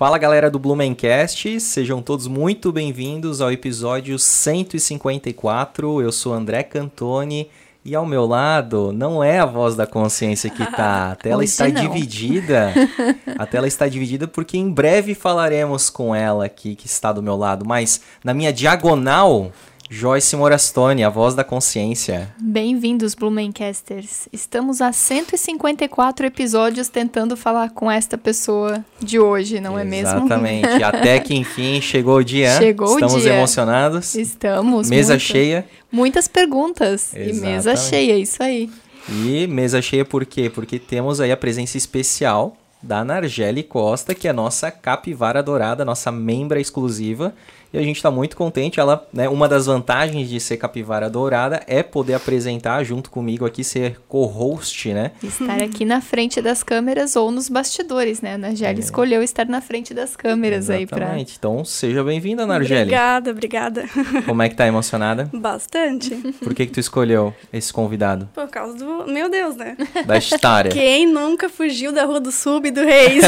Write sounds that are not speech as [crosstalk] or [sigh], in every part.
Fala galera do Blumencast, sejam todos muito bem-vindos ao episódio 154. Eu sou André Cantoni e ao meu lado não é a voz da consciência que tá, [laughs] a tela Hoje está não. dividida. A tela está dividida porque em breve falaremos com ela aqui que está do meu lado, mas na minha diagonal, Joyce Morastone, a voz da consciência. Bem-vindos, Blumencasters. Estamos a 154 episódios tentando falar com esta pessoa de hoje, não é mesmo? Exatamente. [laughs] Até que enfim chegou o dia. Chegou o Estamos dia. emocionados. Estamos. Mesa muito. cheia. Muitas perguntas. E mesa Exatamente. cheia, isso aí. E mesa cheia por quê? Porque temos aí a presença especial da Nargele Costa, que é nossa capivara dourada, nossa membra exclusiva. E a gente está muito contente. Ela, né, uma das vantagens de ser capivara dourada é poder apresentar junto comigo aqui, ser co-host, né? Estar aqui na frente das câmeras ou nos bastidores, né? A Nargele escolheu estar na frente das câmeras aí pra. É. Exatamente. Então, seja bem-vinda, Nargele. Obrigada, obrigada. [laughs] Como é que tá emocionada? Bastante. Por que que tu escolheu esse convidado? Por causa do. Meu Deus, né? Da história. Quem nunca fugiu da Rua do Sub e do Reis?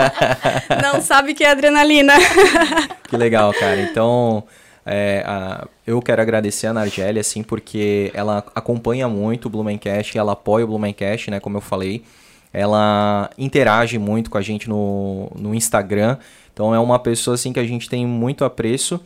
[laughs] Não sabe o que é adrenalina. [laughs] Que legal, cara. Então, é, a- eu quero agradecer a Nargele, assim, porque ela acompanha muito o Blumencast, ela apoia o Blumencast, né, como eu falei. Ela interage muito com a gente no, no Instagram. Então é uma pessoa assim que a gente tem muito apreço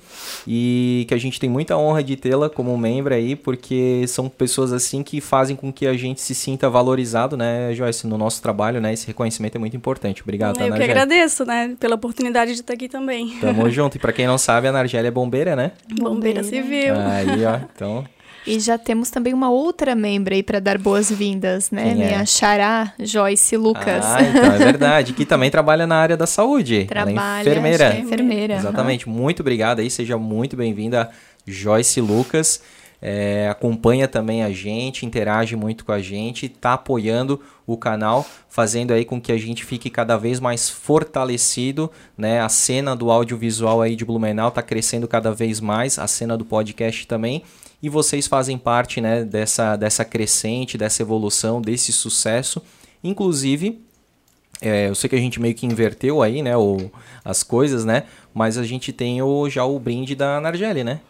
e que a gente tem muita honra de tê-la como membro aí, porque são pessoas assim que fazem com que a gente se sinta valorizado, né, Joyce, no nosso trabalho, né? Esse reconhecimento é muito importante. Obrigado, Eu que Nargele? agradeço, né? Pela oportunidade de estar aqui também. Tamo [laughs] junto. E pra quem não sabe, a Nargele é bombeira, né? Bombeira Civil. Aí, ó. Então, E já temos também uma outra membra aí pra dar boas-vindas, né? Quem é? Minha xará, Joyce Lucas. ah, então é verdade. Que também trabalha na área da saúde. Trabalha, Ela é enfermeira. é enfermeira. Exatamente. Muito obrigado aí. Seja muito bem-vinda, Joyce Lucas. É, acompanha também a gente, interage muito com a gente, tá apoiando o canal, fazendo aí com que a gente fique cada vez mais fortalecido, né? A cena do audiovisual aí de Blumenau tá crescendo cada vez mais, a cena do podcast também. E vocês fazem parte, né, dessa, dessa crescente, dessa evolução, desse sucesso. Inclusive, é, eu sei que a gente meio que inverteu aí, né, o, as coisas, né? Mas a gente tem o, já o brinde da Nargele, né?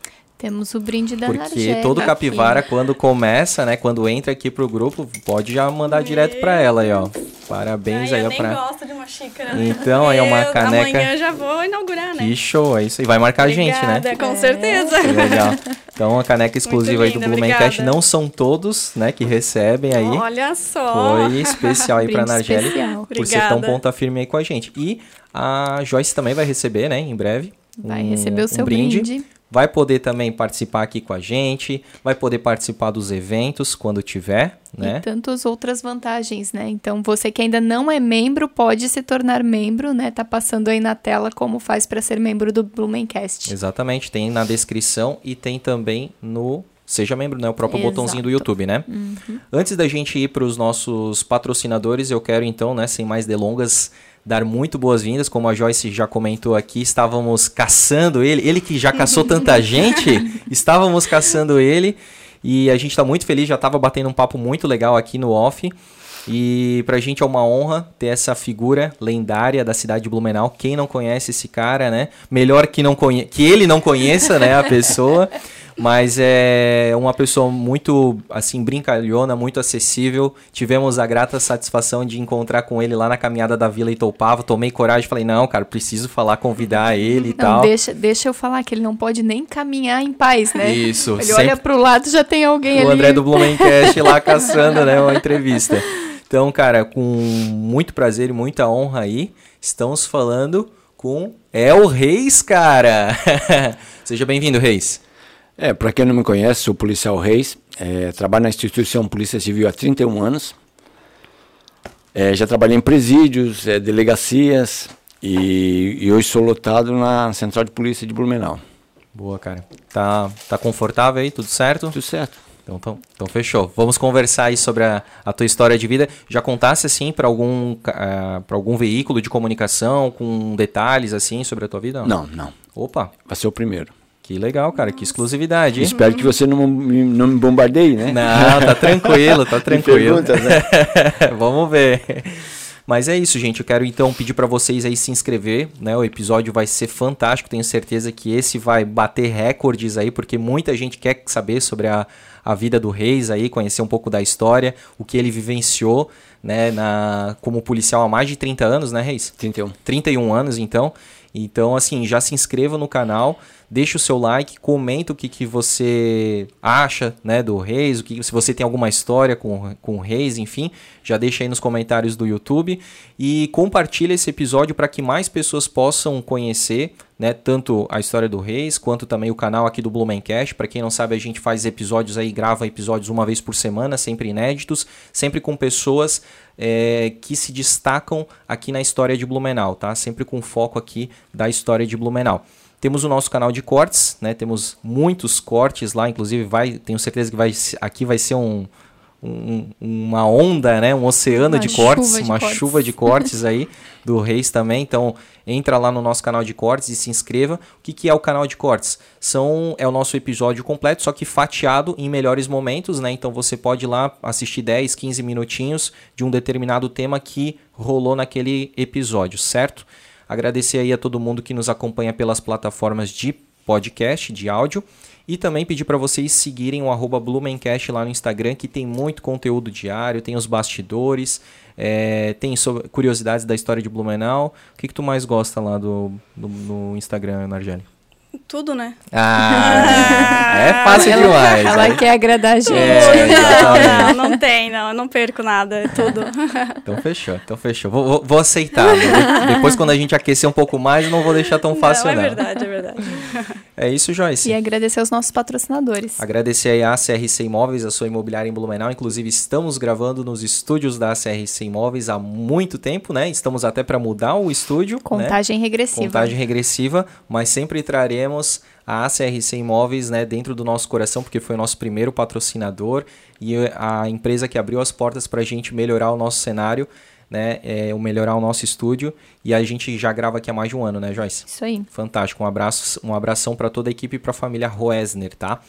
Temos o brinde da Porque Nargele todo aqui. capivara, quando começa, né? Quando entra aqui pro grupo, pode já mandar direto pra ela aí, ó. Parabéns Ai, aí, eu ó, nem pra. gosto de uma xícara. Então, aí é uma Eu- caneca- Amanhã já vou inaugurar, né? Que show, é isso aí. Vai marcar a gente, né? Obrigada, Com É. certeza. Que legal. Então, a caneca exclusiva aí do linda, Blumencast. obrigada. Não são todos, né, que recebem aí. Olha só. Foi especial aí pra Brinde Nargele. especial. Por ser tão Obrigada. ponta firme aí com a gente. E a Joyce também vai receber, né, em breve. Vai um- receber o um seu brinde. Vai poder também participar aqui com a gente, vai poder participar dos eventos quando tiver, né? E tantas outras vantagens, né? Então, você que ainda não é membro, pode se tornar membro, né? Tá passando aí na tela como faz para ser membro do Blumencast. Exatamente, tem na descrição e tem também no Seja membro, né? O próprio Exato. botãozinho do YouTube, né? Antes da gente ir para os nossos patrocinadores, eu quero então, né, sem mais delongas, dar muito boas-vindas. Como a Joyce já comentou aqui, estávamos caçando ele. Ele que já caçou tanta [laughs] gente, estávamos caçando ele. E a gente está muito feliz, já estava batendo um papo muito legal aqui no off. E pra gente é uma honra ter essa figura lendária da cidade de Blumenau. Quem não conhece esse cara, né? Melhor que, não conhe que ele não conheça, né, a pessoa. [laughs] Mas é uma pessoa muito, assim, brincalhona, muito acessível. Tivemos a grata satisfação de encontrar com ele lá na caminhada da Vila Itoupava. Tomei coragem, falei, não, cara, preciso falar, convidar ele e Não, tal. deixa, deixa eu falar que ele não pode nem caminhar em paz, né? Isso, Ele sempre olha pro lado já tem alguém o ali. André do Blumencast lá [laughs] caçando, né, uma entrevista. Então, cara, com muito prazer e muita honra aí, estamos falando com El Reis, cara. [laughs] Seja bem-vindo, Reis. É, para quem não me conhece, sou policial Reis, é, trabalho na instituição Polícia Civil há 31 anos. É, já trabalhei em presídios, é, delegacias e, e hoje sou lotado na Central de Polícia de Blumenau. Boa, cara. Tá, tá confortável aí? Tudo certo? Tudo certo. Então, então, então fechou. Vamos conversar aí sobre a, a tua história de vida. Já contasse assim para algum para algum veículo de comunicação com detalhes assim sobre a tua vida? Não, não. Opa, Vai ser o primeiro. Que legal, cara. Que exclusividade. hein? Espero que você não, me- não me bombardeie, né? Não, tá tranquilo, tá [laughs] tranquilo. perguntas, né? [laughs] Vamos ver. Mas é isso, gente. Eu quero então pedir para vocês aí se inscrever, né? O episódio vai ser fantástico. Tenho certeza que esse vai bater recordes aí, porque muita gente quer saber sobre a, a vida do Reis aí, conhecer um pouco da história, o que ele vivenciou, né, na, como policial há mais de 30 anos, né, Reis? 31. 31 anos, então. Então, assim, já se inscreva no canal, deixa o seu like, comenta o que, que você acha, né, do Reis, o que, se você tem alguma história com, com o Reis, enfim, já deixa aí nos comentários do YouTube e compartilha esse episódio para que mais pessoas possam conhecer, né, tanto a história do Reis, quanto também o canal aqui do Blumencast. Para quem não sabe, a gente faz episódios aí, grava episódios uma vez por semana, sempre inéditos, sempre com pessoas é, que se destacam aqui na história de Blumenau, tá? Sempre com foco aqui da história de Blumenau. Temos o nosso canal de cortes, né? Temos muitos cortes lá, inclusive vai, tenho certeza que vai, aqui vai ser um, um, uma onda, né? Um oceano Uma de cortes, de uma cortes. chuva de cortes aí [laughs] do Reis também. Então entra lá no nosso canal de cortes e se inscreva. O que, que é o canal de cortes? São é o nosso episódio completo, só que fatiado em melhores momentos, né? Então você pode ir lá assistir 10, 15 minutinhos de um determinado tema que rolou naquele episódio, certo? Agradecer aí a todo mundo que nos acompanha pelas plataformas de podcast, de áudio. E também pedir para vocês seguirem o arroba Blumencast lá no Instagram, que tem muito conteúdo diário, tem os bastidores, é, tem sobre- curiosidades da história de Blumenau. O que, que tu mais gosta lá do, do, no Instagram, Narjane? Tudo, né? Ah, [laughs] é fácil demais. Ela aí. quer agradar a gente. É, exatamente. Não, não tem, não. Eu não perco nada. É tudo. [laughs] Então fechou, então fechou. Vou, vou- vou aceitar. né? Depois, quando a gente aquecer um pouco mais, eu não vou deixar tão fácil, não, não. é verdade, é verdade. [laughs] É isso, Joyce. E agradecer aos nossos patrocinadores. Agradecer aí a CRC Imóveis, a sua imobiliária em Blumenau. Inclusive, estamos gravando nos estúdios da CRC Imóveis há muito tempo, né? Estamos até para mudar o estúdio. né? Contagem regressiva. Contagem regressiva, mas sempre traremos a CRC Imóveis né, dentro do nosso coração, porque foi o nosso primeiro patrocinador e a empresa que abriu as portas para a gente melhorar o nosso cenário, né, é, melhorar o nosso estúdio. E a gente já grava aqui há mais de um ano, né, Joyce? Isso aí. Fantástico. Um abraço, um abração para toda a equipe e para a família Roesner, tá?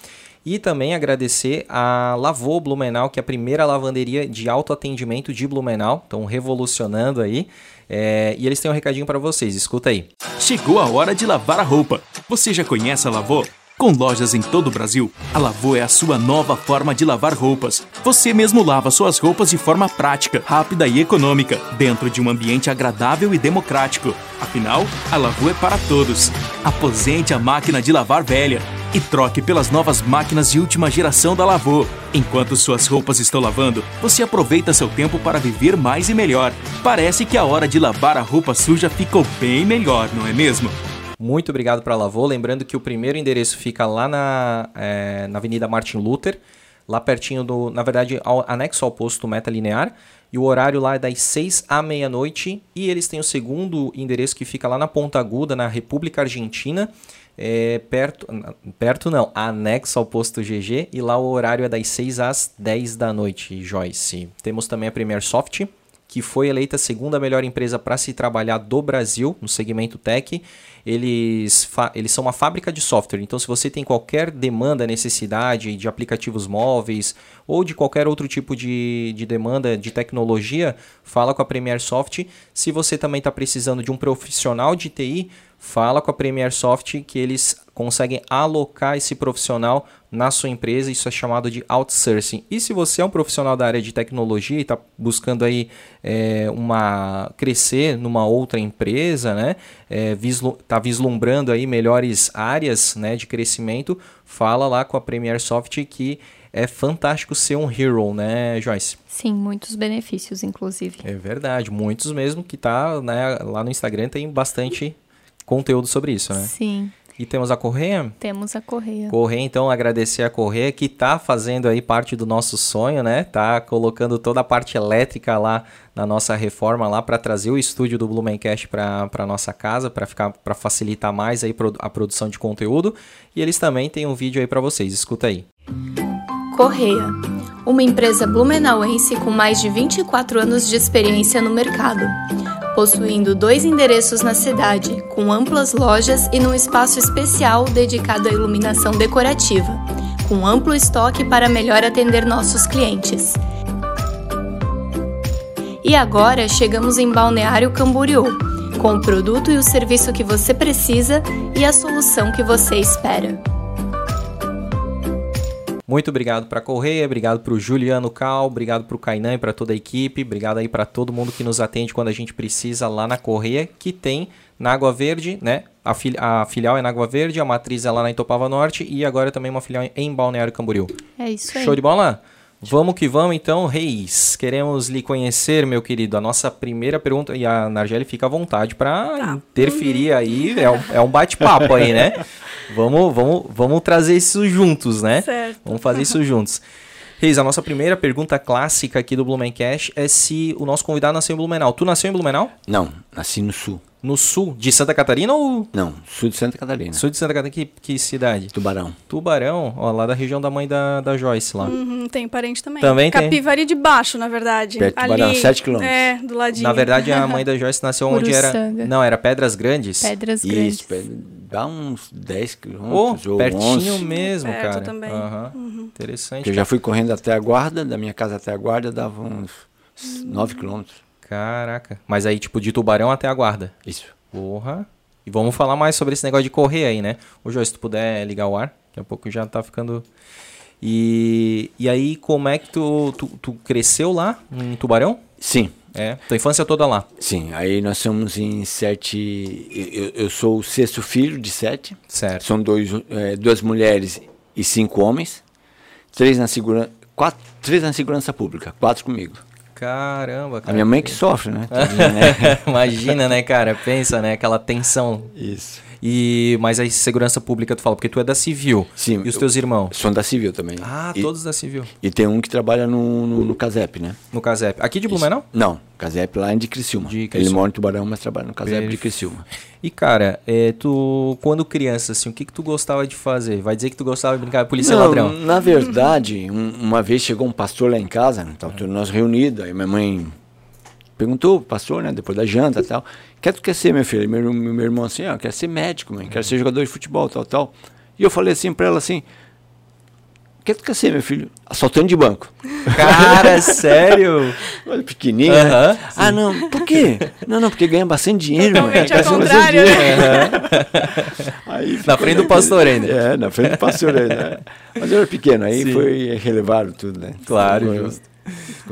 E também agradecer a Lavô Blumenau, que é a primeira lavanderia de autoatendimento de Blumenau. Estão revolucionando aí. É, e eles têm um recadinho para vocês. Escuta aí. Chegou a hora de lavar a roupa. Você já conhece a Lavô? Com lojas em todo o Brasil, a Lavô é a sua nova forma de lavar roupas. Você mesmo lava suas roupas de forma prática, rápida e econômica, dentro de um ambiente agradável e democrático. Afinal, a Lavô é para todos. Aposente a máquina de lavar velha e troque pelas novas máquinas de última geração da Lavô. Enquanto suas roupas estão lavando, você aproveita seu tempo para viver mais e melhor. Parece que a hora de lavar a roupa suja ficou bem melhor, não é mesmo? Muito obrigado para Lavô. Lembrando que o primeiro endereço fica lá na, é, na Avenida Martin Luther, lá pertinho do. Na verdade, ao, anexo ao posto Meta Linear. E o horário lá é das 6 à meia-noite. E eles têm o segundo endereço que fica lá na Ponta Aguda, na República Argentina. É, perto, perto não, anexo ao posto GG. E lá o horário é das 6 às 10 da noite, Joyce. Temos também a Premier Soft, que foi eleita a segunda melhor empresa para se trabalhar do Brasil no segmento tech. Eles, eles são uma fábrica de software, então se você tem qualquer demanda, necessidade de aplicativos móveis ou de qualquer outro tipo de, de demanda de tecnologia, fala com a Premier Soft. Se você também está precisando de um profissional de TI, fala com a Premier Soft que eles conseguem alocar esse profissional na sua empresa, isso é chamado de outsourcing. E se você é um profissional da área de tecnologia e está buscando aí é, uma crescer numa outra empresa, né, é, vislu tá vislumbrando aí melhores áreas, né, de crescimento, fala lá com a Premier Soft que é fantástico ser um hero, né, Joyce? Sim, muitos benefícios, inclusive. É verdade, muitos mesmo que tá, né, lá no Instagram tem bastante conteúdo sobre isso, né? Sim, E temos a Correia. temos a correia. Correia, então, agradecer a Correia que tá fazendo aí parte do nosso sonho, né? Tá colocando toda a parte elétrica lá na nossa reforma lá para trazer o estúdio do Blumencast para para nossa casa, para ficar para facilitar mais aí a produção de conteúdo. E eles também têm um vídeo aí para vocês. Escuta aí. Correia, uma empresa blumenauense com mais de 24 anos de experiência no mercado, possuindo dois endereços na cidade, com amplas lojas e num espaço especial dedicado à iluminação decorativa, com amplo estoque para melhor atender nossos clientes. E agora chegamos em Balneário Camboriú, com o produto e o serviço que você precisa e a solução que você espera. Muito obrigado para a Correia, obrigado para o Juliano Cal, obrigado para o Kainan e para toda a equipe, obrigado aí para todo mundo que nos atende quando a gente precisa lá na Correia, que tem na Água Verde, né? A, fil a, filial é na Água Verde, a matriz é lá na Itopava Norte e agora também uma filial em Balneário Camboriú. É isso aí. Show de bola? Vamos que vamos então, Reis. Queremos lhe conhecer, meu querido. A nossa primeira pergunta, e a Nargele fica à vontade para Tá. interferir aí, é um, é um bate-papo aí, né? Vamos, vamos, vamos trazer isso juntos, né? Certo. Vamos fazer isso juntos. Reis, a nossa primeira pergunta clássica aqui do Blumencast é se o nosso convidado nasceu em Blumenau. Tu nasceu em Blumenau? Não, nasci no sul. No sul de Santa Catarina ou Não, sul de Santa Catarina. sul de Santa Catarina? Que, que cidade? Tubarão. Tubarão, ó, lá da região da mãe da, da Joyce lá. Uhum, tem parente também. Também tem. Capivari de Baixo, na verdade. Perto Tubarão, sete quilômetros. É, do ladinho. Na verdade, a mãe da Joyce nasceu onde era. Não, era Pedras Grandes. Pedras Grandes. Dá uns 10 Oh, quilômetros ou pertinho 11. mesmo, Perto cara. também. Aham. Uhum. Interessante. Eu já fui correndo até a guarda, da minha casa até a guarda, dava uns 9 quilômetros. Caraca. Mas aí, tipo, de Tubarão até a guarda. Isso. Porra. E vamos falar mais sobre esse negócio de correr aí, né? Ô, Joyce, se tu puder ligar o ar, daqui a pouco já tá ficando. E, e aí, como é que tu, tu, tu cresceu lá em Tubarão? Sim, É, tua infância toda lá. sim. Aí nós somos em sete. Eu, eu sou o sexto filho de sete. Certo. São dois, eh, duas mulheres e cinco homens. Três na segurança. Quatro, três na segurança pública, quatro comigo. Caramba, cara. A minha mãe que sofre, né? [laughs] Tadinha, né? Imagina, né, cara? Pensa, né? Aquela tensão. Isso. E mas aí segurança pública tu fala, porque tu é da civil. Sim, E os eu- teus irmãos? Sou da civil também. Ah, e, todos da civil. E tem um que trabalha no, no, no Casep, né? No Casep. Aqui de Blumenau? Não, Casep lá é de Criciúma. De Ele Criciúma. mora em Tubarão, mas trabalha no Casep de. Criciúma. E cara, é, tu quando criança, assim, o que que tu gostava de fazer? Vai dizer que tu gostava de brincar de polícia Não, ladrão? Na verdade, um- uma vez chegou um pastor lá em casa, tava todos nós reunidos, aí minha mãe perguntou pastor, né, depois da janta e tal, que tu quer ser, meu filho? Meu, meu, meu irmão assim, ó, quero ser médico, mãe, quero ser jogador de futebol, tal, tal. E eu falei assim pra ela assim, o que tu quer ser, meu filho? Assaltante de banco. [laughs] Cara, sério? Olha, pequenininho, Aham, né? Ah, não, por quê? Não, não, porque ganha bastante dinheiro, mãe. Totalmente Ganha bastante contrário, dinheiro. né? [laughs] Aí Na frente do pastor ainda. É, na frente do pastor ainda. né? Mas eu era pequeno, aí Sim. foi relevaram tudo, né? Claro, Então, justo.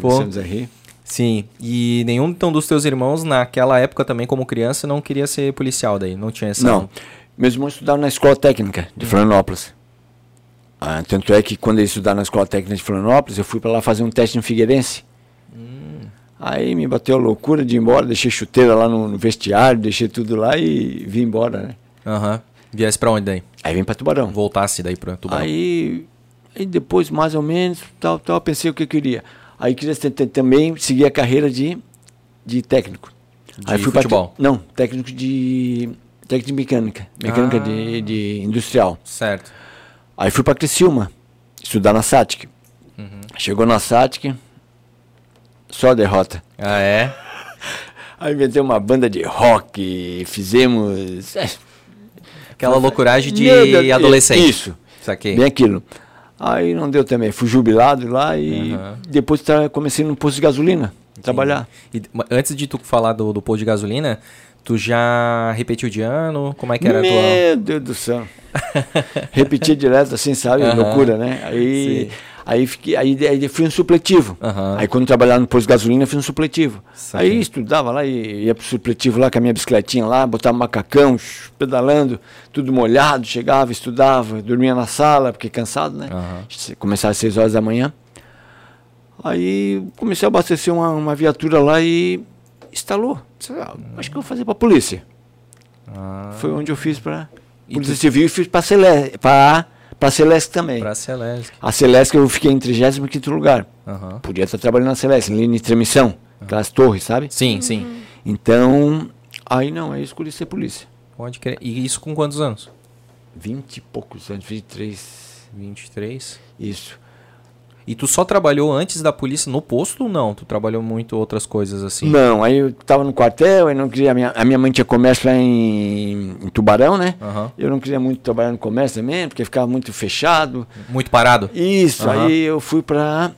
Começamos a rir. Sim. E nenhum então dos teus irmãos naquela época também como criança não queria ser policial daí, não tinha essa Não, meus irmãos estudaram na escola técnica de Florianópolis. Ah, tanto é que quando eles estudaram na escola técnica de Florianópolis, eu fui para lá fazer um teste no Figueirense. Aí me bateu a loucura de ir embora, deixei chuteira lá no, no vestiário, deixei tudo lá e vim embora, né? Aham. Viesse pra onde daí? Aí vim para Tubarão. Voltasse daí pra Tubarão. Aí, aí depois, mais ou menos, tal, tal, pensei o que eu queria. Aí queria também seguir a carreira de, de técnico. De aí fui pra futebol? te- não, técnico de técnico de mecânica, mecânica Ah. de, de industrial. Certo. Aí fui para Criciúma, estudar na SATIC. Uhum. Chegou na SATIC, só derrota. Ah, é? [laughs] Aí inventei uma banda de rock, fizemos... é, Aquela loucuragem de adolescente. Isso. Saquei. Bem aquilo. Aí não deu também. Fui jubilado lá e Aham. depois comecei no posto de gasolina, trabalhar. E, antes de tu falar do, do posto de gasolina, tu já repetiu de ano? Como é que era a tua... Meu Deus do céu. [laughs] Repetia direto assim, sabe? Aham. Loucura, né? Aí, Sim. Aí, fiquei, aí, aí fui um supletivo. Aham. Aí quando trabalhava no posto de gasolina, fui um supletivo. Saquei. Aí estudava lá e ia pro supletivo lá com a minha bicicletinha lá, botava macacão, pedalando, tudo molhado, chegava, estudava, dormia na sala, porque cansado, né? Aham. Começava às 6 horas da manhã. Aí comecei a abastecer uma, uma viatura lá e instalou. "Ah, acho que eu vou fazer pra polícia. Ah, Foi onde eu fiz pra Polícia tu- Civil e fiz pra Celeste, pra, pra Celeste também. pra Celeste. A Celeste eu fiquei em 35 lugar. Aham. Podia estar trabalhando na Celeste, em linha de transmissão, aquelas torres, sabe? Sim, sim. Então, aí não, aí eu escolhi ser polícia. Pode crer. E isso com quantos anos? 20 e poucos anos, 23, 23. isso. E tu só trabalhou antes da polícia no posto ou não? Tu trabalhou muito outras coisas assim? Não, aí eu tava no quartel, aí não queria, a minha, a minha mãe tinha comércio lá em, em Tubarão, né? Aham. Eu não queria muito trabalhar no comércio também, porque ficava muito fechado. Muito parado? Isso, Aham. aí eu fui pra,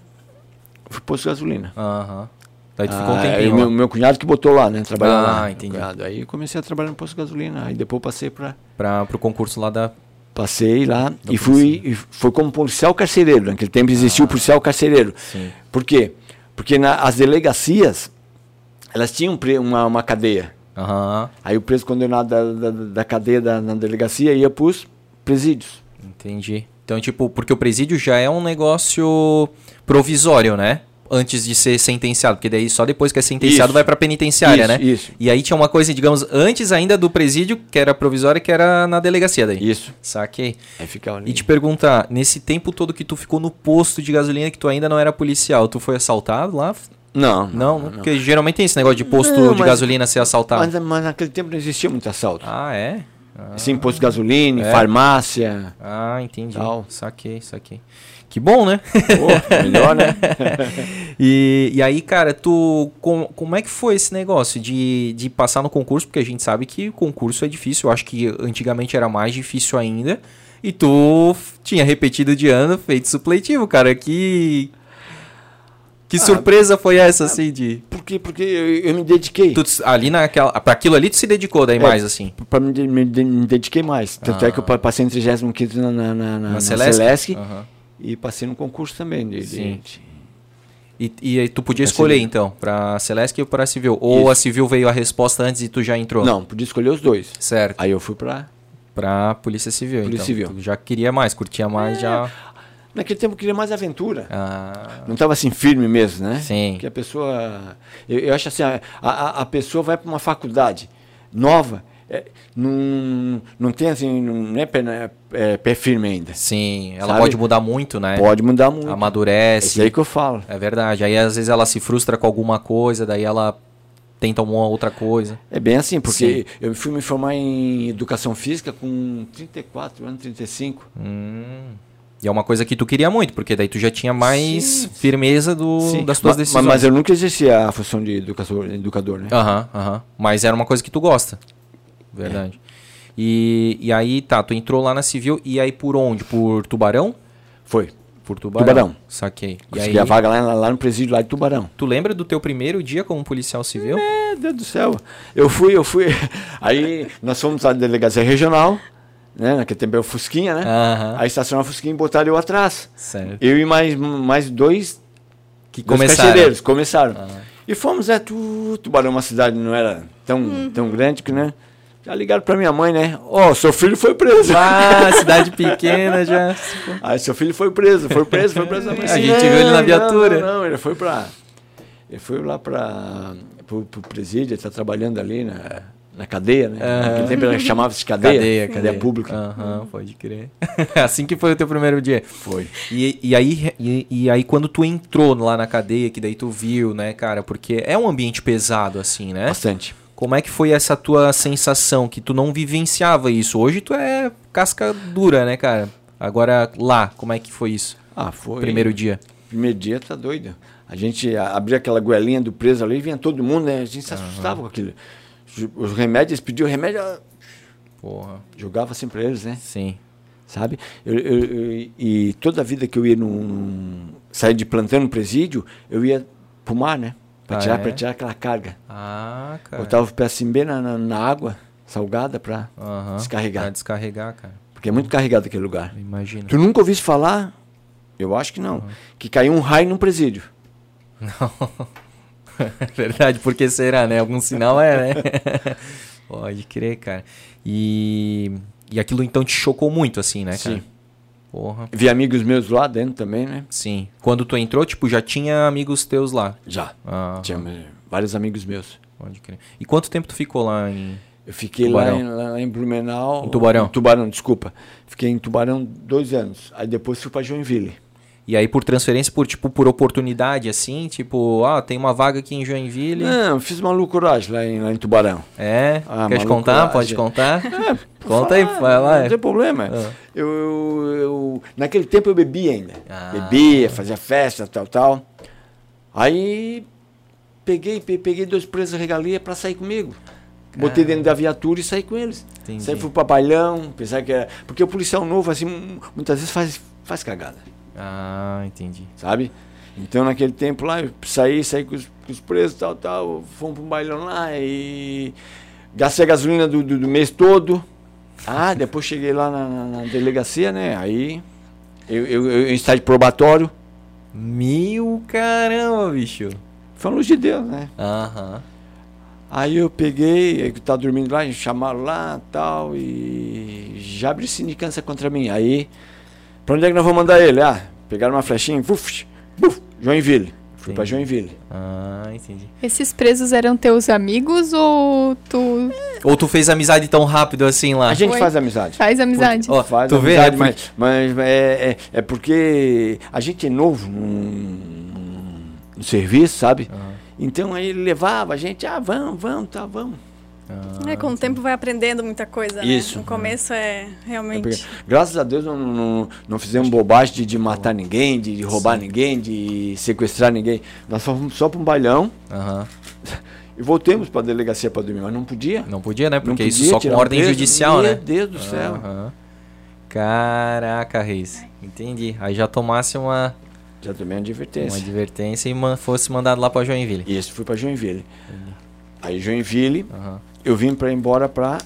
fui posto de gasolina. Aham. Daí tu ficou um Ah, tempinho aí lá. meu, meu cunhado que botou lá, né? Trabalhar Ah, lá. entendi. Cunhado. Aí eu comecei a trabalhar no posto de gasolina. Aí depois passei para Pra, pro concurso lá da... Passei lá e fui e foi como policial carcereiro. Naquele tempo existia o policial carcereiro. Sim. Por quê? Porque na, as delegacias, elas tinham uma, uma cadeia. Aham, Aí o preso condenado da, da, da cadeia da, na delegacia ia para os presídios. entendi. Então, tipo, porque o presídio já é um negócio provisório, né? Antes de ser sentenciado, porque daí só depois que é sentenciado Isso. vai pra penitenciária, Isso, né? isso. E aí tinha uma coisa, digamos, antes ainda do presídio, que era provisória, que era na delegacia daí. Isso. Saquei. Aí ali. E te perguntar, nesse tempo todo que tu ficou no posto de gasolina, que tu ainda não era policial, tu foi assaltado lá? Não, Não, porque geralmente tem esse negócio de posto Não, de mas- gasolina ser assaltado. Mas, mas naquele tempo não existia muito assalto. Ah, é? Ah, Sim, posto de gasolina, É. farmácia. ah, entendi. Tal. Saquei, saquei. Que bom, né? Pô, melhor, né? [laughs] E, e aí, cara, tu. Com, como é que foi esse negócio de, de passar no concurso? Porque a gente sabe que o concurso é difícil. Eu acho que antigamente era mais difícil ainda. E tu tinha repetido de ano, feito supletivo, cara. Que. Que surpresa foi essa, assim, de. Por quê? Porque eu, eu me dediquei. Tu, ali naquela. Pra aquilo ali tu se dedicou daí É, mais, assim. Pra me, me, me dediquei mais. Tanto é que eu pa- passei em 35 na, na, na, na, Na Celesc? Celesc Aham. E passei no concurso também. De, Sim. de- E, e tu podia Pra escolher, civil. então, pra Celeste ou pra Civil? Ou Isso. a Civil veio a resposta antes e tu já entrou? Não, podia escolher os dois. Certo. Aí eu fui pra. Pra Polícia Civil, Polícia então. Civil. Tu já queria mais, curtia mais, já... Naquele tempo eu queria mais aventura. Ah, Não estava assim firme mesmo, né? Sim. Porque a pessoa. Eu, eu acho assim, a, a, a pessoa vai para uma faculdade nova, é, não, não tem assim, não é pé, né, é, pé firme ainda. sim, ela Sabe? pode mudar muito, né? Pode mudar muito. É Amadurece. isso aí que eu falo. É verdade. Aí às vezes ela se frustra com alguma coisa, daí ela tenta uma outra coisa. É bem assim, porque Sim. eu fui me formar em educação física com 34 anos, 35. Hum. E é uma coisa que tu queria muito, porque daí tu já tinha mais Sim. firmeza do, Sim. das tuas decisões. Mas, eu nunca exerci a função de educador, educador né? Aham, aham. Mas era uma coisa que tu gosta. Verdade. E, e aí, tá, tu entrou lá na Civil, e aí por onde? Por Tubarão? Foi. Por Tubarão. Tubarão. Saquei. E Consegui aí, a vaga lá, lá no presídio lá de Tubarão. tu lembra do teu primeiro dia como policial civil? Meu Deus do céu. Eu fui, eu fui. [laughs] Aí nós fomos à delegacia regional, né? Naquele tempo era o Fusquinha, né? Aham. Aí estacionaram o Fusquinha e botaram eu atrás. Certo. Eu e mais, mais dois, Que dois começaram. carcereiros, começaram. E fomos, é, tu, Tubarão, uma cidade não era tão, tão grande que, né? Já ligaram pra minha mãe, né? Ó, seu filho foi preso. Ah, [laughs] cidade pequena já. Aí seu filho foi preso, foi preso, foi preso. [laughs] A gente viu ele na viatura. Não, não, ele foi pra. Ele foi lá para pro, pro presídio, ele tá trabalhando ali na, na cadeia, né? Aham. Naquele tempo ele chamava-se cadeia. Cadeia, cadeia. pública. Aham, pode crer. [laughs] assim que foi o teu primeiro dia. Foi. E, e, aí, e, e aí, quando tu entrou lá na cadeia, que daí tu viu, né, cara? Porque é um ambiente pesado, assim, né? Bastante. Como é que foi essa tua sensação que tu não vivenciava isso? Hoje tu é casca dura, né, cara? Agora lá, como é que foi isso? Ah, foi. Primeiro dia. Primeiro dia tá doido. A gente abria aquela goelinha do preso ali, vinha todo mundo, né? A gente se assustava com aquilo. Os- Os remédios, eles pediam remédio, ah, Porra. jogava assim pra eles, né? Sim. sabe? Eu, eu- eu- e toda a vida que eu ia num, num- sair de plantão no presídio, eu ia pro mar, né? Para Ah, tirar, é? pra tirar aquela carga. Ah, cara. Botava o pé assim bem na, na, na água salgada para Aham, descarregar. Pra descarregar, cara. Porque é muito carregado aquele lugar. Imagina. Tu nunca ouviste falar? Eu acho que não. Que caiu um raio num presídio. [laughs] [laughs] Verdade, porque será, né? Algum sinal é, né? [laughs] Pode crer, cara. E, e aquilo então te chocou muito, assim, né, cara? Sim. Porra. Vi amigos meus lá dentro também, né? Sim. Quando tu entrou, tipo, já tinha amigos teus lá. Já. Ah, Tinha vários amigos meus. pode crer. E quanto tempo tu ficou lá em. Eu fiquei lá em, lá em Blumenau. Em Tubarão. Tubarão, desculpa. Fiquei em Tubarão dois anos. Aí depois fui para Joinville. E aí por transferência, por tipo, por oportunidade, assim, tipo, ah, tem uma vaga aqui em Joinville. Não, fiz uma loucuragem lá em, lá em Tubarão. É? Ah, Quer te contar? Pode contar? É, [laughs] Conta aí, vai lá. Não tem problema. Ah. Eu, eu- eu- naquele tempo eu bebia ainda. Ah. Bebia, fazia festa, tal, tal. Aí peguei, pe- peguei dois presos regalia para sair comigo. Botei dentro da viatura e saí com eles. Entendi. Saí fui para bailão, pensar que era. Porque o policial novo, assim, muitas vezes faz, faz cagada, Ah, entendi. sabe? Então naquele tempo lá, eu saí, saí com os, com os presos, tal, tal, fomos para um bailão lá e gastei a gasolina do, do, do mês todo. Ah, depois cheguei lá na, na, na delegacia, né? Aí eu, eu, eu em estágio probatório. Mil caramba, bicho. Foi uma luz de Deus, né? Aham. Aí eu peguei, eu tava dormindo lá, chamaram lá tal, e já abriu sindicância contra mim. Aí, pra onde é que nós vamos mandar ele? Ah, pegaram uma flechinha, buf, buf, Joinville. Fui Entendi. pra Joinville. Ah, entendi. Esses presos eram teus amigos ou tu Ou tu fez amizade tão rápido assim lá? A gente Foi. faz amizade. faz amizade? Ó, Faz tu vê, amizade, né? mas, mas é, é, é porque a gente é novo no, no serviço, sabe? Aham. Então aí ele levava a gente, ah, vamos, vamos, tá, vamos. É, com o tempo vai aprendendo muita coisa, né? Isso. No começo é É realmente... porque, graças a Deus não, não, não fizemos bobagem de, de matar ninguém, de, de roubar ninguém, de sequestrar ninguém. Nós só fomos só para um bailão Aham. [laughs] e voltemos para a delegacia para dormir, mas não podia. Não podia, né? Não Porque isso podia só com um ordem preso. judicial, Meu né? Deus do céu. Aham. Caraca, Reis. Entendi. Aí já tomasse uma, Já tomei uma uma advertência. advertência e man- fosse mandado lá pra Joinville. Esse fui para Joinville. Aí Joinville, Aham. Eu vim para ir embora para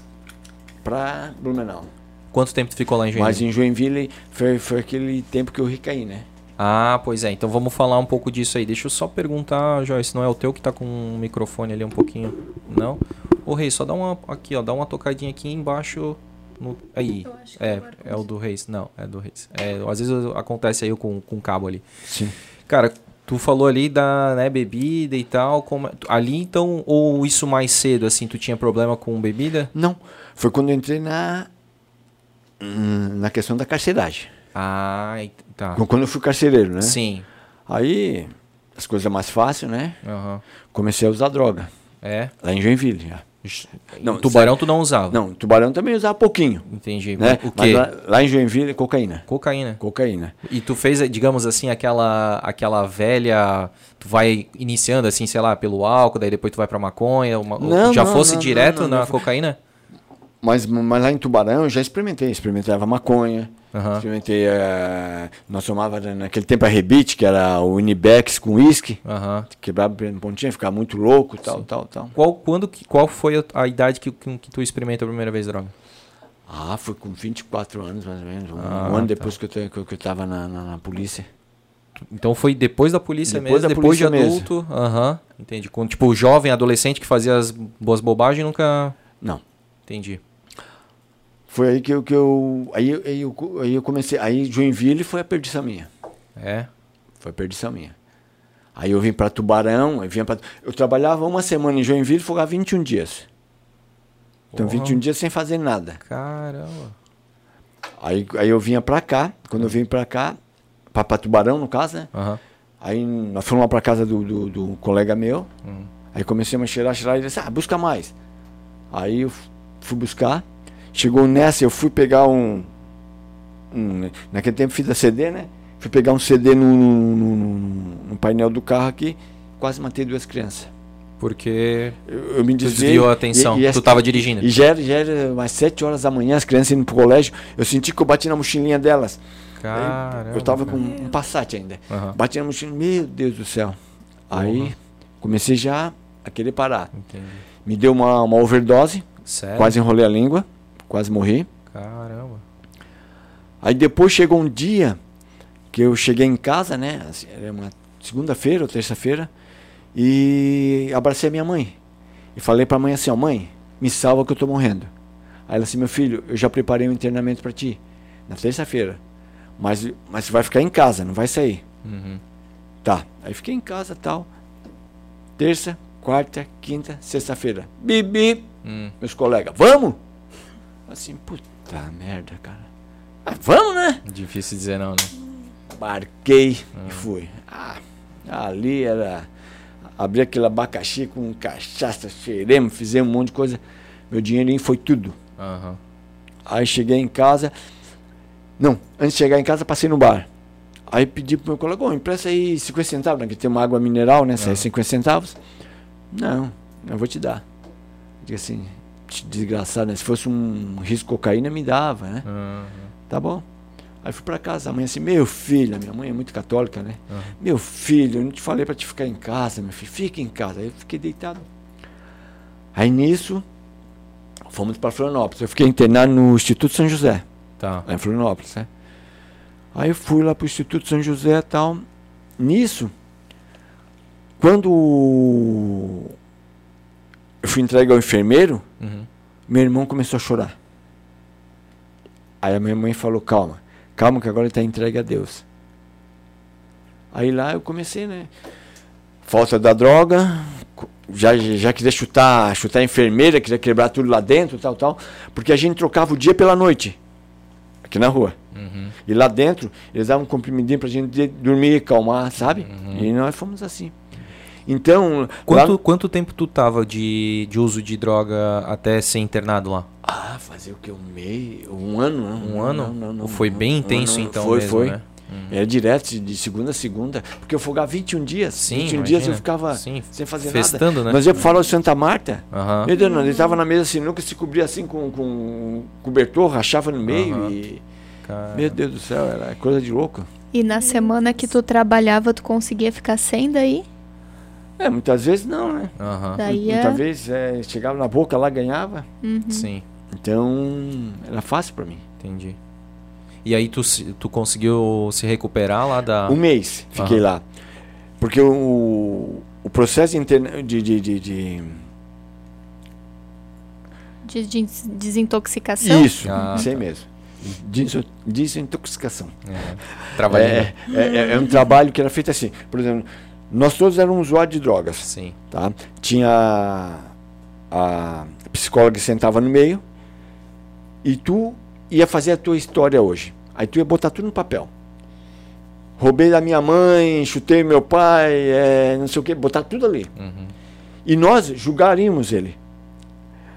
para Blumenau. Quanto tempo tu ficou lá em Joinville? Mas em Joinville foi, foi aquele tempo que eu recaí, né? Ah, pois é. Então vamos falar um pouco disso aí. Deixa eu só perguntar, Joyce, não é o teu que tá com o microfone ali um pouquinho? Não? Ô, Reis, só dá uma aqui, ó, dá uma tocadinha aqui embaixo no aí. Eu acho que É, é o do Reis. Não, é do Reis. É, às vezes acontece aí com com o cabo ali. Sim. Cara, tu falou ali da, né, bebida e tal, como é- ali então ou isso mais cedo assim, tu tinha problema com bebida? Não, foi quando eu entrei na hum, na questão da carceragem. Ah, tá. Quando eu fui carcereiro, né? Sim. Aí as coisas mais fáceis, né? Aham. Comecei a usar droga É. lá em Joinville. Já. Não, tubarão tu não usava. Não, tubarão também usava pouquinho, Entendi. né? O quê? lá, lá em Joinville, cocaína. Cocaína. Cocaína. E tu fez, digamos assim, aquela aquela velha, tu vai iniciando assim, sei lá, pelo álcool, daí depois tu vai pra maconha, uma- Não, já não, fosse não, direto na não. cocaína? Mas, mas lá em Tubarão eu já experimentei. Experimentava maconha. Aham. Experimentei. eh, nós tomava naquele tempo a Rebite, que era o Unibex com uísque. Aham. Quebrava um pontinho, ficava muito louco, tal, tal, tal. Qual quando qual foi a, idade que, que, que tu experimentou a primeira vez droga? Ah, foi com 24 anos, mais ou menos. Um Ah, ano tá. depois que eu, que eu, tava na, na, na polícia. Então foi depois da polícia Depois mesmo, da depois polícia de adulto. Aham. Entendi. Com, tipo, jovem, adolescente que fazia as boas bobagens nunca. Não. Entendi. Foi aí que eu. Que eu aí, aí, eu, aí eu comecei. Aí Joinville foi a perdição minha. É. Foi a perdição minha. Aí eu vim para Tubarão, eu, vinha pra, eu trabalhava uma semana em Joinville e folgava 21 dias. Então, Porra. 21 dias sem fazer nada. Caramba. Aí, aí eu vinha pra cá, quando eu vim pra cá, pra, pra Tubarão, no caso, né? Aham. Aí nós fomos lá pra casa do, do, do colega meu. Hum. Aí comecei a cheirar, cheirar, e ele disse, ah, busca mais. Aí eu fui buscar. Chegou nessa, eu fui pegar um. um naquele tempo fita CD, né? Fui pegar um CD no, no, no- no- painel do carro aqui, quase matei duas crianças. Porque Eu, eu me tu desviei. desviou a atenção. e- e tu as- tava dirigindo. E já era, já era umas sete horas da manhã, as crianças indo pro colégio. Eu senti que eu bati na mochilinha delas. Caramba. eu tava com um Passat ainda. Aham. Bati na mochila, meu Deus do céu. Aí comecei já a querer parar. Entendi. Me deu uma, uma overdose, Sério? quase enrolei a língua, quase morri. Caramba. Aí depois chegou um dia que eu cheguei em casa, né? assim, Era uma segunda-feira ou terça-feira, e abracei a minha mãe. E falei pra mãe assim, ó, mãe, me salva que eu tô morrendo. Aí ela assim, meu filho, eu já preparei um internamento pra ti, na terça-feira. Mas, mas você vai ficar em casa, não vai sair. Uhum. Tá. Aí fiquei em casa tal. Terça, quarta, quinta, sexta-feira. Bibi, Hum. meus colegas, vamos? Assim, puta merda, cara. Ah, vamos, né? Difícil dizer não, né? Marquei e fui. Ah, ali era. Abri aquele abacaxi com cachaça, cheiremos, fizemos um monte de coisa. Meu dinheirinho foi tudo. Aham. Aí cheguei em casa. Não, antes de chegar em casa, passei no bar. Aí pedi pro meu colega, "Ô, empresta aí 50 centavos, né? Que tem uma água mineral, né? Sai Aham. 50 centavos. Não, eu vou te dar. Diga assim, desgraçado, né? Se fosse um risco de cocaína, me dava, né? Aham. Tá bom. Aí fui para casa, a mãe assim, meu filho, a minha mãe é muito católica, né? Uhum. Meu filho, eu não te falei para te ficar em casa, meu filho, fica em casa. Aí eu fiquei deitado. Aí nisso, fomos para Florianópolis. Eu fiquei internado no Instituto São José. Tá. Lá em Florianópolis, né? Aí eu fui lá para o Instituto São José e tal. Nisso, quando eu fui entregue ao enfermeiro, uhum. meu irmão começou a chorar. Aí a minha mãe falou: calma, calma que agora ele está entregue a Deus. Aí lá eu comecei, né? Falta da droga, já, já queria chutar, chutar a enfermeira, queria quebrar tudo lá dentro, tal, tal. Porque a gente trocava o dia pela noite, aqui na rua. Uhum. E lá dentro, eles davam um comprimidinho pra gente dormir, acalmar, sabe? Uhum. E nós fomos assim. Então. Quanto, lá... quanto tempo tu tava de, de uso de droga até ser internado lá? Ah, fazer o que? Um mês? Um ano? Não, um ano? Não, não, não, foi bem intenso então foi, mesmo, foi. né? Uhum. Era direto, de segunda a segunda. Porque eu folgava 21 dias. Sim, 21 imagina. dias eu ficava Sim. sem fazer Festando, nada. Né? Mas eu falo Santa Marta. Uhum. Meu Deus, ele estava na mesa assim, nunca se cobria assim com, com um cobertor, rachava no meio uhum. e. Meu Deus do céu, era coisa de louco. E na semana que tu trabalhava, tu conseguia ficar sem daí? É, muitas vezes não, né? Uhum. Daí muitas é... vezes é, chegava na boca lá, ganhava. Uhum. Sim. Então, era fácil para mim. Entendi. E aí tu, tu conseguiu se recuperar lá da... Um mês fiquei uhum. lá. Porque o, o processo interno de, de, de, de... De, de desintoxicação? Isso, ah, isso aí tá. mesmo. Desintoxicação. É, é, é, é, um trabalho que era feito assim. Por exemplo, nós todos éramos usuários de drogas. Sim. Tá? Tinha a psicóloga que sentava no meio e tu ia fazer a tua história hoje. Aí tu ia botar tudo no papel. Roubei da minha mãe, chutei meu pai, é, não sei o que, botar tudo ali. Uhum. E nós julgaríamos ele.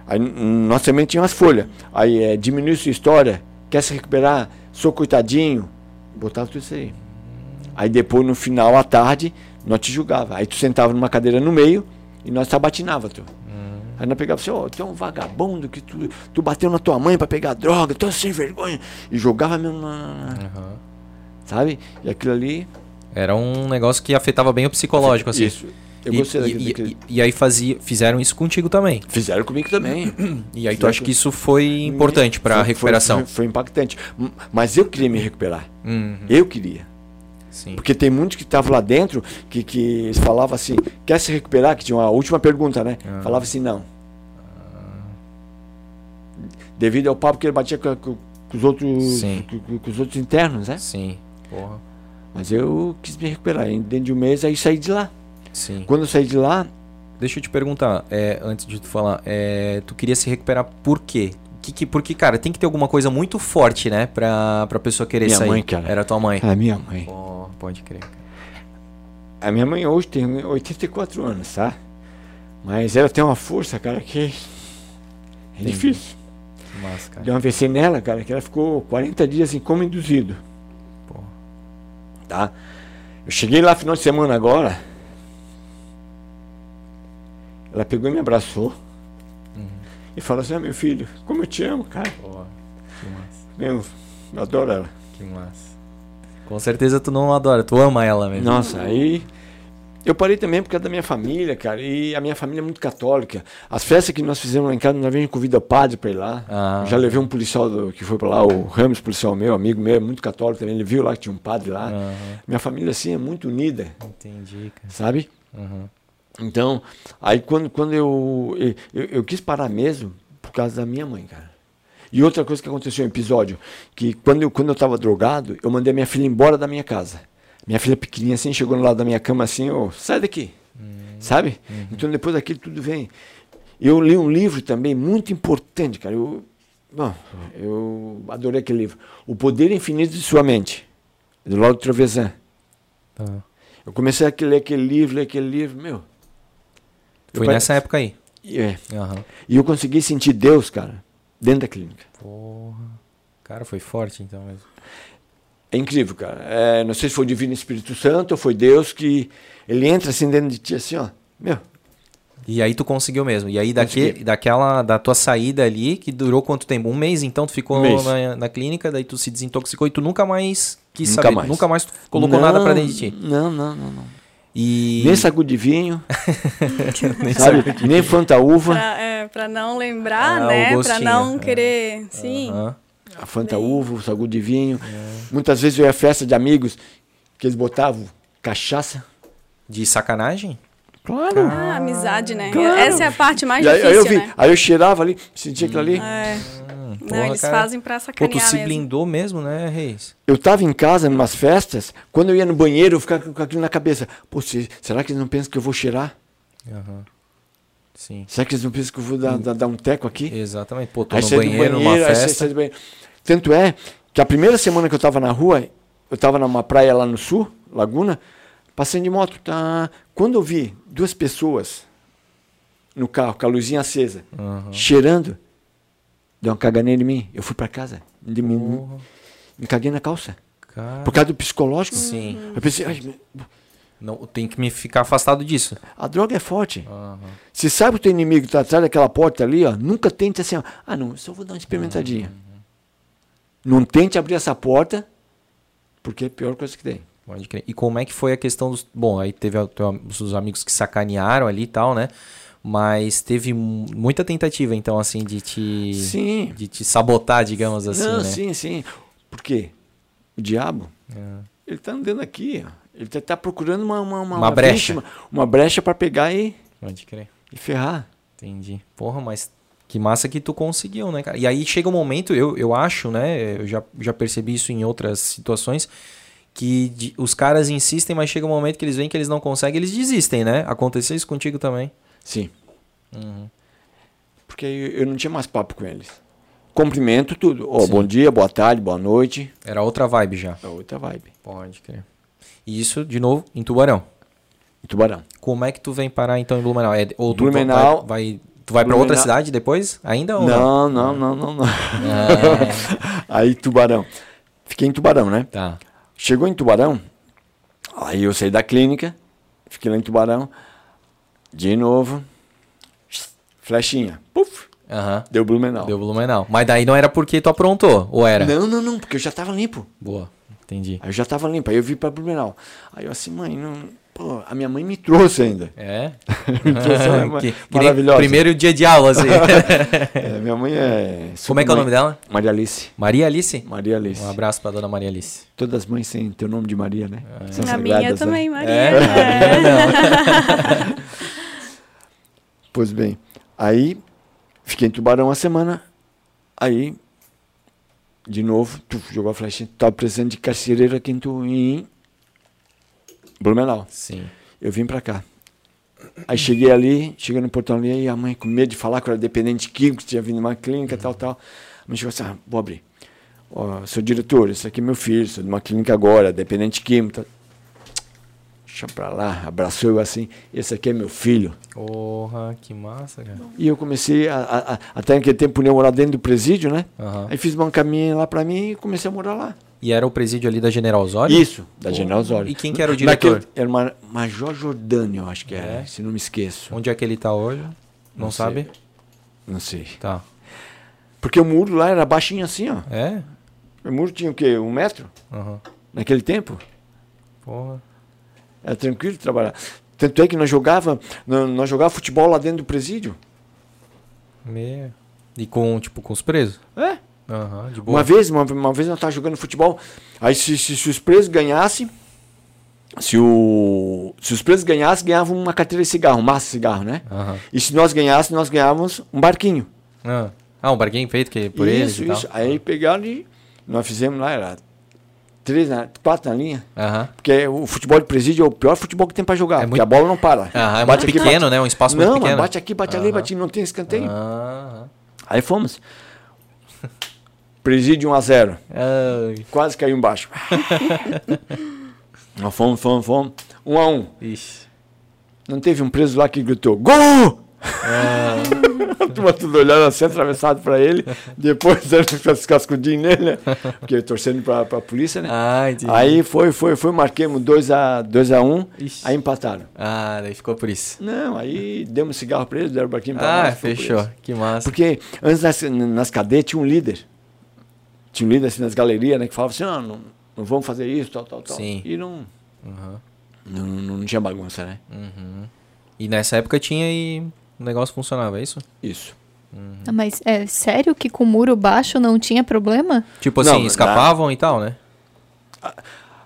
Aí, nós também tínhamos as folhas. Aí é, diminui sua história, quer se recuperar, sou coitadinho. Botava tudo isso aí. Aí depois, no final, à tarde, nós te julgava. Aí tu sentava numa cadeira no meio e nós tabatinava tu. Uhum. Aí nós pegava assim, ó, oh, tu é um vagabundo que tu, tu bateu na tua mãe para pegar droga, tu é sem vergonha. E jogava mesmo na. Uhum. Sabe? E aquilo ali. Era um negócio que afetava bem o psicológico, assim. Isso. Eu e, gostei daquele, e, daquele... e, e, aí fazia, fizeram isso contigo também. Fizeram comigo também. [clears throat] E aí tu acha que isso foi importante para a recuperação? Foi, foi, foi, impactante. Mas eu queria me recuperar. Uhum. Eu queria. Sim. Porque tem muitos que estavam lá dentro que, que eles falavam assim, quer se recuperar? Que tinha uma última pergunta, né? Ah. Falava assim, não. Ah. Devido ao papo que ele batia com, com, com os outros com, com, os outros internos, né? Sim. Porra. Mas eu quis me recuperar. Dentro de um mês aí saí de lá. Sim. Quando eu saí de lá. Deixa eu te perguntar, é, antes de tu falar, é, tu queria se recuperar por quê? Que, que, porque, cara, tem que ter alguma coisa muito forte, né? Pra, pra pessoa querer minha sair. Minha mãe, cara. Era tua mãe. A minha mãe. Oh, pode crer. A minha mãe hoje tem 84 anos, tá? Mas ela tem uma força, cara, que é Entendi. difícil. Mas, cara. Deu uma AVC nela, cara, que ela ficou 40 dias em coma induzido. Pô. Tá? Eu cheguei lá final de semana agora. Ela pegou e me abraçou. Uhum. E falou assim: ah, meu filho, como eu te amo, cara. Pô, que massa. Meu, eu adoro ela. Que massa. Com certeza tu não adora, tu ama ela mesmo. Nossa, aí. Eu parei também por causa da minha família, cara. E a minha família é muito católica. As festas que nós fizemos lá em casa, nós vimos convida padre para ir lá. Ah, Já levei um policial do, que foi para lá, o Ramos, policial meu, amigo meu, é muito católico também. Ele viu lá que tinha um padre lá. Uhum. Minha família, assim, é muito unida. Entendi, cara. Sabe? Uhum. Então, aí quando, quando eu, eu, eu, quis parar mesmo por causa da minha mãe, cara. E outra coisa que aconteceu um episódio, que quando eu, quando eu tava drogado, eu mandei a minha filha embora da minha casa. Minha filha pequenininha assim, chegou no lado da minha cama assim, oh, sai daqui. Uhum. Sabe? Uhum. Então depois daquilo tudo vem. Eu li um livro também muito importante, cara. Eu, bom, eu adorei aquele livro. O Poder Infinito de Sua Mente, do Laudo Trevisan. Uhum. Eu comecei a ler aquele livro, ler aquele livro, meu, foi eu nessa época aí? É. Uhum. E eu consegui sentir Deus, cara, dentro da clínica. Porra. Cara, foi forte então mesmo. É incrível, cara. É, não sei se foi o Divino Espírito Santo ou foi Deus que ele entra assim dentro de ti, assim, ó. Meu. E aí tu conseguiu mesmo. E aí daqui, daquela, da tua saída ali, que durou quanto tempo? Um mês, então tu ficou Um na, na clínica, daí tu se desintoxicou e tu nunca mais quis Nunca saber. mais. Nunca mais tu colocou Não, nada pra dentro de ti. Não, não, não. não. E... Nem saco de vinho, [laughs] Nem sabe? Nem Fanta Uva. Pra, é, pra não lembrar, Ah, né? Pra não é. querer. Sim. Aham. A Fanta Uva, o sagu de vinho. Muitas vezes eu ia à festa de amigos que eles botavam cachaça. De sacanagem? Claro. Ah, amizade, né? Claro. Essa é a parte mais E aí, aí difícil, eu vi, né? aí eu cheirava ali, sentia aquilo ali. É. porra, não, eles cara. fazem pra Pô, sacanear tu se mesmo. blindou mesmo, né, Reis? Eu tava em casa, em umas festas, quando eu ia no banheiro, eu ficava com aquilo na cabeça. Pô, se- será que eles não pensam que eu vou cheirar? Aham. Sim. Será que eles não pensam que eu vou dar, dar, dar um teco aqui? Exatamente. Pô, tô Aí no do banheiro, numa aí festa. banheiro. Tanto é que a primeira semana que eu tava na rua, eu tava numa praia lá no sul, Laguna, passando de moto. Tá? Quando eu vi duas pessoas no carro, com a luzinha acesa, Aham. cheirando, deu uma caganeira em mim. Eu fui pra casa, me, me, Porra, me caguei na calça. cara. Por causa do psicológico. Sim. Eu pensei, "Ai, Não, tem que me ficar afastado disso. a droga é forte. Aham. Se sabe que o teu inimigo está atrás daquela porta ali, ó, nunca tente assim, ó, ah não, só vou dar uma experimentadinha. Não tente abrir essa porta, porque é a pior coisa que tem. Pode crer. E como é que foi a questão dos. Bom, aí teve os amigos que sacanearam ali e tal, né? Mas teve mu- muita tentativa, então, assim, de te. Sim. De te sabotar, digamos assim, não, né? sim, sim. Por quê? O diabo, É. ele está andando aqui, ó. Ele está procurando uma, uma, uma, Uma brecha. vítima, uma brecha para pegar e, Pode crer. e ferrar. Entendi. Porra, mas que massa que tu conseguiu, né, cara? E aí chega um momento, eu, eu acho, né? Eu já, já percebi isso em outras situações, que os caras insistem, mas chega um momento que eles veem que eles não conseguem, eles desistem, né? Aconteceu isso contigo também. Sim. Uhum. Porque eu, não tinha mais papo com eles. Cumprimento tudo. Sim. bom dia, boa tarde, boa noite. Era outra vibe já. É outra vibe. Pode crer. E isso, de novo, em Tubarão. Em Tubarão. Como é que tu vem parar então em Blumenau? É, ou tu Blumenau- vai, vai- tu vai pra outra cidade depois? Ainda ou não? Não, não, não, não, não. Ah, [laughs] Aí Tubarão. Fiquei em Tubarão, né? tá. Chegou em Tubarão, aí eu saí da clínica, fiquei lá em Tubarão, de novo, flechinha, puf, deu Blumenau. Deu Blumenau. Mas daí não era porque tu aprontou, ou era? Não, não, não, porque eu já tava limpo. Boa, entendi. Aí eu já tava limpo, aí eu vim pra Blumenau. Aí eu assim, mãe, não, pô, a minha mãe me trouxe ainda. É? [laughs] Me [laughs] trouxe, é que, maravilhosa. primeiro dia de aula, assim. [laughs] É, minha mãe é... Como é que é o nome dela? Maria Alice. Maria Alice? Maria Alice. Um abraço pra dona Maria Alice. Todas as mães têm teu nome de Maria, né? São A minha sagradas, né? também, Maria. É? É. Pois bem, aí fiquei em Tubarão uma semana, aí, de novo, tu jogou a flecha, tava precisando de carcereiro aqui em, tu, em Blumenau. Sim. Eu vim pra cá. Aí cheguei ali, cheguei no portão ali, e a mãe com medo de falar que eu era dependente químico, que tinha vindo uma clínica, tal, tal. A mãe chegou assim, ah, vou abrir. Ó, sou diretor, esse aqui é meu filho, sou de uma clínica agora, dependente químico. Tal. Deixa pra lá, abraçou eu assim, esse aqui é meu filho. Porra, que massa, cara. E eu comecei, a, a- a- até naquele tempo, eu morar dentro do presídio, né? Aham. Aí fiz uma caminha lá pra mim e comecei a morar lá. E era o presídio ali da General Osório? Isso, da General Osório. E quem que era o diretor? Naquele- era uma, Major Jordânio, eu acho que era, É? se não me esqueço. Onde é que ele tá hoje? Não, Não sei. sabe? Não sei. Tá. Porque o muro lá era baixinho assim, ó. É? O muro tinha o quê? Um metro? Aham. Naquele tempo? Porra. Era tranquilo trabalhar. Tanto é que nós jogava, nós, jogava futebol lá dentro do presídio. Me... E com, tipo, com os presos? É. Boa. Uma vez, uma, uma vez nós tava jogando futebol, aí se, se, se os presos ganhassem, se, o, se os presos ganhassem, ganhavam uma carteira de cigarro, um maço de cigarro, né? Aham. E se nós ganhássemos, nós ganhávamos um barquinho. Ah. ah, um barquinho feito que por eles isso, e tal. isso. Aí pegaram e nós fizemos lá, era três, na, quatro na linha. Aham. Porque o futebol de presídio é o pior futebol que tem pra jogar, É porque muito- a bola não para. Aham, é Bate aqui, pequeno, bate- né? Um espaço não, muito pequeno. bate aqui, bate ali, Aham. bate não tem escanteio. Aí fomos. Presídio 1 a 0 Ai, Quase caiu embaixo. [laughs] Nós fomos, fomos, fomos. 1 a 1 Ixi. Não teve um preso lá que gritou: Gol! Ah, [laughs] a turma tudo olhando assim, atravessado pra ele. Depois dando [laughs] os cascudinhos nele, né? Porque torcendo pra, pra polícia, né? Ah, entendi. Aí foi, foi, foi, marquemos 2x1, dois a um, Ixi. aí empataram. Ah, daí ficou por isso. Não, aí demos cigarro pra eles, deram o barquinho pra Ah, nós. fechou. Que massa. Porque antes nas, nas cadeias tinha um líder. Tinha um líder assim nas galerias, né? Que falava assim, ah, não, não vamos fazer isso, tal, tal, tal. Sim. E não, Uhum. não, não, não tinha bagunça, né? Uhum. E nessa época tinha e o negócio funcionava, é isso? Isso. Ah, Mas é sério que com muro baixo não tinha problema? Tipo Não, assim, mas escapavam e tal, né?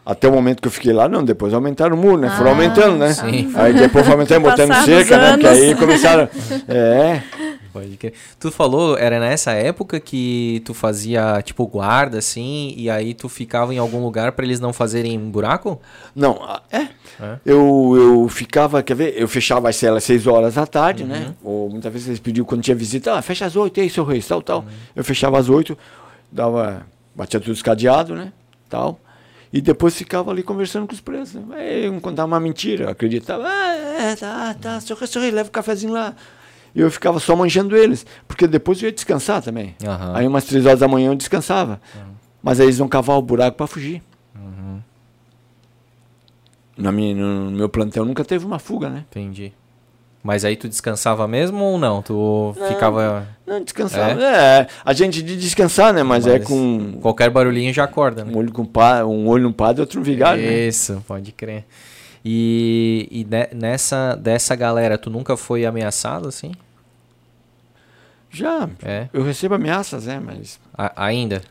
Até o momento que eu fiquei lá, não. Depois aumentaram o muro, né? Foram Ah, aumentando, né? sim. Aí depois foi aumentando, botando cerca, né? Porque aí começaram... [laughs] É, Pode crer. Tu falou, era nessa época que tu fazia, tipo, guarda, assim, e aí tu ficava em algum lugar pra eles não fazerem buraco? não, a- é. É? Eu, eu ficava, quer ver? Eu fechava as celas às 6 horas da tarde, Uhum. né? Ou muitas vezes eles pediam quando tinha visita, ah, fecha às 8, aí, seu Reis, tal, Uhum. tal. Eu fechava às 8, dava, batia tudo escadeado, né? Tal. E depois ficava ali conversando com os presos. Né? Aí um contava uma mentira, acreditava, ah, é, tá, tá, seu Reis, seu Reis, leva o cafezinho lá. E eu ficava só manjando eles, porque depois eu ia descansar também. Aham. Aí umas 3 horas da manhã eu descansava. Mas aí eles vão cavar o buraco para fugir. Na minha, no meu plantão nunca teve uma fuga, né? Entendi. Mas aí tu descansava mesmo ou não? Tu ficava. Não, descansava. É, a gente de descansar, né? Mas, é Mas com Qualquer barulhinho já acorda, né? um olho, com pa, um olho no padre e outro no vigário, né? Isso, pode crer. E, e ne- nessa dessa galera, tu nunca foi ameaçado assim? Já, É? eu recebo ameaças, né? Mas, A- ainda?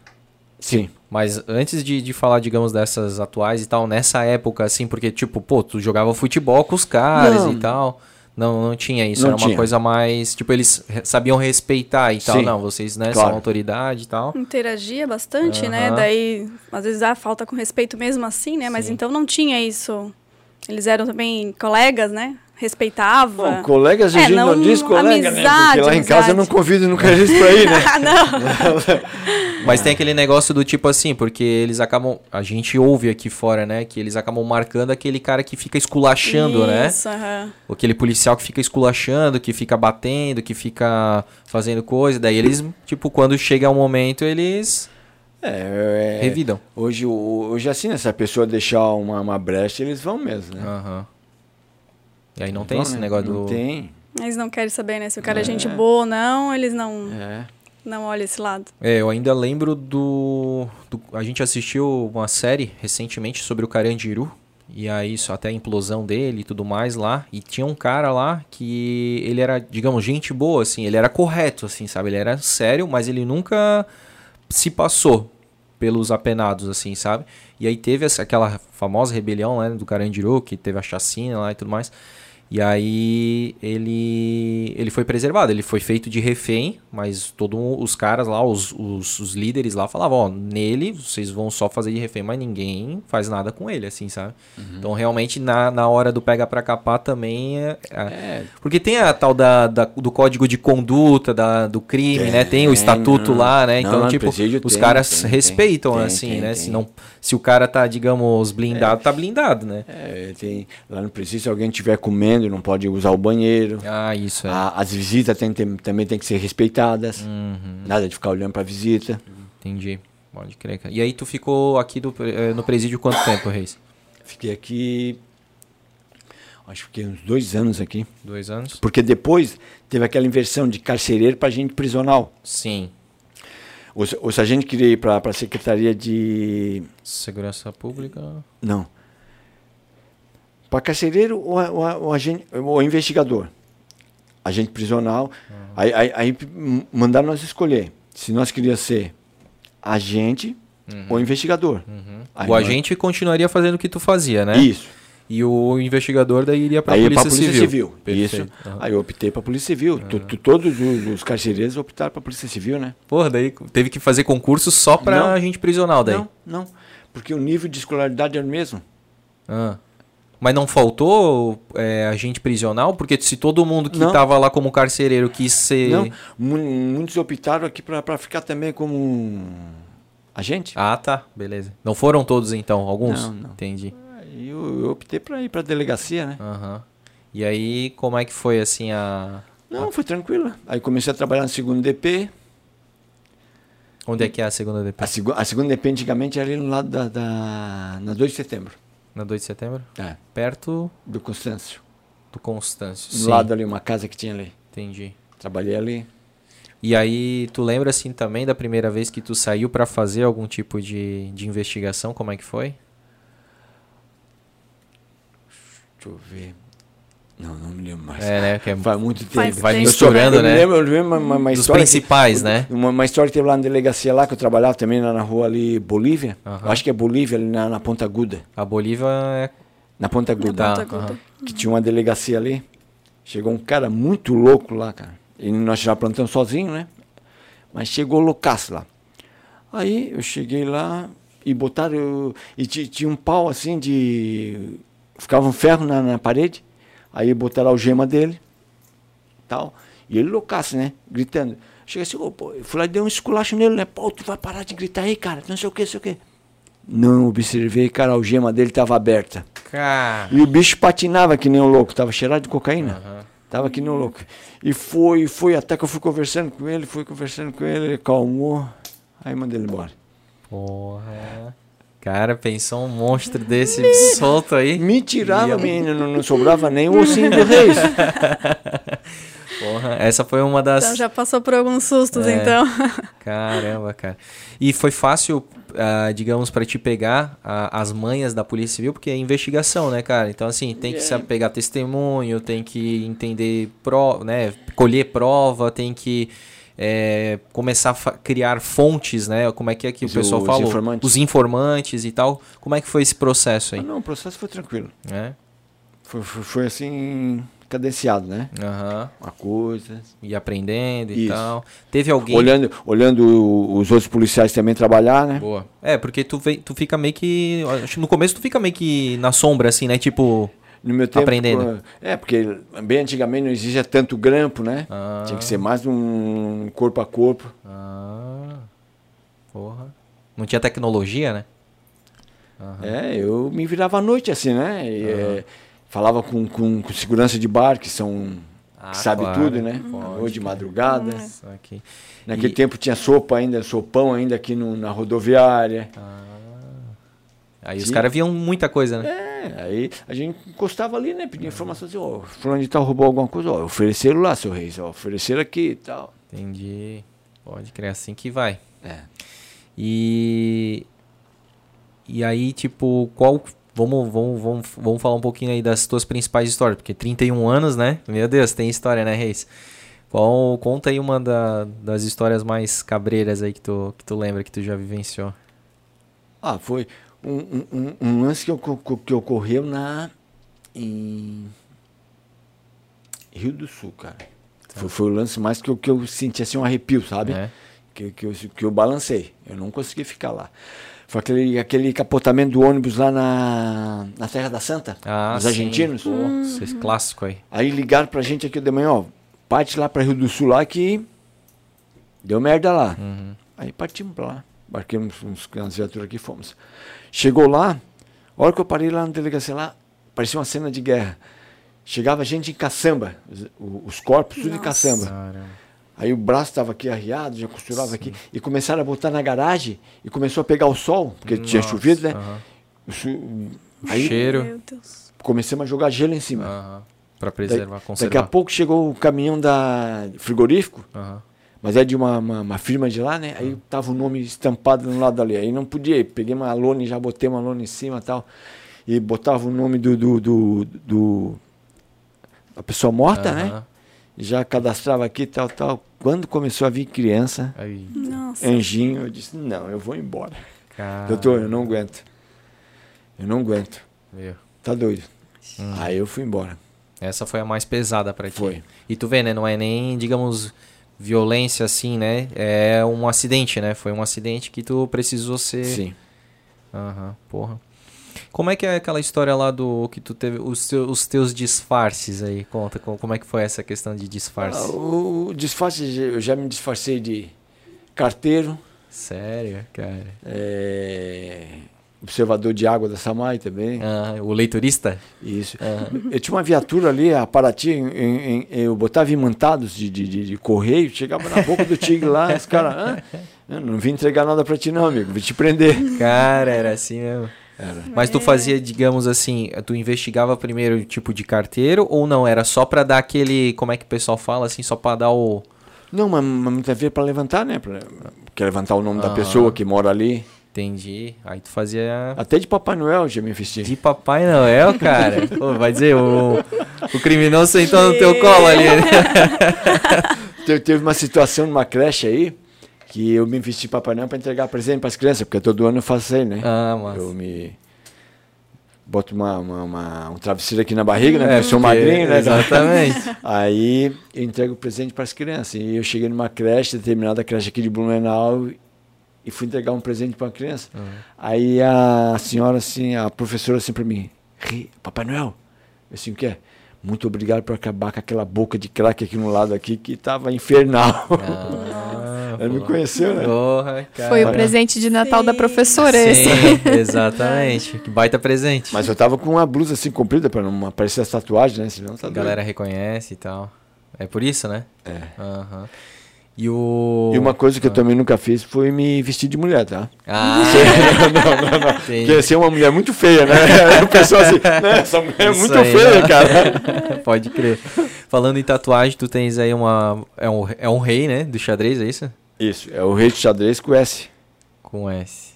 sim. Mas antes de, de falar, digamos, dessas atuais e tal, nessa época, assim, porque, tipo, pô, tu jogava futebol com os caras Não. e tal. Não, não tinha isso. Não era uma tinha. coisa mais. Tipo, eles sabiam respeitar e tal. Sim. Não, vocês, né, Claro. são autoridade e tal. Interagia bastante, né? Daí, às vezes, há falta com respeito mesmo assim, né? Mas Sim. então não tinha isso. Eles eram também colegas, né? Respeitava. Bom, colegas a É, gente não, não- diz colega, né? amizade, Porque lá em casa eu não amizade. convido nunca isso pra ir, né? ah, [laughs] não. [laughs] Mas tem aquele negócio do tipo assim, porque eles acabam. A gente ouve aqui fora, né? Que eles acabam marcando aquele cara que fica esculachando, né? Isso, aham. Aquele policial que fica esculachando, que fica batendo, que fica fazendo coisa. Daí eles, tipo, quando chega um momento, eles É, é, revidam. hoje, hoje assim, né? Se a pessoa deixar uma, uma brecha, eles vão mesmo, né? Aham. E aí não tem Vão, esse negócio não do. tem. Eles não querem saber, né? Se o cara é gente boa ou não, eles não, É. não olham esse lado. É, eu ainda lembro do, do- A gente assistiu uma série recentemente sobre o Carandiru. E aí, isso, até a implosão dele e tudo mais lá. E tinha um cara lá que ele era, digamos, gente boa, assim. Ele era correto, assim, sabe? Ele era sério, mas ele nunca se passou pelos apenados, assim, sabe? E aí teve essa, aquela famosa rebelião né, do Carandiru, que teve a chacina lá e tudo mais. E aí ele ele foi preservado, ele foi feito de refém, mas todos os caras lá, os, os, os líderes lá falavam, ó, nele vocês vão só fazer de refém, mas ninguém faz nada com ele, assim, sabe? Então realmente na, na hora do pega pra capar também é, é- É, porque tem a tal da, da- do código de conduta da, do crime, né? Tem o Tem, estatuto não. lá, né? Não, Então, no tipo, os tem, caras tem, tem. respeitam, Tem, assim, tem, né? tem. Se, não, se o cara tá, digamos, blindado, tá blindado, né? é, tem, lá no presídio, se alguém estiver comendo, não pode usar o banheiro. Ah, isso é. A- as visitas tem- tem- também tem que ser respeitadas. Uhum. Nada de ficar olhando pra visita. Entendi. Pode crer, cara. E aí tu ficou aqui do, eh, no presídio quanto tempo, Reis? Fiquei aqui. Acho que fiquei uns dois anos aqui. Dois anos? Porque depois teve aquela inversão de carcereiro para gente prisional. Sim. O, o sargento queria ir para a Secretaria de. Segurança Pública. Não. Para carcereiro ou, ou, ou, agente, ou investigador. Agente prisional. Aí, aí, aí m- mandaram nós escolher se nós queríamos ser agente ou investigador. Aí o nós- agente continuaria fazendo o que tu fazia, né? Isso. E o investigador daí iria pra aí Polícia, para Polícia Civil. Isso. Aham. Aí eu optei para Polícia Civil. Tu- tu- todos os, os carcereiros optaram para Polícia Civil, né? Porra, daí teve que fazer concurso só pra Não. agente prisional daí. Não, não. Porque o nível de escolaridade era o mesmo. Ah. Mas não faltou é, agente prisional? Porque se todo mundo que Não. tava lá como carcereiro quis ser. Não, mu- muitos optaram aqui para ficar também como agente. Ah, tá. Beleza. Não foram todos então? Alguns? Não, não. Entendi. Aí eu, eu optei para ir para delegacia, né? Aham. E aí, como é que foi assim a. Não, foi tranquilo. Aí comecei a trabalhar no segundo DP. Onde é que é a segunda DP? A, segu a segunda DP antigamente era ali no lado da, da. na 2 de setembro. Na 2 de setembro? É. Perto Do Constâncio. do Constâncio. Do Sim, lado ali, uma casa que tinha ali. entendi. Trabalhei ali. E aí, tu lembra assim também da primeira vez que tu saiu pra fazer algum tipo de, de investigação? Como é que foi? Deixa eu ver. Não, não me lembro mais. É, né? Que é, Faz muito tempo. Faz vai tempo. misturando, eu né? Lembro, eu lembro uma, uma Dos história. que- principais, né? Uma, uma história que teve lá na delegacia lá, que eu trabalhava também lá na rua ali, Bolívia. Aham. Eu Acho que é Bolívia, ali na, na Ponta Aguda. A Bolívia é. Na Ponta Aguda. Tá, Ponta Aguda. aham. Que tinha uma delegacia ali. Chegou um cara muito louco lá, cara. E nós já plantamos sozinho, né? Mas chegou loucaço lá. Aí eu cheguei lá e botaram. e ti- tinha um pau assim de. Ficava um ferro na, na parede. Aí botaram a algema dele. Tal. E ele loucaço, né? Gritando. Cheguei assim, ô, pô, eu fui lá e dei um esculacho nele, né? Pô, tu vai parar de gritar aí, cara. Não sei o que, não sei o que. Não observei, cara, a algema dele tava aberta. Cara. E o bicho patinava que nem um louco, tava cheirado de cocaína. Aham. Tava que nem um louco. E foi, foi, até que eu fui conversando com ele, fui conversando com ele, ele calmou. Aí mandei ele embora. Porra. Cara, pensou um monstro desse solto aí. Me tirava, menino, não, sobrava nem o ossinho do reis. [laughs] Porra. Essa foi uma das. Então já passou por alguns sustos, É. então. [laughs] Caramba, cara. E foi fácil, ah, digamos, pra te pegar ah, as manhas da Polícia Civil, porque é investigação, né, cara? Então, assim, tem que É. saber pegar testemunho, tem que entender, pro, né, colher prova, tem que é, começar a criar fontes, né? Como é que é que o pessoal os fala? informantes. Os informantes e tal. Como é que foi esse processo Ah, aí? não, o processo foi tranquilo. Né? Foi, foi, foi assim, cadenciado, né? Aham. Uma coisa. E aprendendo e Isso. tal. Teve alguém. Olhando, olhando os outros policiais também trabalhar, né? Boa. É, porque tu, vem, tu fica meio que no começo tu fica meio que na sombra, assim, né? Tipo. No meu tempo. Aprendendo. É, porque bem antigamente não existia tanto grampo, né? Ah. Tinha que ser mais um corpo a corpo. Ah. Porra. Não tinha tecnologia, né? É, eu me virava à noite assim, né? E, é, falava com, com, com segurança de bar, que são. Ah, que sabe claro. tudo, né? Pode Ou de madrugada. Aqui. Naquele E- tempo tinha sopa ainda, sopão ainda aqui no- na rodoviária. Aí os Sim. caras viam muita coisa, né? É, aí a gente encostava ali, né? Pedia informação assim, ó, fulano de tal roubou alguma coisa, ó, ofereceram lá, seu reis, ó, ofereceram aqui e tal. Entendi. Pode crer assim que vai. É. E. E aí, tipo, qual. Vamos, vamos, vamos, vamos falar um pouquinho aí das tuas principais histórias, porque 31 anos, né? Meu Deus, tem história, né, Reis? Qual, conta aí uma da- das histórias mais cabreiras aí que tu, que tu lembra, que tu já vivenciou. Ah, foi um, um- um, lance que, que ocorreu na. em Rio do Sul, cara. Foi, foi o lance mais que eu, que eu senti assim um arrepio, sabe? É. Que, que, eu, que eu balancei. Eu não consegui ficar lá. Foi aquele, aquele capotamento do ônibus lá na, na Terra da Santa, Ah, os argentinos. Pô, esse clássico aí. Aí ligaram pra gente aqui de manhã, ó, parte lá pra Rio do Sul lá que deu merda lá. Uhum. Aí partimos pra lá. Embarquemos uns, umas viaturas aqui e fomos. Chegou lá, a hora que eu parei lá na delegacia lá, parecia uma cena de guerra. Chegava gente em caçamba, os, os corpos tudo em Nossa. caçamba. Caramba. Aí o braço estava aqui arriado, já costurava aqui. E começaram a botar na garagem e começou a pegar o sol, porque tinha Nossa, chovido, né? O su- Aí Cheiro. Meu Deus. começamos a jogar gelo em cima. Daí- preservar, daqui conservar. a pouco chegou o caminhão da frigorífico. Mas é de uma, uma, uma firma de lá, né? Aí tava o nome estampado no lado ali. Aí não podia ir. Peguei uma lona e já botei uma lona em cima e tal. E botava o nome do. do, do, do- a pessoa morta, né? Já cadastrava aqui tal, tal. Quando começou a vir criança, Aí, Nossa. anjinho, eu disse: não, eu vou embora. cara. Doutor, eu não aguento. Eu não aguento. Meu. Tá doido. Aí eu fui embora. Essa foi a mais pesada pra ti. Foi. E tu vê, né? Não é nem, digamos, violência assim, né? É um acidente, né? Foi um acidente que tu precisou ser. Sim. Aham, porra. Como é que é aquela história lá do que tu teve, os, teu- os teus disfarces aí? Conta, co- como é que foi essa questão de Ah, disfarce? o o disfarce, eu já me disfarcei de carteiro, Sério, cara? é, observador de água da Samai também. Ah, o leiturista? Isso. Eu tinha uma viatura ali, a Paraty, em- em- eu botava imantados de, de, de, de correio, chegava na boca do tigre lá, os caras, "Ah, não vim entregar nada pra ti não, amigo, vim te prender. Cara, era assim mesmo. Mas tu fazia, digamos assim, tu investigava primeiro o tipo de carteiro ou não? Era só pra dar aquele, como é que o pessoal fala assim, só pra dar o... Não, mas, mas muitas vezes para levantar, né? Pra, quer levantar o nome da Aham. pessoa que mora ali. Entendi. Aí tu fazia Até de Papai Noel já me vesti. de Papai Noel, cara. [laughs] Pô, vai dizer, o, o criminoso sentou no teu colo ali. né? [laughs] Te- Teve uma situação numa creche aí que eu me vesti de Papai Noel para entregar presente para as crianças, porque todo ano eu faço isso aí, né? Ah, mas... Eu me boto uma, uma- uma- um travesseiro aqui na barriga, né? porque eu sou magrinho, né? Exatamente. [laughs] Aí eu entrego o presente para as crianças. E eu cheguei numa creche, determinada creche aqui de Blumenau, e fui entregar um presente para uma criança. Aí a senhora, assim, a professora assim para mim, "Ri, Papai Noel, eu assim, o que é? Muito obrigado por acabar com aquela boca de crack aqui no lado aqui que tava infernal. Ah, [laughs] Ela me conheceu, né? Porra, cara. Foi o presente de Natal da Sim. professora esse. Sim, [laughs] exatamente. Que baita presente. Mas eu tava com uma blusa assim comprida para não aparecer as tatuagens, né? Senão tá A doido. galera reconhece e tal. É por isso, né? É. Aham. E o... E uma coisa que eu também nunca fiz foi me vestir de mulher, tá? Ah, [laughs] não, não, não. Porque ser uma mulher muito feia, né? [laughs] O pessoal assim, né? Essa mulher é muito aí, feia, né? cara. [laughs] Pode crer. Falando em tatuagem, tu tens aí uma... É um, é um rei, né? Do xadrez, é isso? Isso, é o rei de xadrez com S. Com S.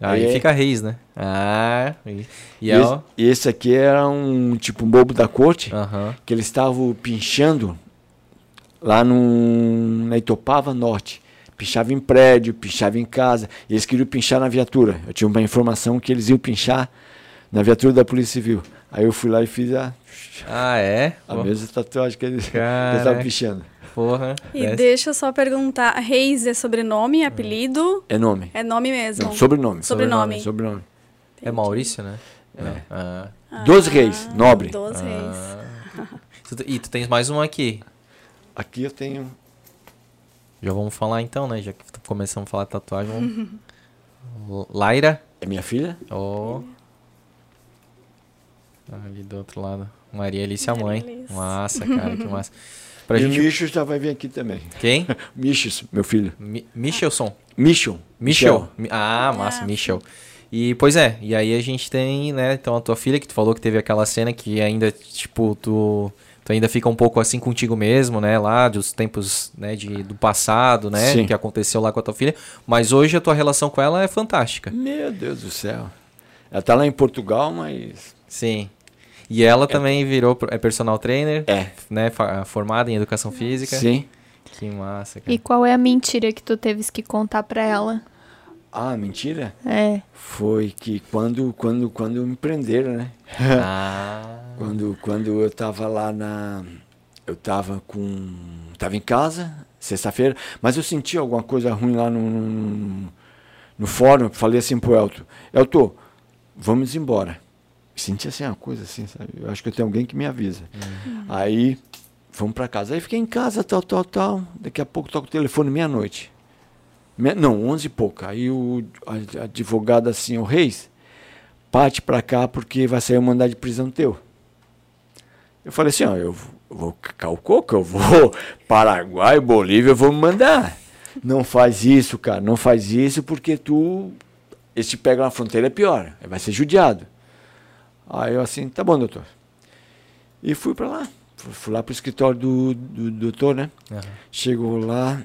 Aí Aí é- fica reis, né? Ah, e, e E, é esse, e esse aqui era um tipo um bobo da corte, Aham. que eles estavam pinchando lá no, na Itopava Norte. Pinchava em prédio, pinchava em casa. E eles queriam pinchar na viatura. Eu tinha uma informação que eles iam pinchar na viatura da Polícia Civil. Aí eu fui lá e fiz a, Ah, é? a Pô, mesma tatuagem que eles estavam pinchando. Porra. E desce. deixa eu só perguntar, Reis é sobrenome, apelido? É nome. É nome mesmo? Não, sobrenome. Sobrenome. Sobrenome. É Maurício, né? É. Ah. Dos reis, nobre. Dois reis. Tu te- E tu tens mais um aqui. Aqui eu tenho. Já vamos falar então, né? Já que começamos a falar de tatuagem. Vamos... [laughs] Laira. É minha filha? Ó. Ali do outro lado. Maria Alice, a Maria mãe. Alice. Massa, [laughs] cara, que massa. Pra e gente... o Michos já vai vir aqui também. Quem? [laughs] Michos, meu filho. Mi Michelson. Michel. Michel. Mi- Ah, massa, Ah, Michel. E, pois é, e aí a gente tem, né, então a tua filha, que tu falou que teve aquela cena que ainda, tipo, tu, tu ainda fica um pouco assim contigo mesmo, né, lá dos tempos, né, de, do passado, né, Sim. que aconteceu lá com a tua filha, mas hoje a tua relação com ela é fantástica. Meu Deus do céu. Ela tá lá em Portugal, mas. Sim. E ela também virou, é personal trainer, É. né, formada em educação física. Sim. Que massa, cara. E qual é a mentira que tu teves que contar pra ela? Ah, mentira? É. Foi que quando, quando, quando me prenderam, né? Ah, Quando, quando eu tava lá na. Eu tava com. Tava em casa, sexta-feira, mas eu senti alguma coisa ruim lá no, no, no fórum. Falei assim pro Elton: Elton, vamos embora. Senti assim uma coisa assim, sabe? Eu acho que eu tenho alguém que me avisa. Aí, vamos pra casa. Aí fiquei em casa, tal, tal, tal. Daqui a pouco toca o telefone meia-noite. Me- Não, onze e pouco. Aí o advogado assim, o Reis, parte pra cá porque vai sair um mandado de prisão teu. Eu falei assim, ó, eu vou- vou cacar o coco, eu vou [laughs] Paraguai, Bolívia, eu vou me mandar. Não faz isso, cara, não faz isso porque tu, esse pega na fronteira é pior, vai ser judiado. Aí eu assim, tá bom, doutor. E fui pra lá, fui lá pro escritório do, do doutor, né? aham. Chegou lá,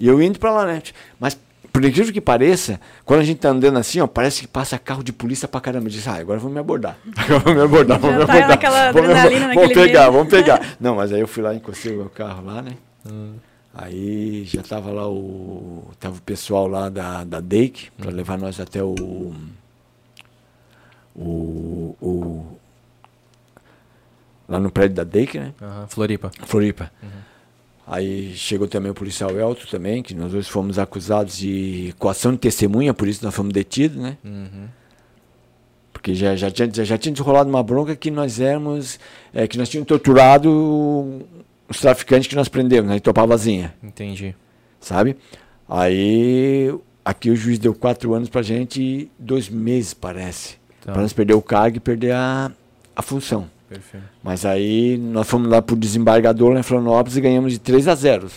e eu indo pra lá, né? Mas, por incrível que pareça, quando a gente tá andando assim, ó, parece que passa carro de polícia pra caramba. Diz, ah, agora vão me abordar. [laughs] Agora vão me abordar, vão me tá abordar. naquela Vão me abordar. adrenalina, Vão naquele pegar, medo. vão pegar. [laughs] Não, mas aí eu fui lá, encostei o meu carro lá, né? Hum. Aí já tava lá o. Tava o pessoal lá da, da DEIC, Hum. pra levar nós até o. O. o lá no prédio da DEIC, né? Aham, Floripa. Floripa. Aí chegou também o policial Elton também, que nós dois fomos acusados de coação de testemunha, por isso nós fomos detidos, né? Uhum. Porque já, já, tinha, já, já tinha desrolado uma bronca que nós éramos, é, que nós tínhamos torturado os traficantes que nós prendemos na Itopavazinha, Entendi. sabe? Aí aqui o juiz deu quatro anos pra gente e dois meses, parece. Tá. Pra nós perder o cargo e perder a, a função. Perfeito. Mas aí nós fomos lá pro desembargador lá em Florianópolis e ganhamos de 3 a 0.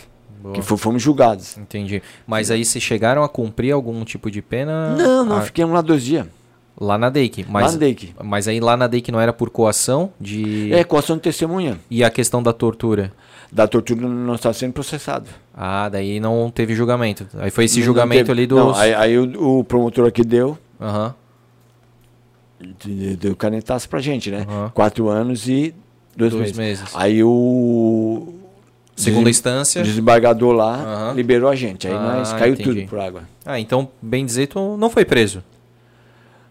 Boa. Que fo- fomos julgados. Entendi. Mas aí vocês chegaram a cumprir algum tipo de pena? Não, não, Ah, fiquemos lá dois dias. Lá na DEIC. Mas, Lá no DEIC. mas aí lá na DEIC não era por coação de... É, coação de testemunha. E a questão da tortura? Da tortura não está sendo processado. Ah, daí não teve julgamento. Aí foi esse Não- julgamento teve- ali dos... Não, aí, aí o, o promotor aqui deu, Aham. de- deu canetaço pra gente, né? Aham. Quatro anos e dois, Dois meses. meses. Aí o Segunda instância. o desembargador lá Aham. liberou a gente. Aí Ah, nós caiu entendi. tudo por água. Ah, então, bem dizer, tu não foi preso.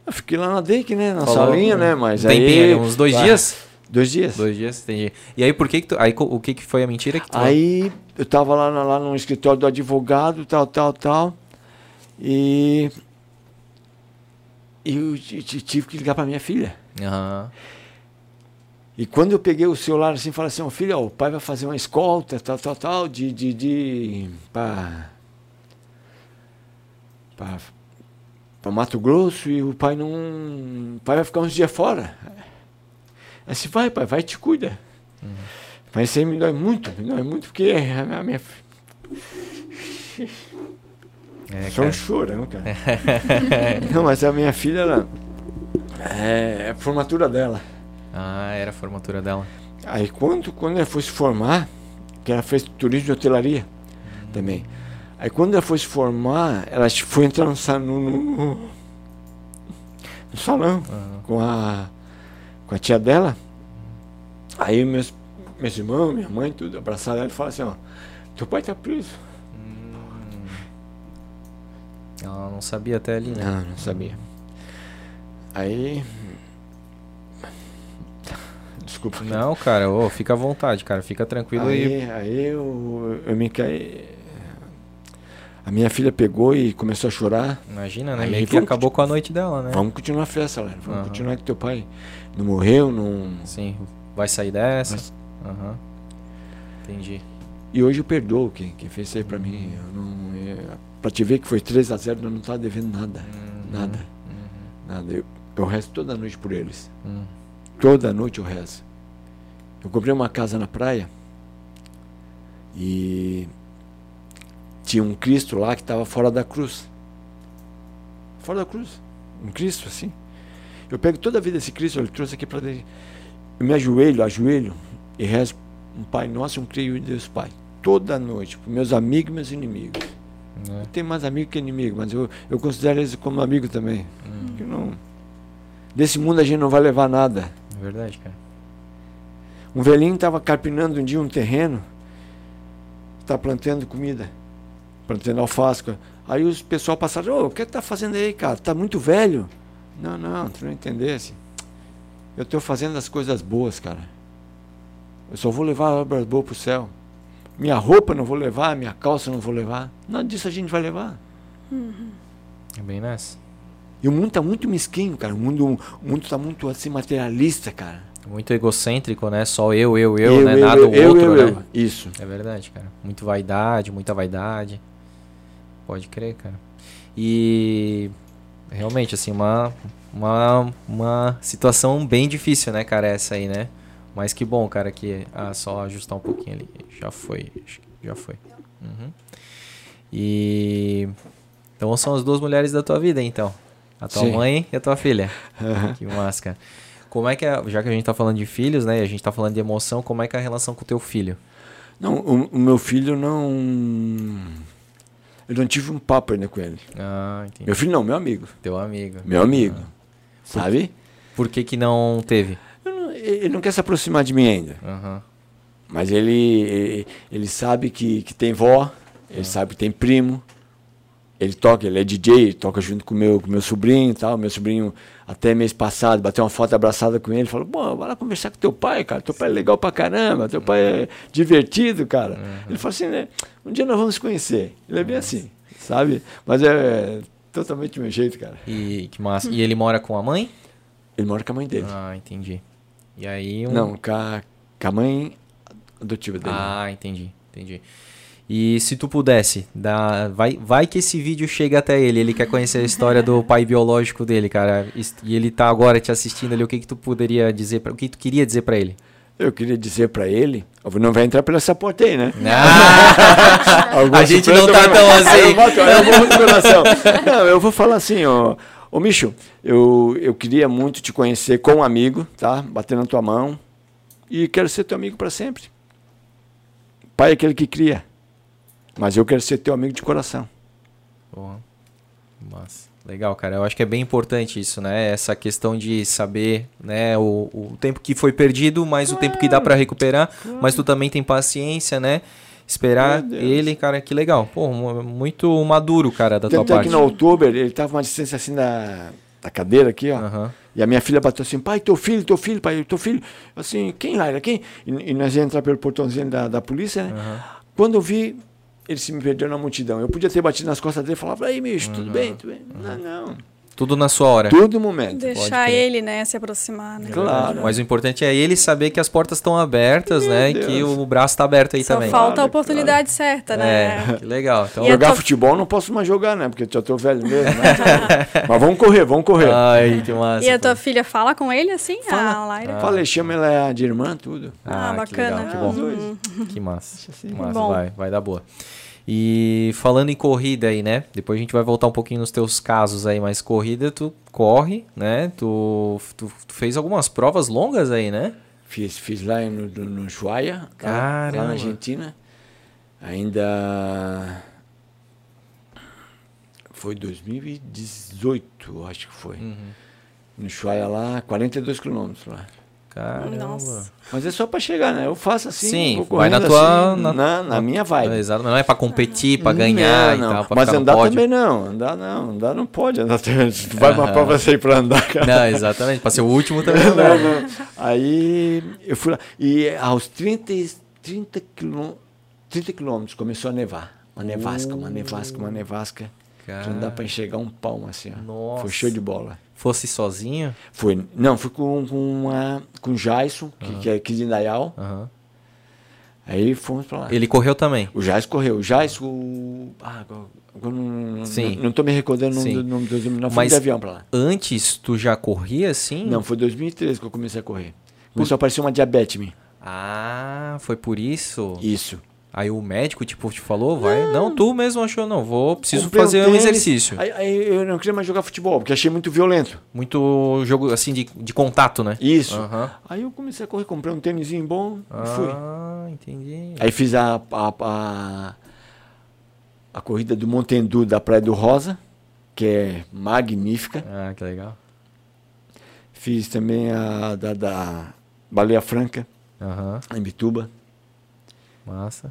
Eu fiquei lá na DEIC, né? Na Falou salinha, um- né? Mas um aí... tempinho uns dois Ah, dias? Dois dias. Dois dias, entendi. E aí, por que que tu... Aí, o que que foi a mentira que tu... Aí eu tava lá, lá no escritório do advogado, tal, tal, tal. E. Eu ti- ti- tive que ligar pra minha filha. Aham. E quando eu peguei o celular assim, falei assim, ó, filha, ó, o pai vai fazer uma escolta, tal, tal, tal, de. de, de pra, pra, pra Mato Grosso e o pai não. O pai vai ficar uns dias fora. Aí assim, vai, pai, vai e te cuida. Mas isso aí me dói muito, me dói muito, porque a a minha. É, Só um cara. chorão, cara. [laughs] não, mas a minha filha, ela. É, é a formatura dela. Ah, era a formatura dela. Aí quando, quando ela foi se formar, que ela fez turismo de hotelaria também. Aí quando ela foi se formar, ela foi entrar no, no, no salão com, a, com a tia dela. Aí meus, meus irmãos, minha mãe, tudo, abraçaram ela e falaram assim, ó, teu pai tá preso. Ela não sabia até ali, né? Não, não sabia. Aí. Desculpa. Não, cara, ô, fica à vontade, cara. Fica tranquilo e... Aí, aí eu, eu me caí. A minha filha pegou e começou a chorar. Imagina, né? Aí Meio que acabou com a noite dela, né? Vamos continuar a festa, galera. Vamos Aham. continuar que teu pai não morreu, não. Sim, vai sair dessa. Mas- Aham. Entendi. E hoje eu perdoo quem, quem fez isso aí pra mim. Eu não, é, pra te ver que foi 3x0, eu não tava devendo nada. Uhum. Nada. Nada. Eu, eu rezo toda noite por eles. Hum. Toda noite eu rezo. Eu comprei uma casa na praia e tinha um Cristo lá que estava fora da cruz. Fora da cruz. Um Cristo assim. Eu pego toda a vida esse Cristo, ele trouxe aqui para dentro. Eu me ajoelho, ajoelho e rezo um Pai Nosso um Creio em Deus Pai. Toda noite, para meus amigos e meus inimigos. É. Eu tenho mais amigo que inimigo, mas eu, eu considero eles como amigo também. Porque não, desse mundo a gente não vai levar nada. É verdade, cara. Um velhinho estava carpinando um dia um terreno, está plantando comida, plantando alface. Aí os pessoal passaram, ô, o que tá fazendo aí, cara? Tá muito velho. Não, não, tu não entendesse. Eu estou fazendo as coisas boas, cara. Eu só vou levar obras boas pro céu. Minha roupa eu não vou levar, minha calça eu não vou levar. Nada disso a gente vai levar. É bem nessa. E o mundo tá muito mesquinho, cara. O mundo, o mundo tá muito assim materialista, cara. Muito egocêntrico, né? Só eu, eu, eu, né? Nada o eu, outro, eu, né? eu. Isso. É verdade, cara. Muito vaidade, muita vaidade. Pode crer, cara. E realmente, assim, uma, uma, uma situação bem difícil, né, cara, essa aí, né? Mas que bom, cara, que. Ah, só ajustar um pouquinho ali. Já foi, já foi. Uhum. E. Então são as duas mulheres da tua vida, então. A tua Sim. mãe e a tua filha. que máscara. Como é que é, já que a gente tá falando de filhos, né, e a gente tá falando de emoção, como é que é a relação com o teu filho? Não, o, o meu filho não. Eu não tive um papo ainda com ele. Ah, entendi. Meu filho não, meu amigo. Teu amigo. Meu amigo. Sabe? Por que que não teve? Ele não quer se aproximar de mim ainda. Aham. Mas ele, ele, ele sabe que, que tem vó, ele sabe que tem primo. Ele toca, ele é DJ, ele toca junto com meu, com meu sobrinho e tal. Meu sobrinho, até mês passado, bateu uma foto abraçada com ele. Falou: Pô, vai lá conversar com teu pai, cara. Teu pai é legal pra caramba, teu pai é divertido, cara. Ele falou assim: né? Um dia nós vamos conhecer. Ele é bem assim, sabe? Mas é totalmente meu jeito, cara. E que massa. E ele mora com a mãe? Ele mora com a mãe dele. Ah, entendi. E aí um... Não, com a, com a mãe adotiva dele. Ah, entendi, entendi. E se tu pudesse, dá, vai, vai que esse vídeo chega até ele, ele quer conhecer a história do pai biológico dele, cara, e ele tá agora te assistindo ali, o que que tu poderia dizer, pra, o que tu queria dizer para ele? Eu queria dizer para ele, não vai entrar pela essa porta aí, né? Ah, [laughs] a gente não tá tão assim. Eu, boto, eu vou coração. Não, eu vou falar assim, ó, ô Micho, eu, eu queria muito te conhecer como amigo, tá? Bater na tua mão e quero ser teu amigo para sempre. Pai é aquele que cria. Mas eu quero ser teu amigo de coração. Porra. Massa. Legal, cara. Eu acho que é bem importante isso, né? Essa questão de saber, né, o, o tempo que foi perdido, mas o tempo que dá para recuperar, mas tu também tem paciência, né? Esperar ele, cara, que legal. Pô, muito maduro, cara, da Tanto tua é parte. que no outubro, ele tava uma distância assim da, da cadeira aqui, ó. Aham. E a minha filha bateu assim, pai, teu filho, teu filho, pai, teu filho. Assim, quem, Laira, quem? E, e nós ia entrar pelo portãozinho da, da polícia, né? Aham. Quando eu vi, ele se me perdeu na multidão. Eu podia ter batido nas costas dele e falava, ei, bicho, tudo bem? Tudo bem? Não, não. Tudo na sua hora. Tudo no momento. Deixar ele, né, se aproximar, né? Claro. Mas o importante é ele saber que as portas estão abertas, né? E que Deus. o braço tá aberto aí Só também. falta a Claro, oportunidade certa, né? É, que legal. Então, a Jogar tua- futebol não posso mais jogar, né? Porque já tô velho mesmo, né? [laughs] Mas vamos correr, vamos correr. Ai, que massa. E a pô. tua filha fala com ele assim? Fala. A Laira? Falei, chama ela de irmã, tudo. Ah, que bacana. legal, que Ah, os bom. dois. Que massa. Que massa, Bom. vai, vai dar boa. E falando em corrida aí, né? Depois a gente vai voltar um pouquinho nos teus casos aí, mas corrida tu corre, né? Tu, tu, tu fez algumas provas longas aí, né? Fiz, fiz lá no, no, Ushuaia, lá, lá na Argentina. Ainda foi 2018, eu acho que foi. Uhum. No Ushuaia lá, 42 quilômetros lá. Caramba. Nossa. Mas é só para chegar, né? Eu faço assim, Sim, vai na tua- assim, na- na, na minha vibe. Exato, mas não é pra competir, pra ganhar não, e não. tal, pra Mas ficar no andar pódio. também não, andar não, andar não pode andar. Tu [laughs] vai pra Aham. prova sair pra andar, cara. Não, exatamente. Pra ser o último [laughs] também não. Não. Aí eu fui lá. E aos 30, e- 30, quilô, 30 quilômetros começou a nevar. Uma nevasca, uma nevasca, uma nevasca. Que não dá pra enxergar um palmo assim, ó. Nossa. Foi show de bola. Fosse sozinho? Foi, não, fui com, com, uma, com o Jason, que, que é aqui de Indaial. Aham. Aí fomos pra lá. Ele correu também. O Jais correu. O Jais, o. Ah, agora agora não, Sim. não, não tô me recordando o nome do nome dos. Não Mas- de avião pra lá. Antes, tu já corria assim? Não, foi 2013 que eu comecei a correr. Começou a aparecer uma diabetes em mim. Ah, foi por isso? Isso. Aí o médico, tipo, te falou, vai? Não, tu mesmo achou, não, vou, preciso Comprei fazer um tênis, exercício. Aí, aí eu não queria mais jogar futebol, porque achei muito violento. Muito jogo, assim, de, de contato, né? Isso. Aham. Aí eu comecei a correr, comprei um tênisinho bom e fui. Ah, entendi. Aí fiz a, a, a, a corrida do Montendu da Praia do Rosa, que é magnífica. Ah, que legal. Fiz também a da, da Baleia Franca, Aham, em Bituba. massa.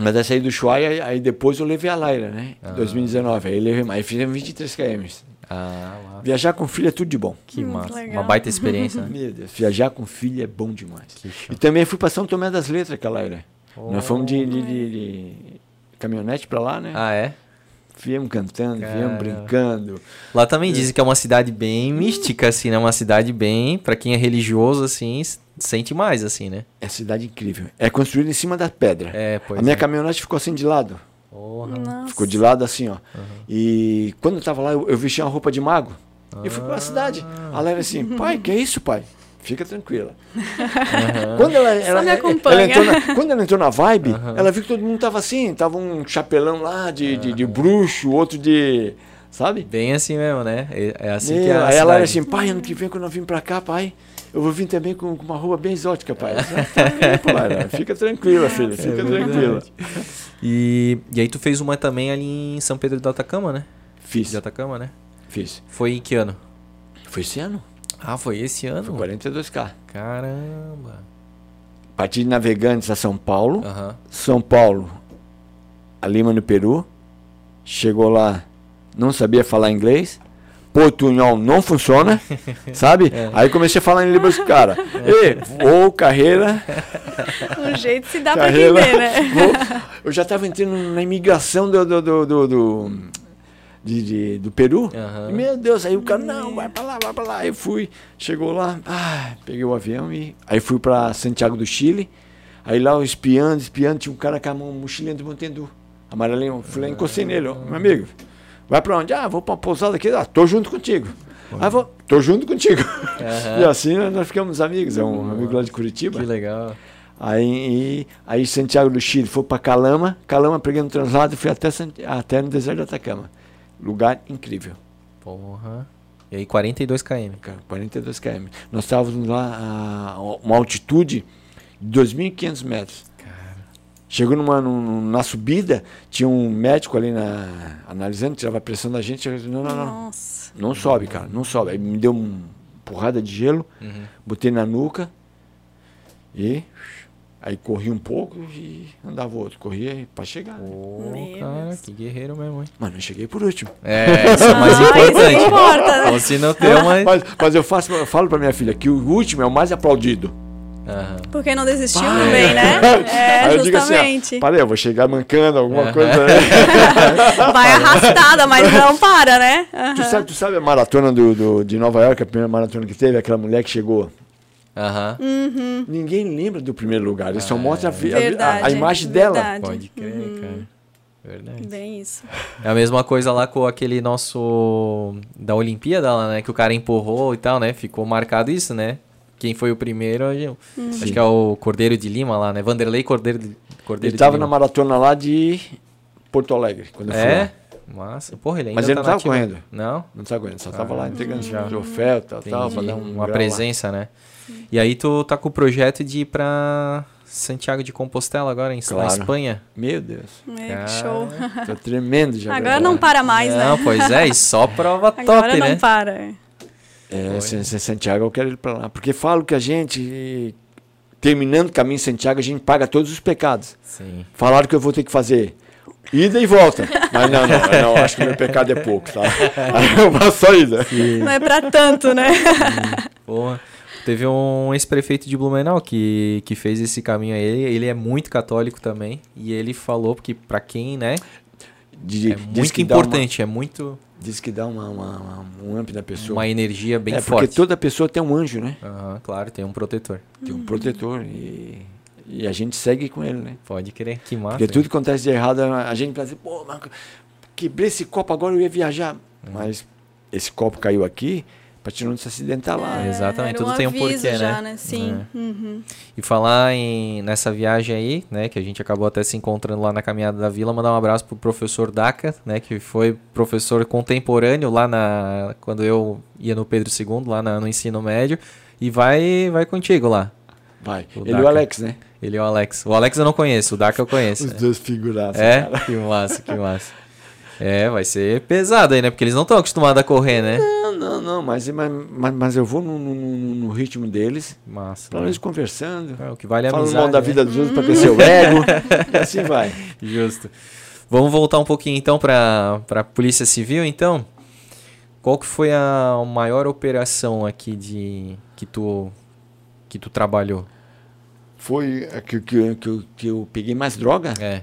Mas essa aí do Chuaia, aí depois eu levei a Laira, né? Ah. Em 2019. Aí levei mais. Aí fizemos 23 km. Ah. Viajar com filho é tudo de bom. Que Hum, massa. legal. Uma baita experiência, né? [laughs] Meu Deus, viajar com filho é bom demais. E também fui para São Tomé das Letras, aquela Laira. Oh. Nós fomos de, de, de- de caminhonete para lá, né? Ah, é? Viemos cantando, Caramba. viemos brincando. Lá também dizem que é uma cidade bem mística, assim, né? Uma cidade bem, pra quem é religioso, assim, sente mais, assim, né? É cidade incrível. É construída em cima da pedra. É, pois a minha é. caminhonete ficou assim de lado. Ficou de lado assim, ó. E quando eu tava lá, eu, eu vesti uma roupa de mago. E fui pra cidade. Ah. Ela era assim, pai, que é isso, pai? Fica tranquila. Quando ela, ela, me ela- ela entrou na, quando ela entrou na vibe, ela viu que todo mundo tava assim. Tava um chapelão lá de, de, de bruxo, outro de. Sabe? Bem assim mesmo, né? É, é assim Meu, que é a aí ela era assim, pai, ano que vem quando eu vim pra cá, pai, eu vou vir também com, com uma roupa bem exótica, pai. "Ah, tá Fica tranquila, [laughs] filha, fica tranquila. E, e aí tu fez uma também ali em São Pedro do Atacama, né? Fiz, De Atacama, né? fiz. Foi em que ano? Foi esse ano, Ah, foi esse ano? foi 42K. Caramba. Parti de Navegantes a São Paulo, Aham. São Paulo a Lima, no Peru. Chegou lá, não sabia falar inglês. Portunhol não funciona, [laughs] sabe? Aí comecei a falar em Libras [laughs] com o cara. Ei, voo, carreira, Um jeito se dá pra carreira. entender, né? voo. Eu já estava entrando na imigração do, do, do, do, do, de- de- do Peru. E, Meu Deus, aí o cara, não, vai pra lá, vai pra lá. Eu fui, chegou lá, ah, peguei o avião e aí fui para Santiago do Chile. Aí lá, espiando, espiando, tinha um cara com a mão, mochilinha de Montendu. Amarelinho, eu fui lá, encostei nele, ó, meu amigo. Vai pra onde? Ah, vou pra uma pousada aqui. Ah, tô junto contigo. Ah, vou, tô junto contigo. [laughs] E assim nós ficamos amigos. É um amigo lá de Curitiba. Que legal. Aí, aí Santiago do Chile foi para Calama, Calama peguei no translado e fui até, até no deserto de Atacama. Lugar incrível, Porra. E aí, 42 km. cara, 42 km. Nós estávamos lá a uma altitude de 2.500 metros. Chegou numa, num- na subida, tinha um médico ali na, analisando, tirava a pressão da gente. Eu não, não, não, Nossa. não sobe, cara, não sobe. Aí me deu uma porrada de gelo, botei na nuca e aí corri um pouco e andava outro. Corria para chegar. Pô, Meu cara, Deus. que guerreiro mesmo, hein? Mas não cheguei por último. É, [laughs] isso é o mais Ah, isso importante. importa, né? Ou se não tem uma... Mas, mas eu, faço, eu falo para minha filha que o último é o mais aplaudido. Aham. Porque não desistiu também, né? É, [laughs] Aí eu digo assim, justamente. ó, parei, eu vou chegar mancando alguma Aham. coisa aí. [laughs] Vai arrastada, mas não para, né? tu, sabe, tu sabe a maratona do, do- de Nova York, a primeira maratona que teve, aquela mulher que chegou? Aham. Ninguém lembra do primeiro lugar, ele só mostra a, a- a- Verdade. imagem dela. verdade. Pode crer, cara. Verdade. Bem isso. É a mesma coisa lá com aquele nosso da Olimpíada lá, né? Que o cara empurrou e tal, né? Ficou marcado isso, né? Quem foi o primeiro, eu- acho que é o Cordeiro de Lima lá, né? Vanderlei Cordeiro de, Cordeiro Ele estava de na Lima. maratona lá de Porto Alegre, quando eu fui É? lá. Massa. Porra, ele ainda Mas ele tá não tava correndo. Não? Não estava correndo, só estava Ah, lá entregando já. troféu, tal, tal, pra dar um uma grau lá. presença, E aí tu tá com o projeto de ir pra Santiago de Compostela agora, em, na Claro. Espanha. Meu Deus, É, Cara, que show. tô tremendo já. Agora pra- não para mais, Não, né? pois é, e só prova Agora top, não né? para. É, San- San- Santiago eu quero ir para lá. Porque falo que a gente, terminando o caminho em Santiago, a gente paga todos os pecados. Sim. Falaram que eu vou ter que fazer ida e volta. Mas não, não, não acho que meu pecado é pouco, tá? Aí [laughs] eu faço só ida. Não é pra tanto, né? Porra. Teve um ex-prefeito de Blumenau que, que fez esse caminho aí. Ele, é muito católico também. E ele falou que pra quem, né? De- É diz muito que dá uma- importante, é muito Diz que dá uma, uma- uma- um amp na pessoa. uma energia bem é forte. porque toda pessoa tem um anjo, né? Aham, claro, tem um protetor. Tem um protetor. E, e a gente segue com ele, né? Pode crer, que massa. Porque hein? tudo que acontece de errado, a gente pensa, pô, mas quebrei esse copo agora, eu ia viajar. Uhum. Mas esse copo caiu aqui pra te não se acidentar lá. É. Exatamente, Era tudo tem um porquê, já, né? Sim. É. Uhum. E falar em, nessa viagem aí, né, que a gente acabou até se encontrando lá na caminhada da vila, mandar um abraço pro professor Daca, né, que foi professor contemporâneo lá na quando eu ia no Pedro II, lá na- no ensino médio, e vai vai contigo lá. Vai. O Ele e o Alex, né? Ele e o Alex. O Alex eu não conheço, o Daca eu conheço. Os né? dois figuraços. É, cara. que massa, que massa. [laughs] É, vai ser pesado aí, né? Porque eles não estão acostumados a correr, né? Não, não, não, mas, mas, mas, eu vou no, no- no- ritmo deles, Massa. pra né? eles conversando, É, o que vale é falando amizade. mal da né? vida dos outros pra [laughs] crescer o ego, e assim vai. [laughs] Justo. Vamos voltar um pouquinho então para a Polícia Civil, então. Qual que foi a maior operação aqui de que tu que tu trabalhou? Foi a que, que, que, eu- que eu peguei mais droga, É.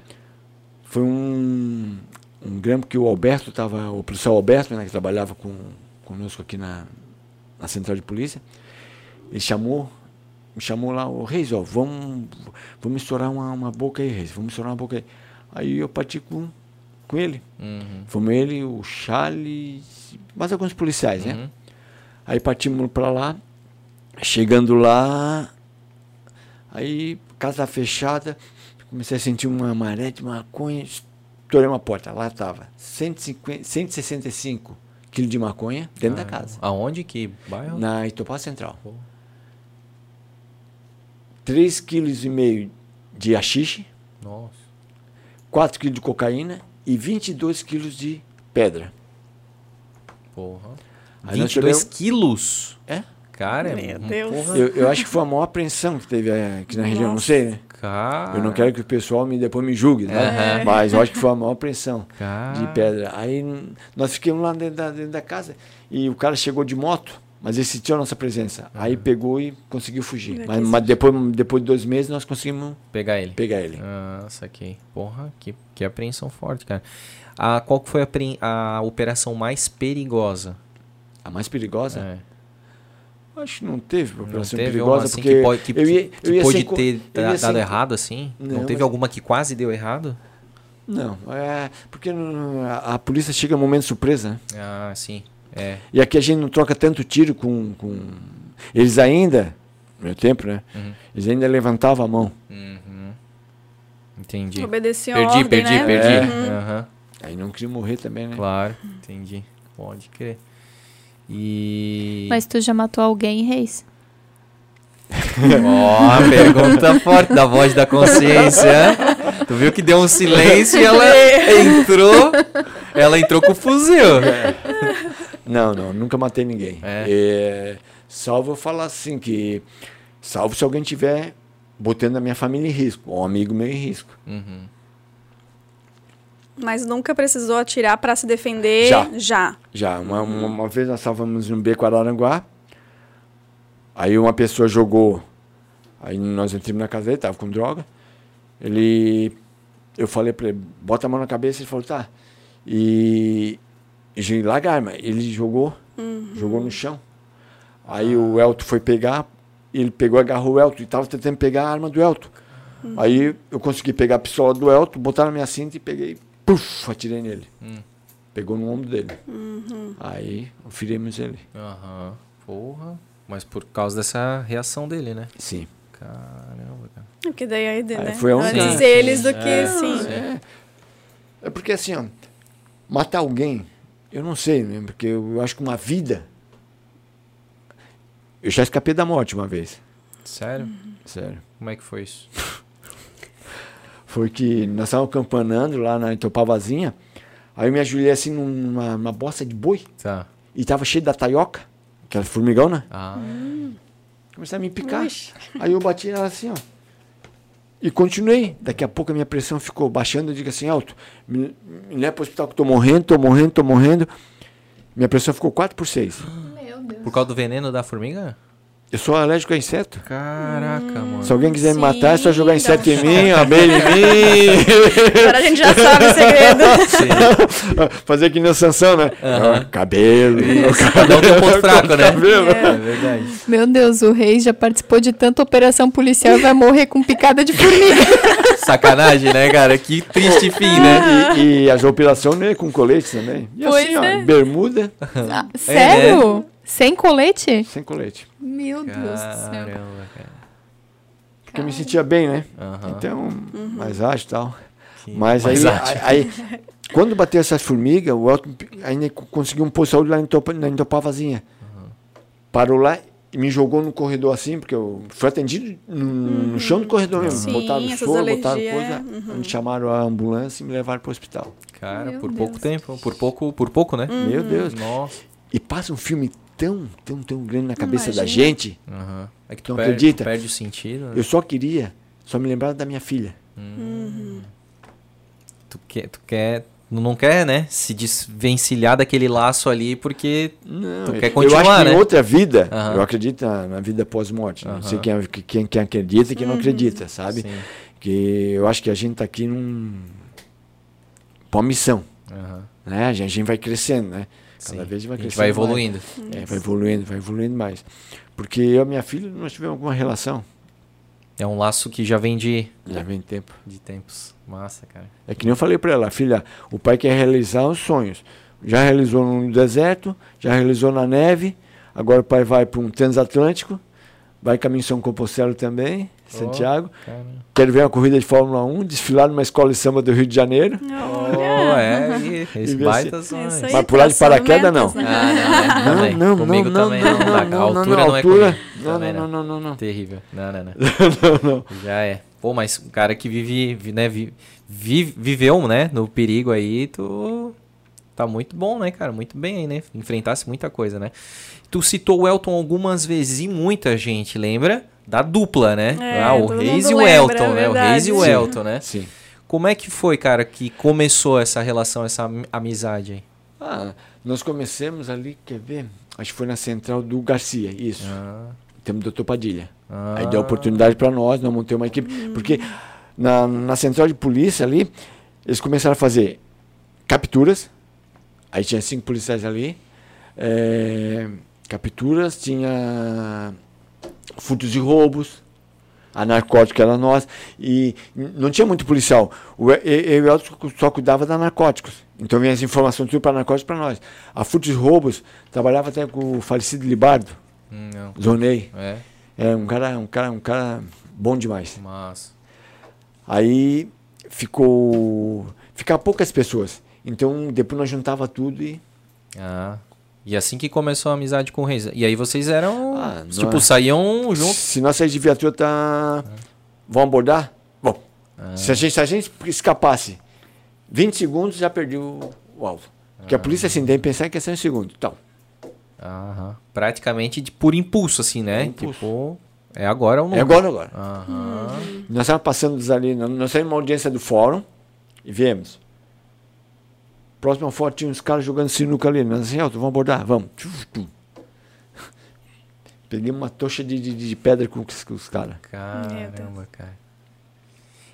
foi um, um grampo que o Alberto estava, o policial Alberto, né, que trabalhava com, conosco aqui na, na central de polícia, ele chamou, me chamou lá, o Reis, ó, vamos, vamos estourar uma, uma boca aí, Reis, vamos estourar uma boca aí. Aí eu parti com, com ele. Uhum. Fomos ele, o Charles, mais alguns policiais, né? Uhum. Aí partimos para lá, chegando lá, aí casa fechada, comecei a sentir uma maré de maconha, estourei uma porta, lá estava 150, 165 quilos de maconha dentro da casa, Aonde que bairro? na Itopá Central. Pô. 3 quilos e meio de haxixe, Nossa. 4 quilos de cocaína e 22 quilos de pedra. Porra. Aí nós 22 tivemos- quilos. É? Cara, é Meu um- Deus. Porra. Eu, eu acho que foi a maior apreensão que teve eh, aqui na região, não Nossa. sei, né? Cara. Eu não quero que o pessoal me, depois me julgue, né? Aham. Mas eu acho que foi a maior pressão Cara. de pedra. Aí nós ficamos lá dentro da, dentro da casa e o cara chegou de moto, mas ele sentiu a nossa presença. Aí pegou e conseguiu fugir. Mas, mas depois, depois de dois meses nós conseguimos Pegar ele. pegar ele. Ah, saquei. Porra, que, que apreensão forte, cara. Ah, qual que foi a, a operação mais perigosa? A mais perigosa É. Acho que não teve Não operação teve perigosa, uma assim porque que pode, que, eu ia, que eu ia pode ter dado errado assim? Não, Não, teve mas- alguma que quase deu errado? Não, é porque não- a, a polícia chega no momento surpresa, né? Ah, sim. É. E aqui a gente não troca tanto tiro com, com... Eles ainda, no meu tempo, né? Uhum. Eles ainda levantavam a mão. Uhum. Entendi. Obedeciam Perdi, ordem, perdi, né? perdi. É. Aham. Aí não queriam morrer também, né? Claro, entendi. Pode crer. E. Mas tu já matou alguém, Reis? [laughs] Ó, pergunta forte da voz da consciência. Tu viu que deu um silêncio e ela entrou. Ela entrou com o fuzil. Não, não, nunca matei ninguém. É. É, salvo eu falar assim que... Salvo se alguém tiver botando a minha família em risco, ou um amigo meu em risco. Uhum. Mas nunca precisou atirar pra se defender? Já. Já. Já, uma, uma, uma vez nós estávamos no beco Araranguá, aí uma pessoa jogou, aí nós entramos na casa dele, tava com droga, ele, eu falei para ele, bota a mão na cabeça, ele falou, tá, e, e larga a arma, ele jogou, jogou no chão, aí o Elton foi pegar, ele pegou, agarrou o Elton, e tava tentando pegar a arma do Elton, aí eu consegui pegar a pistola do Elton, botar na minha cinta e peguei, puf, atirei nele. Hum. Pegou no ombro dele. Aí, ferimos ele. Aham. Porra. Mas por causa dessa reação dele, né? Sim. Caramba, cara. Porque daí aí, né? foi a única- Antes Sim, eles do que É, sim. sim. É, é porque assim, ó, matar alguém, eu não sei, né? Porque eu acho que uma vida. Eu já escapei da morte uma vez. Sério? Sério. Como é que foi isso? [laughs] Foi que nós estávamos campanando lá na Itopavazinha. Aí eu me ajoelhei assim numa, numa bosta de boi. Tá. E tava cheio da taioca, aquela formigão, né? Ah. Começou a me picar. Ixi. Aí eu bati ela assim, ó. E continuei. Daqui a pouco a minha pressão ficou baixando. Eu digo assim, alto, me, me leva pro hospital que eu tô morrendo, tô morrendo, tô morrendo. Minha pressão ficou 4 por 6. Meu Deus. Por causa do veneno da formiga? Eu sou alérgico a inseto. Caraca, mano. Se alguém quiser me Sim, matar, é só jogar inseto um em mim, abelha em mim. [laughs] Agora a gente já sabe o segredo. [laughs] Fazer que nem o Sansão, né? Ah, Cabelo. [laughs] Cada um tem um ponto fraco, né? Cabelo. É verdade. Meu Deus, o Reis já participou de tanta operação policial e vai morrer com picada de formiga. Sacanagem, né, cara? Que triste fim, né? E, e as operações né, com colete também. E Pois assim, ó, é. bermuda Ah, sério? Sem colete? sem colete. Meu Deus do céu. Caramba, cara. Porque eu me sentia bem, né? Aham. Então, mais ágil e tal. Que- Mas aí, ágil. aí, quando bateu essas formigas, o Elton ainda co- conseguiu um posto de saúde lá em, Topa, na Topavazinha. Parou lá e me jogou no corredor assim, porque eu fui atendido no, no chão do corredor mesmo. Sim, botaram essas soro, botaram alergias, coisa. é, uhum. Me chamaram a ambulância e me levaram para o hospital. Cara, Meu por Deus. pouco tempo. Por pouco, por pouco, né? Uhum. Meu Deus. Nossa. E passa um filme tão, tão, tão grande na cabeça da Imagina. gente. Aham. É que tu Não perde, acredita? tu perde o sentido, né? Eu só queria, só me lembrar da minha filha. Tu quer, tu quer, não quer, né? Se desvencilhar daquele laço ali porque Não, Tu quer eu continuar, acho que né? em outra vida, Aham. eu acredito na, na vida pós-morte. Não sei quem, quem, quem acredita e quem não acredita, sabe? Sim. Que eu acho que a gente tá aqui num. pra uma missão. Né? A gente, a gente vai crescendo, né? Cada Sim. vez vai crescendo. vai evoluindo. É, vai evoluindo, vai evoluindo mais. Porque eu e minha filha, nós tivemos alguma relação. É um laço que já vem de, Já vem tempo. de tempos. Massa, cara. É que nem eu falei para ela, filha, o pai quer realizar os sonhos. Já realizou no deserto, já realizou na neve, agora o pai vai para um transatlântico, vai caminho São Compostela também, Santiago. Cara. Quero ver uma corrida de Fórmula 1, desfilar numa escola de samba do Rio de Janeiro. Oh, é, e [laughs] E baita aí, Mas pular de traçando paraquedas, não. né? Ah, não, né? Não, não, comigo não, também não, não, não, dá. não, a não, altura não, não, é altura. Não, Também não, não, não, não. Terrível. Não, não, não. [laughs] não, não. Já é. Pô, mas um cara que vive, vi- né, vi- vi- viveu, né, no perigo aí, tu tá muito bom, né, cara? Muito bem aí, né? Enfrentasse muita coisa, né? Tu citou o Elton algumas vezes e muita gente lembra da dupla, né? É, ah, o Reis e o lembra, Elton, é né? O Reis e o. Elton, né? Sim. Como é que foi, cara, que começou essa relação, essa am- amizade aí? Ah, nós começamos ali, quer ver? Acho que foi na central do Garcia, isso. Ah, Temos o doutor Padilha. ah, Aí deu oportunidade para nós, nós montamos uma equipe. Porque na, na central de polícia ali, eles começaram a fazer capturas. Aí tinha cinco policiais ali. é, capturas, tinha furtos e roubos, a narcótica era nossa, e não tinha muito policial. O, eu e o Elton só cuidava da narcóticos. Então vinha as informações tudo para narcóticos para nós. A furtos e roubos, trabalhava até com o falecido Libardo, Hum, Não. Zonei. É, É um cara, um cara, um cara bom demais. mas. Aí ficou. Ficar poucas pessoas. Então depois nós juntava tudo e. Ah. E assim que começou a amizade com o Reis. E aí vocês eram. Ah, tipo, é. saíam juntos. Se nós saímos de viatura, tá. Vão abordar? Bom. Ah. Se, a gente, se a gente escapasse 20 segundos, já perdi o, alvo. Porque a polícia assim, tem que pensar em questão de segundo. Então, Aham. Praticamente de, por impulso, assim, né? Impulso. Tipo, é agora ou não? é agora agora. Nós estávamos passando ali, nós nós saímos uma audiência do fórum e viemos. Próximo ao fórum tinha uns caras jogando sinuca ali. Nós assim, Elton, vamos abordar? Vamos. [laughs] Peguei uma tocha de, de, de pedra com os, com os caras. Caramba, cara.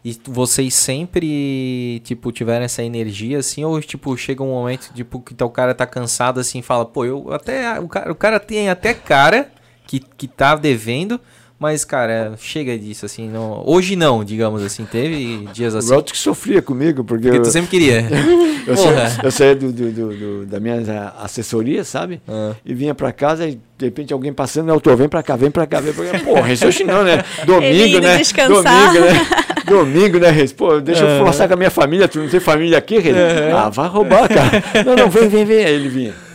E vocês sempre, tipo, tiveram essa energia, assim, ou, tipo, chega um momento, tipo, que tá- o cara tá cansado, assim, e fala, pô, eu até, o cara, o cara tem até cara que, que tá devendo, mas, cara, chega disso, assim, não, hoje não, digamos assim, teve dias assim, O Elton que sofria comigo, porque, porque eu, tu sempre queria. [laughs] eu, saía, eu saía do, do, do, do- da minha assessoria, sabe? Ah. E vinha pra casa e de repente alguém passando, Elton, vem pra cá, vem pra cá, vem pra cá. Porra, isso hoje não, né? [laughs] Domingo, né? descansar. Domingo, né? [laughs] Domingo, né, Reis? Pô, deixa eu forçar com a minha família, tu não tem família aqui, Reis? Ah, vai roubar, cara. Não, não, vem, vem, vem. Aí ele vinha.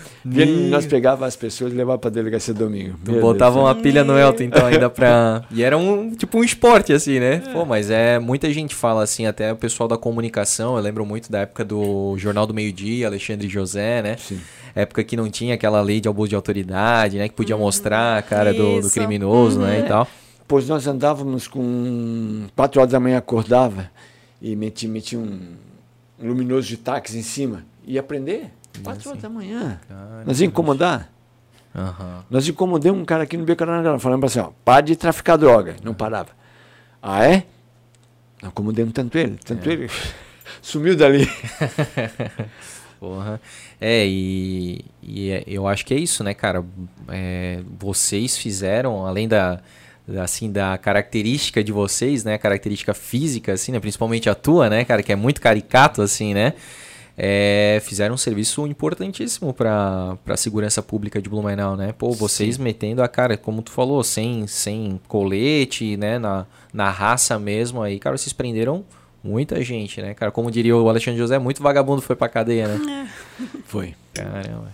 Nós pegava as pessoas e levava pra delegacia domingo. Tu Meu botava uma pilha no Elton, então, [laughs] ainda pra. E era um tipo um esporte, assim, né? Pô, mas é. Muita gente fala assim, até o pessoal da comunicação. Eu lembro muito da época do Jornal do Meio Dia, Alexandre José, né? Sim. Época que não tinha aquela lei de abuso de autoridade, né? Que podia mostrar a cara do, do criminoso, né? E tal. Pois nós andávamos com. Quatro horas da manhã acordava e metia, metia um, um luminoso de táxi em cima. Ia aprender. Quatro horas da manhã. Nós ia incomodar. Aham. Nós incomodamos um cara aqui no Becaranagrama, falando assim, ó, para de traficar droga. Não parava. Ah, é? Nós incomodamos tanto ele, tanto ele. [laughs] Sumiu dali. [laughs] Porra. É, e, e é- eu acho que é isso, né, cara? É, vocês fizeram, além da, da, assim, da característica de vocês, né? Característica física, assim, né? Principalmente a tua, né, cara? Que é muito caricato, assim, né? É, fizeram um serviço importantíssimo para a segurança pública de Blumenau, né? Pô, vocês metendo a cara, como tu falou, sem, sem colete, né? Na, na raça mesmo aí, cara, vocês prenderam muita gente, né, cara? Como diria o Alexandre José, muito vagabundo foi pra cadeia, né? Foi. Caramba.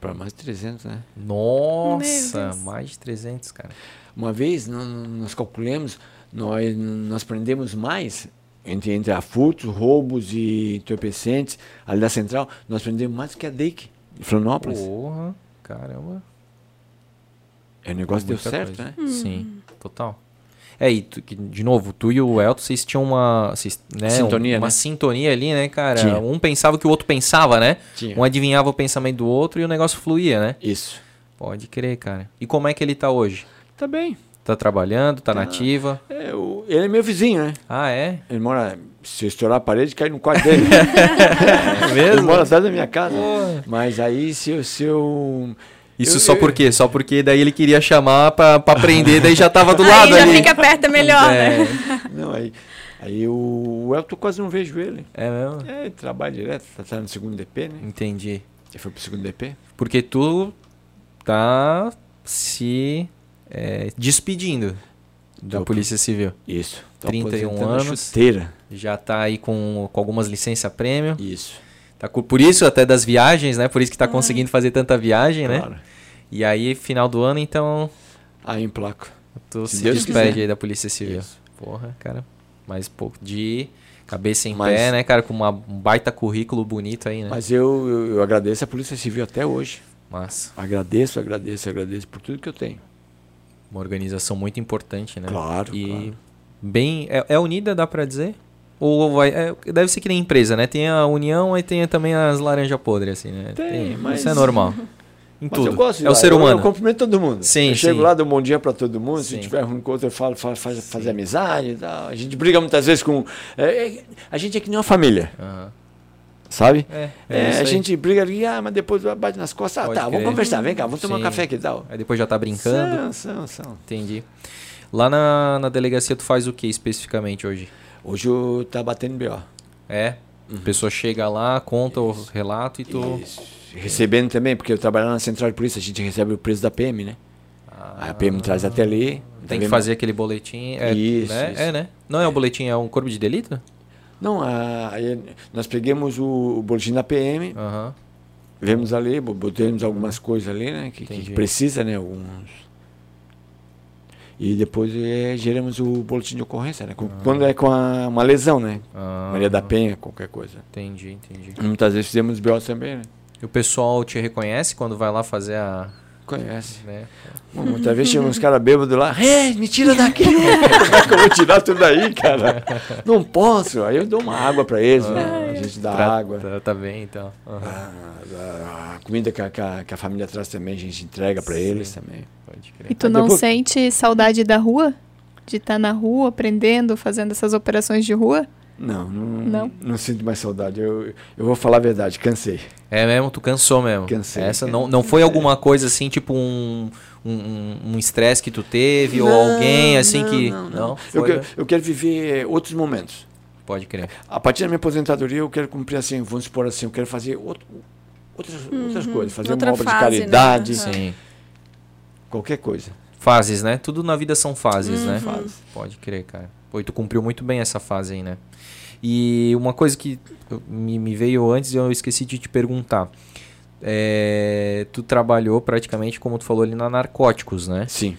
Para mais de 300, né? Nossa, mais de 300, cara. Uma vez, nó- nó- nós calculamos, nós, nós prendemos mais, entre, entre a furtos, roubos e entorpecentes, ali da central, nós prendemos mais que a DEIC, de Florianópolis. Porra, caramba. É, o negócio deu certo, coisa. né? Sim, total. É, e tu- que, de novo, tu e o Elton, vocês tinham uma, vocês, né, Sintonia, uma né? sintonia ali, né, cara? Tinha. Um pensava o que o outro pensava, né? Tinha. Um adivinhava o pensamento do outro e o negócio fluía, né? Isso. Pode crer, cara. E como é que ele tá hoje? Tá bem. Tá trabalhando, tá nativa? É, o- ele é meu vizinho, né? Ah, é? Ele mora. Se eu estourar a parede, cai no quarto dele. [laughs] É Ele mora atrás da minha casa. Mas aí, se eu. Se eu Isso eu- só eu- por quê? Só porque daí ele queria chamar pra, pra prender, daí já tava do Aí lado já ali. fica perto, é melhor, né? É, Não, aí. Aí o, o Elton quase não vejo ele. é mesmo? É, ele trabalha direto, tá, tá no segundo DP, né? Entendi. Já foi pro segundo DP? Porque tu tá se é, despedindo da. Polícia Civil. Isso. Tô 31 aposentando a anos. Chuteira. Já tá aí com, com algumas licença prêmio. Isso. Tá com- por isso até das viagens, né? Por isso que tá conseguindo fazer tanta viagem, né? Claro. E aí, final do ano, então, Aí em placa. tu Se se, Deus despede quiser. aí da Polícia Civil. Isso. Porra, cara. Mais pouco de cabeça em Mas- pé, né, cara? Com uma, um baita currículo bonito aí, né? Mas eu, eu, eu agradeço a Polícia Civil até hoje. Massa. Agradeço, agradeço, agradeço por tudo que eu tenho. Uma organização muito importante, né? Claro, E claro. bem. É, é unida, dá pra dizer? Ou vai. é, deve ser que nem empresa, né? Tem a união e tem também as laranjas podres, assim, né? Tem, mas- Isso é normal. [laughs] Em Mas tudo. eu gosto de é o lá, ser eu- humano. Eu, cumprimento todo mundo. Sim, eu chego sim. lá, dou um bom dia pra todo mundo. Sim. Se tiver ruim com o outro, eu falo, falo faz, fazer amizade e tal. A gente briga muitas vezes com. é, é, a gente é que nem uma família. Aham. Sabe? É, É, é isso a gente briga ali, ah, mas depois bate nas costas. Ah, tá, crer. vamos conversar, vem cá, vamos tomar um café aqui e tal. Aí depois já tá brincando. São, são, são. Entendi. Lá na, na delegacia tu faz o que especificamente hoje? Hoje eu tá batendo B.O. É? A pessoa chega lá, conta o relato e tu. Isso. Recebendo também, porque eu trabalho na central de polícia, a gente recebe o preço da PM, né? Aí a PM traz até ali. Ah. Tem que fazer aquele boletim. É, Isso, né? isso. É, né? Não é um boletim, é um corpo de delito? Não, a- nós pegamos o, o boletim da PM, Aham. vemos ali, bo- botamos algumas coisas ali, né? Que, que precisa, né? Alguns. E depois eh, geramos o boletim de ocorrência, né? com- Quando é com a- uma lesão, né? Ah, Maria da Penha, qualquer coisa. Entendi, entendi. Muitas vezes fizemos BO também, né? E o pessoal te reconhece quando vai lá fazer a. Conhece. Né? Bom, Muitas vezes chegam uns caras bêbados lá, é, me tira daqui. [laughs] Como é que eu vou tirar tudo daí, cara? Não posso. Aí eu dou uma água pra eles, né? A gente dá Pra- água. Tá, tá bem, então. Aham. A, a comida que a, que a- que a família traz também, a gente entrega pra eles também. Pode crer. E tu não depois- sente saudade da rua? De estar na rua, aprendendo, fazendo essas operações de rua? Não, não, Não? não, sinto mais saudade. Eu, eu vou falar a verdade, cansei. É mesmo, tu cansou mesmo. Cansei. Essa não, não foi alguma coisa assim, tipo um um- um um estresse que tu teve ou Não, alguém assim não, que não, não, foi, Eu, quero, né? eu quero viver outros momentos. pode crer. A partir da minha aposentadoria, eu quero cumprir assim, vamos supor assim, eu quero fazer outro, outras, outras coisas, fazer Outra uma obra de fase, né? caridade. Sim. qualquer coisa. Fases, né? Tudo na vida são fases, Uhum. né? Fases. Pode crer, cara. Pô, e tu cumpriu muito bem essa fase aí, né? E uma coisa que me, me veio antes e eu esqueci de te perguntar. É, tu trabalhou praticamente, como tu falou ali, na narcóticos, né? Sim.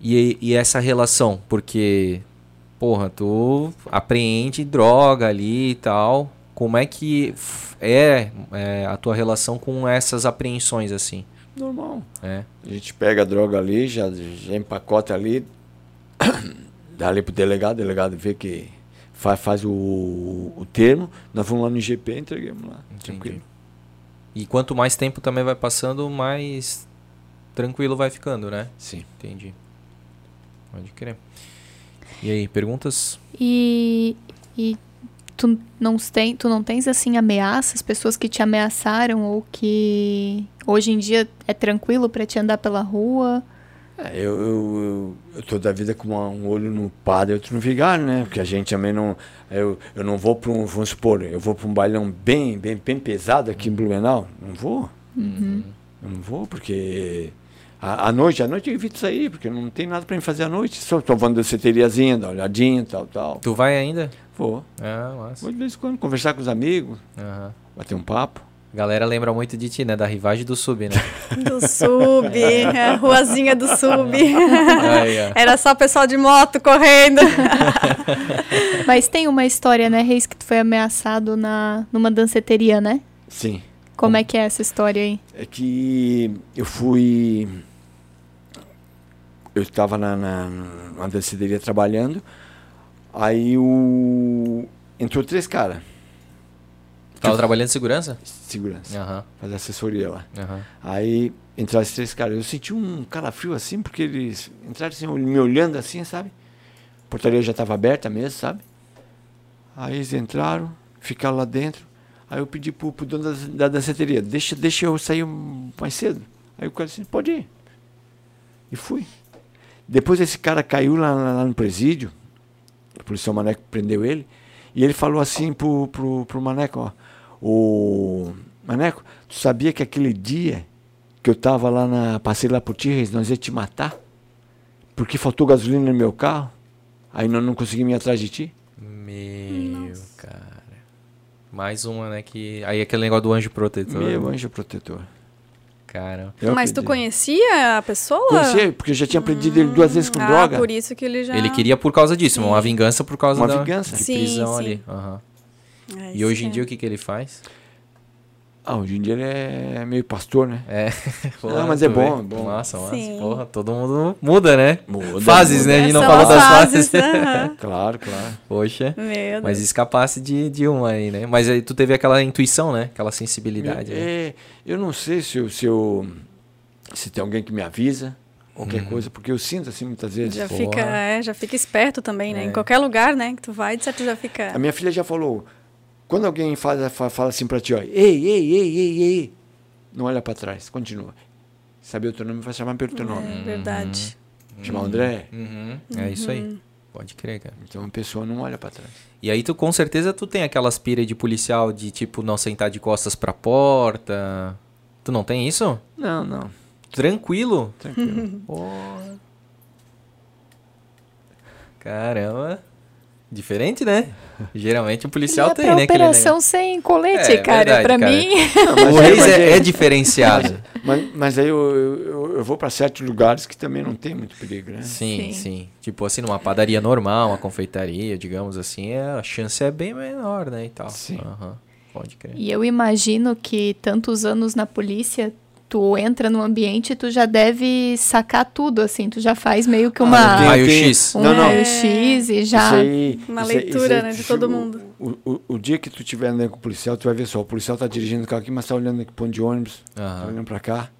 E, e essa relação, porque, porra, tu apreende droga ali e tal. Como é que é, é, a tua relação com essas apreensões, assim? Normal. É. A gente pega a droga ali, já, já empacota ali, [coughs] dá ali pro delegado, o delegado vê que faz, faz o, o termo, nós vamos lá no IGP e entregamos lá. Entendi. Tranquilo. E quanto mais tempo também vai passando, mais tranquilo vai ficando, né? Sim. Entendi. Pode crer. E aí, perguntas? E, e tu, não tem, tu não tens, assim, ameaças? Pessoas que te ameaçaram ou que hoje em dia é tranquilo pra te andar pela rua? É, eu, eu, eu, eu tô da vida com uma- um olho no padre e outro no vigário, né? Porque a gente também não. Eu, eu não vou para um. Vamos supor, eu vou para um bailão bem, bem, bem pesado aqui em Blumenau. Não vou. Uhum. Eu não vou, porque. À à noite, à noite eu evito sair, porque não tem nada para mim fazer à noite. Só estou falando da ceteriazinha, da olhadinha, tal, tal. Tu vai ainda? Vou. Ah, massa. Vou de vez em quando conversar com os amigos, Aham. bater um papo. Galera lembra muito de ti, né? Da rivagem do sub, né? [laughs] Do sub, a ruazinha do sub. Era só o pessoal de moto correndo. [laughs] Mas tem uma história, né, Reis, que tu foi ameaçado na, numa danceteria, né? Sim. Como é que é essa história aí? É que eu fui. Eu estava na, na, na danceteria trabalhando, aí o. Entrou três caras, Tava trabalhando em segurança? segurança, Aham, fazer assessoria lá. aham. Aí entraram esses três caras. Eu senti um calafrio assim, porque eles entraram assim, me olhando assim, sabe? A portaria já estava aberta mesmo, sabe? Aí eles entraram, ficaram lá dentro. Aí eu pedi pro, pro dono da, da danceteria, deixa, deixa eu sair mais cedo. Aí o cara disse, pode ir. E fui. Depois esse cara caiu lá, lá- lá no presídio, o policial Maneco prendeu ele, e ele falou assim pro, pro, pro Maneco, ó, o Maneco, tu sabia que aquele dia que eu tava lá na. Passei lá pro Tirres, nós ia te matar? Porque faltou gasolina no meu carro? Aí nós não conseguimos ir atrás de ti? Meu, cara. Mais uma, né? Que. Aí aquele negócio do anjo protetor. Meu anjo protetor. Cara. Eu Mas tu acredito. conhecia a pessoa? Conhecia, porque eu já tinha prendido ele duas vezes com ah, droga. por isso que ele já... Ele queria por causa disso, uma vingança por causa Uma da vingança. de Sim, prisão sim. ali. Aham. É, E hoje em é. dia o que, que ele faz? Ah, hoje em dia ele é meio pastor, né? É. [laughs] Não, mas é bom, é bom. Massa, massa. Sim. Porra, todo mundo muda, né? Muda, fases, muda. né? A gente não falou as das fases. fases, aham. [laughs] Claro, claro. Poxa. Meu Deus. Mas escapasse de, de uma aí, né? Mas aí tu teve aquela intuição, né? Aquela sensibilidade. né? É, eu não sei se eu, se eu. Se tem alguém que me avisa, qualquer Uhum. coisa, porque eu sinto assim muitas vezes. Já Porra. fica, é, já fica esperto também, né? É. Em qualquer lugar, né, que tu vai, de certo já fica... A minha filha já falou: Quando alguém fala, fala assim para ti, ó, ei, ei, ei, ei, ei, não olha para trás, continua. Saber o teu nome vai chamar pelo teu nome. É verdade. Chamar André. Uhum. É isso aí. Pode crer, cara. Então a pessoa não olha para trás. E aí tu com certeza tu tem aquelas pira de policial de tipo não sentar de costas pra porta. Tu não tem isso? Não, não. Tranquilo? Tranquilo. [laughs] Pô. Caramba. Diferente, né? Geralmente o policial tem, né? aquele operação sem colete, É, cara. verdade, pra cara. mim. negócio. O Reis é, é diferenciado. [laughs] Mas, mas aí eu, eu, eu vou para certos lugares que também não tem muito perigo, né? Sim, Sim. sim, Tipo assim, numa padaria normal, uma confeitaria, digamos assim, é- a chance é bem menor, né? E tal. Sim. Aham, Pode crer. E eu imagino que tantos anos na polícia, tu entra no ambiente e tu já deve sacar tudo, assim. Tu já faz meio que Ah, uma... tem- Raio-X. um Não, não. raio-x e já... Isso aí- Uma isso leitura, isso aí, né, de todo o- mundo. O, o, o dia que tu estiver andando com o policial, tu vai ver só, o policial tá dirigindo o carro aqui, mas tá olhando aqui pro ponto de ônibus, tá Aham. olhando pra cá.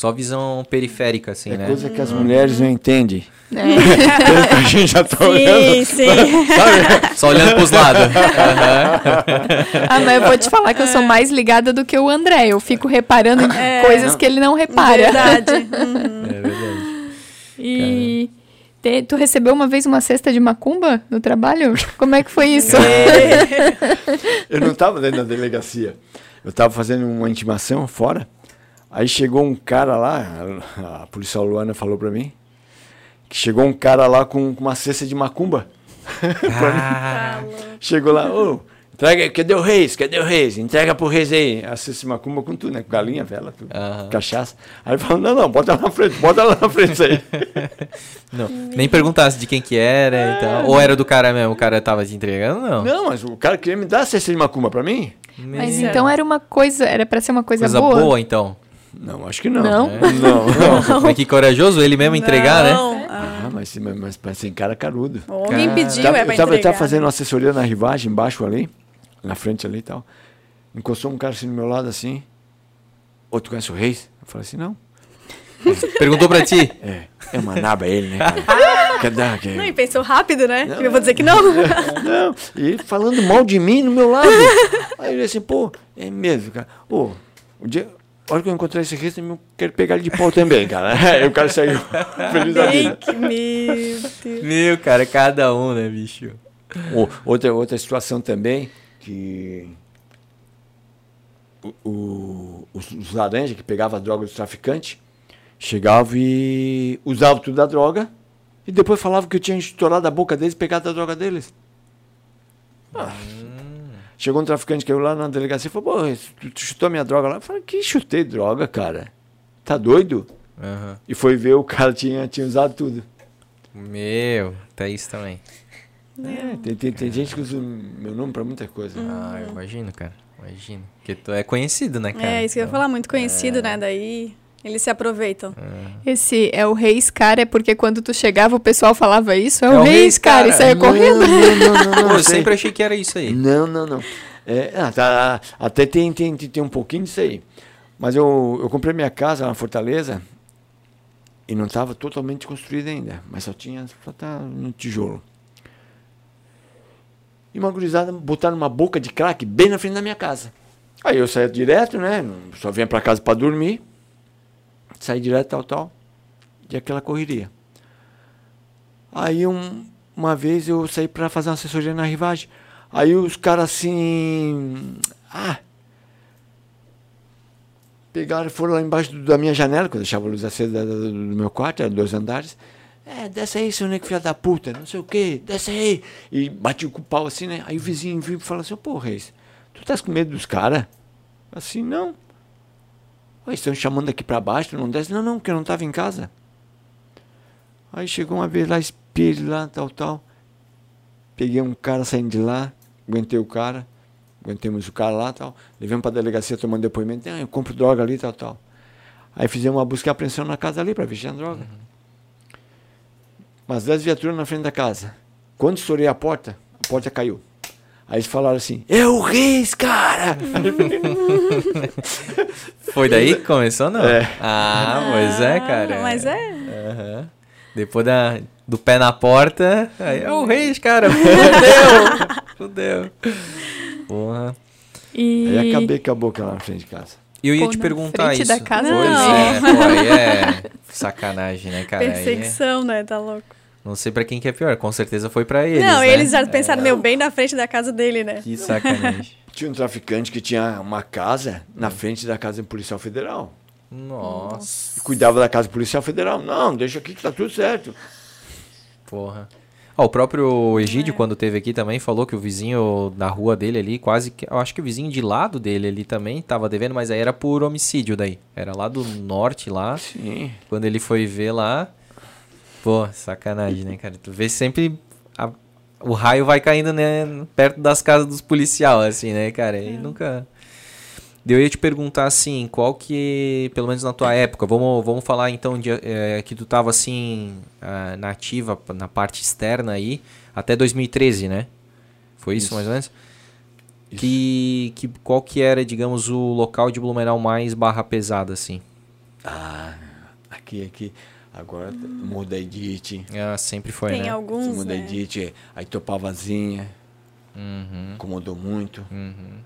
Só visão periférica, assim, é né? coisa que as mulheres não entendem. É. [laughs] A gente já tá olhando. Sim, [laughs] sim. Só olhando pros lados. Aham. [laughs] Ah, mas eu vou te falar que eu sou mais ligada do que o André. Eu fico reparando em É. coisas que ele não repara. Verdade. Uhum. É verdade. E te- tu recebeu uma vez uma cesta de macumba no trabalho? Como é que foi isso? Eu não tava dentro da delegacia. Eu tava fazendo uma intimação fora. Aí chegou um cara lá, a, a policial Luana falou pra mim, que chegou um cara lá com, com uma cesta de macumba. [laughs] Ah, Chegou lá, ô, entrega, cadê o Reis? Cadê o Reis? Entrega pro Reis aí. A cesta de macumba com tudo, né? Com galinha, vela, tudo. Cachaça. Aí falou, não, não, bota lá na frente, bota lá na frente isso aí. [laughs] não. Nem perguntasse de quem que era e tal. Ou era do cara mesmo, o cara tava te entregando, não. não, mas o cara queria me dar a cesta de macumba pra mim? Mas Meu. então era uma coisa, era pra ser uma coisa, Coisa boa. boa, então. Não, acho que não. Não? Não, não. [laughs] Mas que corajoso ele mesmo entregar, né? Não, ah, Ah, mas, mas, mas parece cara carudo. Alguém Cara. pediu, Tava- é pra eu, tava, eu entregar. tava fazendo uma assessoria na rivagem, embaixo ali, na frente ali e tal. Encostou um cara assim do meu lado assim. Ô, tu conhece o Reis? Eu falei assim, não. [laughs] Perguntou pra ti. É, é uma naba ele, né? [laughs] Quer dar, quer... Não, e pensou rápido, né? Eu vou dizer que não. Não, e ele falando mal de mim no meu lado. Aí eu disse assim, pô, é mesmo, cara. Ô, o dia, hora que eu encontrar esse Reis, eu quero pegar ele de pau também, cara. [laughs] O cara saiu [laughs] feliz da vida. Ai, que meu Deus. Meu, cara, cada um, né, bicho? Outra, outra situação também, que o, o- os, os laranjas que pegavam a droga dos traficantes, chegavam e usavam tudo da droga, e depois falavam que eu tinha estourado a boca deles e pegado a droga deles. Ah. Chegou um traficante que eu lá na delegacia e falou, pô, tu, tu chutou minha droga lá? Eu falei, que chutei droga, cara? Tá doido? Aham. E foi ver, o cara tinha, tinha usado tudo. Meu, até isso também. É, tem, tem, tem gente que usa o meu nome pra muita coisa. Ah, eu imagino, cara. Imagino. Porque tu é conhecido, né, cara? É, isso que eu ia falar, muito conhecido, né? Daí eles se aproveitam. Esse é o Reis, cara, é porque quando tu chegava o pessoal falava isso, é, É o cara, cara. e saia Não, correndo. Não, não, não, não, [laughs] Pô, eu sempre achei que era isso aí. Não, não, não. É, ah, tá, até tem, tem, tem, tem um pouquinho disso aí. Mas eu, eu comprei minha casa lá na Fortaleza e não estava totalmente construída ainda, mas só tinha só tá no tijolo. E uma gurizada botaram uma boca de crack bem na frente da minha casa. Aí eu saí direto, né? Só vinha para casa para dormir. Saí direto, tal, tal. E aquela correria. Aí um, uma vez eu saí para fazer uma assessoria na rivagem. Aí os caras assim. Ah! Pegaram foram lá embaixo da minha janela, que eu deixava a luz acesa do meu quarto, eram dois andares. É, desce aí, seu nego filho da puta, não sei o quê, desce aí. E bati com o pau assim, né? Aí o vizinho viu e falou assim: pô, Reis, tu estás com medo dos caras? Assim, não. Ó, estão chamando aqui pra baixo, não desce? Não, não, porque eu não estava em casa. Aí chegou uma vez lá, espelho lá, tal, tal. Peguei um cara saindo de lá, aguentei o cara, aguentemos o cara lá tal. Levamos pra delegacia tomando depoimento. Ah, eu compro droga ali, tal, tal. Aí fizemos uma busca e apreensão na casa ali pra ver se tinha droga. Umas 10 viaturas na frente da casa. Quando estourei a porta, a porta caiu. Aí eles falaram assim: É o Reis, cara! [laughs] Foi daí que começou, não? É. Ah, pois é, cara. Mas é. Aham. Depois da, do pé na porta, aí é o Reis, cara. [laughs] Fudeu! Fudeu. Porra. E... Aí acabei com a boca lá na frente de casa. E eu ia Pô, te na perguntar frente isso. da casa pois Não. é, pô, aí é sacanagem, né, cara? Aí é- Perseguição, né? Tá louco. Não sei pra quem que é pior, com certeza foi pra eles, não, né? eles já pensaram, meu, bem na frente da casa dele, né? Que sacanagem. [laughs] Tinha um traficante que tinha uma casa na frente da casa do policial federal. Nossa, E cuidava da casa do policial federal. Não, deixa aqui que tá tudo certo. porra. Ó, o próprio É. Egídio, quando teve aqui também, falou que o vizinho da rua dele ali, quase que. Eu acho que o vizinho de lado dele ali também tava devendo, mas aí era por homicídio daí. Era lá do norte lá. Sim. Quando ele foi ver lá. Pô, sacanagem, né, cara? Tu vê sempre. a- o raio vai caindo, né? Perto das casas dos policial, assim, né, cara? E nunca. Eu ia te perguntar assim, qual que, pelo menos na tua época, vamos, vamos falar então de, eh, que tu tava assim, ah, na ativa, na parte externa aí, até 2013, né? Foi isso, Isso. mais ou menos? Que, que, qual que era, digamos, o local de Blumenau mais barra pesada, assim? Ah, aqui, aqui. Agora muda a Edith. Ah, sempre foi, Tem né? alguns, Muda a né? Edith. Aí Topavazinha. Uhum, Incomodou muito. uhum.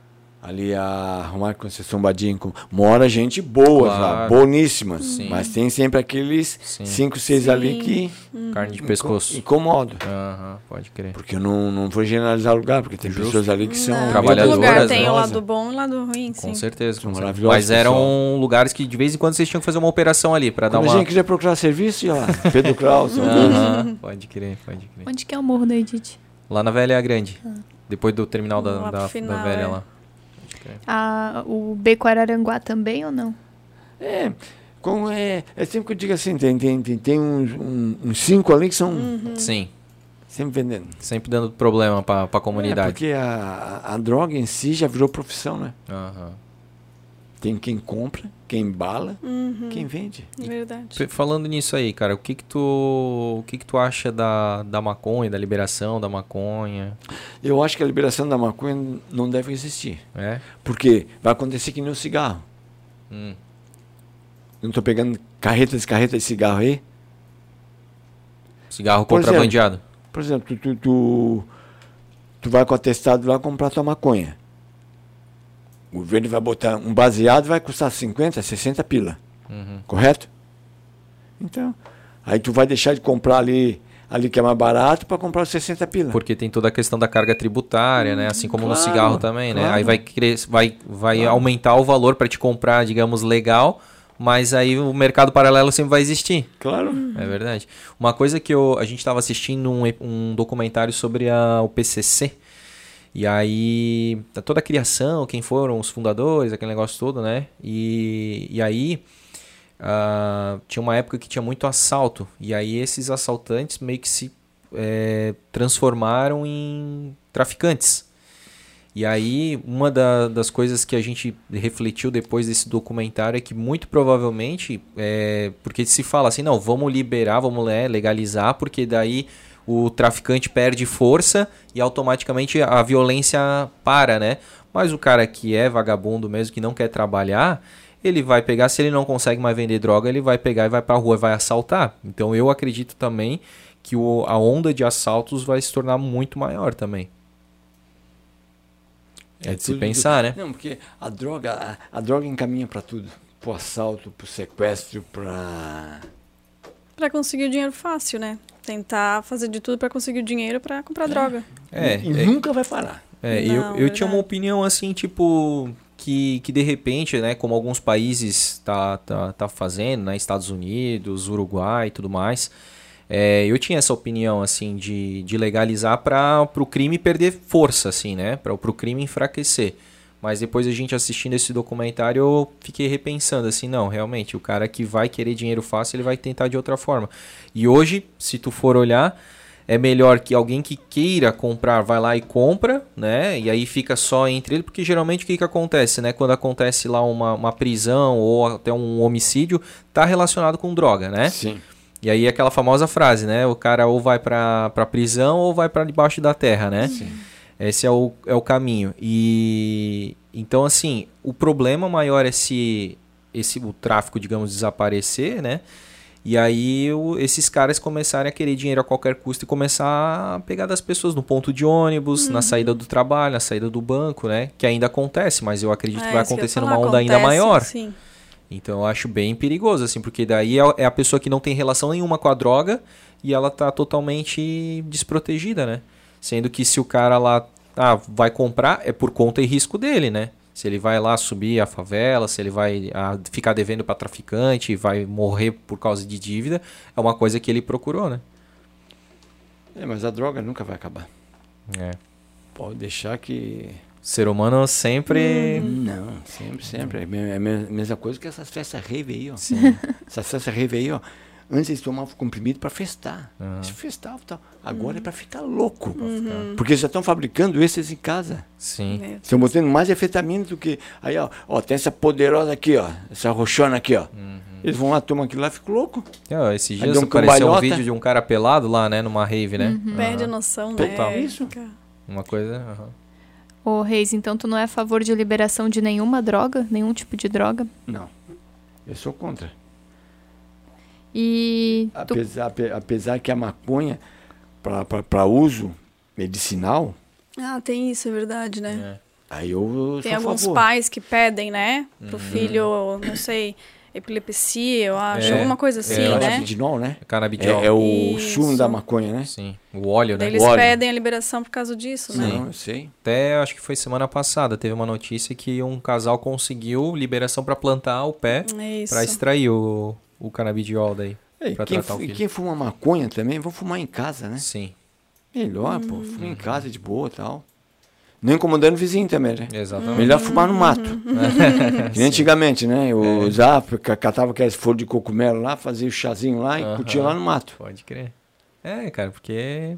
Ali a Romário Conceição Badim. com- Mora gente boa lá, Claro. boníssimas. Sim. Mas tem sempre aqueles Sim. cinco, seis ali que Carne de pescoço. incomodam. Aham, pode crer. Porque eu não, não vou generalizar o lugar, porque tem Justo. pessoas ali que são Não, Trabalhadoras, lugar tem o lado bom e o lado ruim, sim. Com certeza. Com certeza. Mas eram lugares que de vez em quando vocês tinham que fazer uma operação ali pra dar Quando a uma. gente quiser procurar serviço, ia lá. [laughs] Pedro Kraus. Aham, pode crer, pode crer. Onde que é o Morro da Edith? Lá na Velha Grande. Depois do terminal da, Lá da, da Velha é. lá. Ah, o Beco Araranguá também ou não? É, como é, é sempre que eu digo assim, tem, tem, tem, tem uns, um- uns cinco ali que são Uhum. Sim, sempre vendendo. sempre dando problema pra, pra É, comunidade. porque a, a droga em si já virou profissão, né? Aham. Tem quem compra, quem embala, Uhum. quem vende. Verdade. Falando nisso aí, cara, o que que tu, o que que tu acha da, da maconha, da liberação da maconha? Eu acho que a liberação da maconha não deve existir. É? Porque vai acontecer que nem o cigarro. Hum, Eu não estou pegando carretas e carretas de cigarro aí. cigarro Por exemplo. contrabandeado. Por exemplo, tu, tu, tu, tu vai com o atestado lá comprar tua maconha. O governo vai botar um baseado, vai custar 50, 60 pila. Uhum. Correto? Então, aí tu vai deixar de comprar ali, ali que é mais barato para comprar os 60 pila. Porque tem toda a questão da carga tributária, né? Assim como no claro, cigarro também, né? claro. Aí vai, cres- vai, vai Claro. aumentar o valor para te comprar, digamos, legal, mas aí o mercado paralelo sempre vai existir. Claro. É verdade. Uma coisa que eu, a gente estava assistindo um, um documentário sobre a, o PCC. E aí, tá toda a criação, quem foram os fundadores, aquele negócio todo, né? E, e aí, ah, tinha uma época que tinha muito assalto. E aí, esses assaltantes meio que se eh, transformaram em traficantes. E aí, uma da- das coisas que a gente refletiu depois desse documentário é que muito provavelmente, é, porque se fala assim, não, vamos liberar, vamos né, legalizar, porque daí o traficante perde força e automaticamente a violência para, né? Mas o cara que é vagabundo mesmo, que não quer trabalhar, ele vai pegar, se ele não consegue mais vender droga, ele vai pegar e vai pra rua e vai assaltar. Então eu acredito também que o- a onda de assaltos vai se tornar muito maior também. É de se tudo- pensar, né? Não, porque a droga, a, a droga encaminha para tudo. Pro assalto, pro sequestro, para Pra conseguir o dinheiro fácil, né? Tentar fazer de tudo pra conseguir o dinheiro pra comprar droga. É, e é, nunca vai parar. é, Não, eu, eu tinha uma opinião assim, tipo, que, que de repente, né, como alguns países tá, tá, tá fazendo, né, Estados Unidos, Uruguai e tudo mais, é, eu tinha essa opinião, assim, de, de legalizar para o crime perder força, assim, né, para o crime enfraquecer. Mas depois a gente assistindo esse documentário, eu fiquei repensando assim, não, realmente, o cara que vai querer dinheiro fácil, ele vai tentar de outra forma. E hoje, se tu for olhar, é melhor que alguém que queira comprar vai lá e compra, né? E aí fica só entre ele, porque geralmente o que, que acontece, né? Quando acontece lá uma, uma prisão ou até um homicídio, tá relacionado com droga, né? Sim. E aí aquela famosa frase, né? O cara ou vai pra, pra prisão ou vai pra debaixo da terra, né? Sim. Esse é o, é o caminho. E então, assim, o problema maior é se esse, o tráfico, digamos, desaparecer, né? E aí o, esses caras começarem a querer dinheiro a qualquer custo e começar a pegar das pessoas no ponto de ônibus, na saída do trabalho, na saída do banco, né? Que ainda acontece, mas eu acredito que É, vai que ia acontecer numa onda ainda maior. Sim. Então eu acho bem perigoso, assim, porque daí é é a pessoa que não tem relação nenhuma com a droga e ela tá totalmente desprotegida, né? Sendo que se o cara lá ah, vai comprar, é por conta e risco dele, né? Se ele vai lá subir a favela, se ele vai ah, ficar devendo para traficante e vai morrer por causa de dívida, é uma coisa que ele procurou, né? É, mas a droga nunca vai acabar. É. Pode deixar que. O ser humano sempre. Não, sempre, sempre. É a é a me- mesma coisa que essas festas rave aí, ó. Sim. Essas festas rave aí, ó. Antes eles tomavam comprimido para festar. Aham. Eles festavam e tal. Agora é para ficar louco. Porque eles já estão fabricando esses em casa. Sim. É. Estão botando mais efetamina do que. Aí, ó, ó, tem essa poderosa aqui, ó. Essa roxona aqui, ó. Eles vão lá, tomam aquilo lá e ficam loucos. Ah, esses Aí dias um apareceu um vídeo de um cara pelado lá, né? Numa rave, né? Perde a noção, Total. né? Isso. Fica- Uma coisa. Ô, Reis, então tu não é a favor de liberação de nenhuma droga, nenhum tipo de droga? Não. Eu sou contra. E tu, Apesar, ape- apesar que a maconha, para uso medicinal, Ah, tem isso, é verdade, né? É. aí eu Tem sou a alguns favor. pais que pedem, né? Uhum. Pro filho, não sei, epilepsia, eu acho, É. alguma coisa assim, É, né? Canabidinol, né? Canabidiol. É, é o Isso. sumo da maconha, né? Sim. O óleo, né? Eles Óleo. pedem a liberação por causa disso, né? Não, eu sei. Até acho que foi semana passada, teve uma notícia que um casal conseguiu liberação pra plantar o pé É pra extrair o, o canabidiol daí. É, Pra quem, tratar o filho. quem fuma maconha também, vão fumar em casa, né? Sim, Melhor, pô. Uhum. Fuma em casa de boa e tal. Não incomodando o vizinho também, né? exatamente. Melhor fumar no mato. [laughs] Que nem antigamente, né? É. Os África catava aquelas folhas de cogumelo lá, fazia o chazinho lá e Aham. curtia lá no mato. Pode crer. É, cara, porque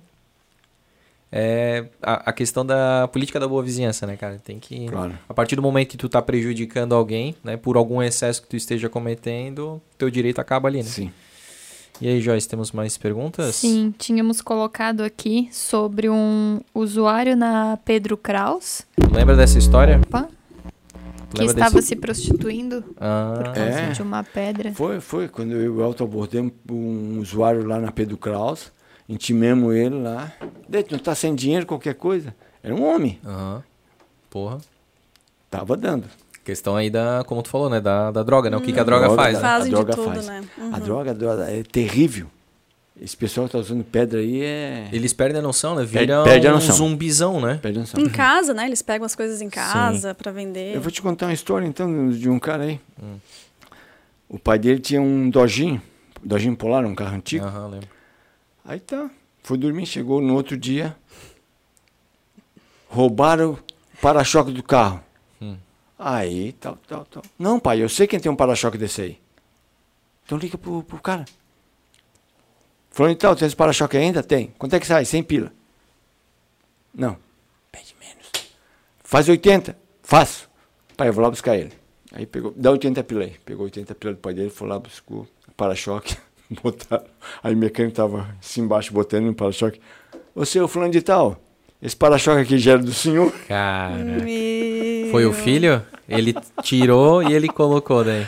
é a, a questão da política da boa vizinhança, né, cara? Tem que Claro. a partir do momento que tu tá prejudicando alguém, né, por algum excesso que tu esteja cometendo, teu direito acaba ali, né? Sim. E aí, Joyce, temos mais perguntas? sim, tínhamos colocado aqui sobre um usuário na Pedro Kraus, Lembra dessa história? Opa. que Lembra estava desse- se prostituindo por Ah, causa É. de uma pedra. Foi, foi. Quando eu e o Elton abordamos um usuário lá na Pedro Kraus, intimemos ele lá. Tu não tá sem dinheiro, qualquer coisa? Era um homem. aham. Porra. Tava dando. Questão aí da, como tu falou, né, da, da droga, né? O que, que a droga droga, faz, né? A droga de tudo, faz. né? A Uhum. droga, a droga é terrível. Esse pessoal que tá usando pedra aí é. Eles perdem a noção, né? Perde- Vira perde a um zumbizão, né? Perde noção. Em casa, né? Eles pegam as coisas em casa pra vender. Eu vou te contar uma história então de um cara aí. O pai dele tinha um Dojinho, Dojinho Polar, um carro antigo. Aham, lembro. Aí tá, foi dormir, chegou no outro dia, roubaram o para-choque do carro. Hum. Aí, tal, tal, tal. Não, pai, eu sei quem tem um para-choque desse aí. Então liga pro, pro cara. Falou, então, tem esse para-choque ainda? Tem. Quanto é que sai? 100 pila. Não. Pede menos. Faz 80. Faço. Pai, eu vou lá buscar ele. Aí pegou, dá 80 pila aí. Pegou 80 pila do pai dele, foi lá, buscou o para-choque, [laughs] botaram. Aí o mecânico tava assim embaixo botando no para-choque. Ô seu fulano de tal, esse para-choque aqui já era do senhor? Cara. Meu. Foi o filho? Ele tirou e ele colocou daí.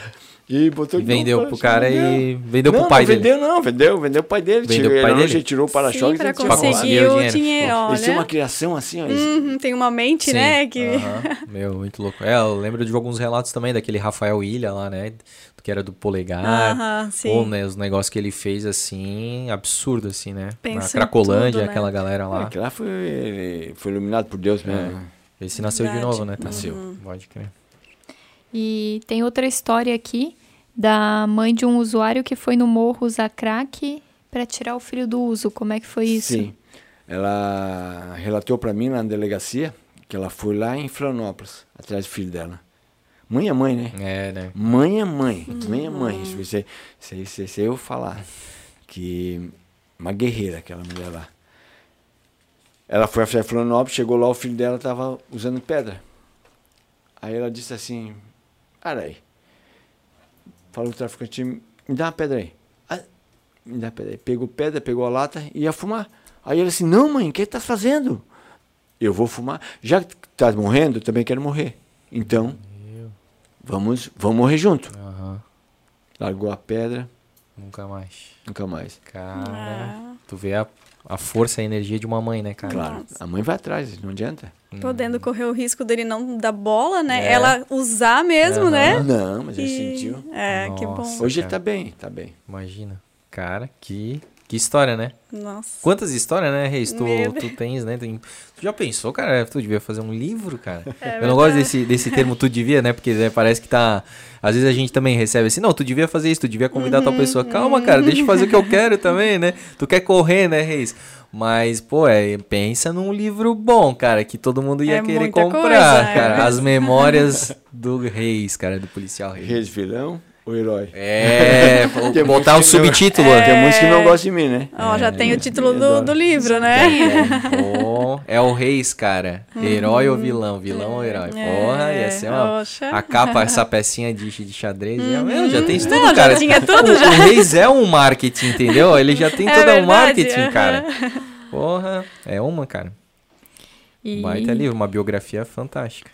E botou E de novo vendeu o pro cara e vendeu não, pro pai não dele. vendeu não, vendeu, vendeu pro pai dele. Vendeu Tirou- pro pai não, dele? Ele tirou o para-choque e tinha conseguir o o dinheiro. Eles tinham uma criação assim, ó. Uhum, tem uma mente, Sim. né? Que... Aham. Meu, muito louco. É, eu lembro de alguns relatos também daquele Rafael Ilha lá, né? Que era do polegar. Aham, sim. Ou, né, os negócios que ele fez assim, absurdo, assim, né? Pensa Na Cracolândia, tudo, né? aquela galera É, lá. aquilo lá foi, foi iluminado por Deus mesmo. Esse nasceu de Verdade. novo, né? Nasceu. Pode crer. E tem outra história aqui da mãe de um usuário que foi no morro usar crack para tirar o filho do uso. Como é que foi isso? Sim. Ela relatou para mim lá na delegacia que ela foi lá em Florianópolis, atrás do filho dela. Mãe é mãe, né? É, né? Mãe é mãe. Mãe é mãe. Isso, isso, isso, isso, isso eu falar. Que uma guerreira aquela mulher lá. Ela foi a Florianópolis, chegou lá, o filho dela estava usando pedra. Aí ela disse assim, cara aí. Falou o traficante, me dá uma pedra aí. Ah, me dá uma pedra aí. Pegou pedra, pegou a lata e ia fumar. Aí ele assim, não mãe, o que tá fazendo? Eu vou fumar. Já que tá morrendo, eu também quero morrer. Então, vamos, vamos morrer junto. Aham. Largou a pedra, Nunca mais. Nunca mais. Cara, Ah. tu vê a, a força e a energia de uma mãe, né, cara? Claro. A mãe vai atrás, não adianta. Podendo correr o risco dele não dar bola, né? É. Ela usar mesmo, Aham. né? Não, mas ele E- sentiu. É, que Nossa. bom. Hoje ele cara. tá bem, tá bem. Imagina. Cara, que, que história, né? Nossa. Quantas histórias, né, Reis, tu, tu tens, né? Tem- tu já pensou, cara? Tu devia fazer um livro, cara. É Eu não gosto desse, desse termo tu devia, né? Porque né, parece que tá. Às vezes a gente também recebe assim, não, tu devia fazer isso, tu devia convidar Uhum, tal pessoa. Calma, cara, deixa eu fazer o que eu quero também, né? Tu quer correr, né, Reis? Mas, pô, é, pensa num livro bom, cara, que todo mundo ia É querer comprar, coisa, é. cara. As memórias do Reis, cara, do policial Reis. Reis vilão ou herói? É, [laughs] Tem botar o subtítulo. É. Tem muitos que não gostam de mim, né? Ó, já tem o título do, do livro, né? Pô, [laughs] é o Reis, cara. Herói ou vilão? Vilão ou herói? Porra, ia ser uma. Oxa. A capa, essa pecinha de, de xadrez. é, meu, já tem isso tudo, Não, já cara. tinha tudo, o, já. o Reis é um marketing, entendeu? Ele já tem É todo um verdade, marketing, aham. cara. Porra, é uma, cara. E Baita livro, uma biografia fantástica.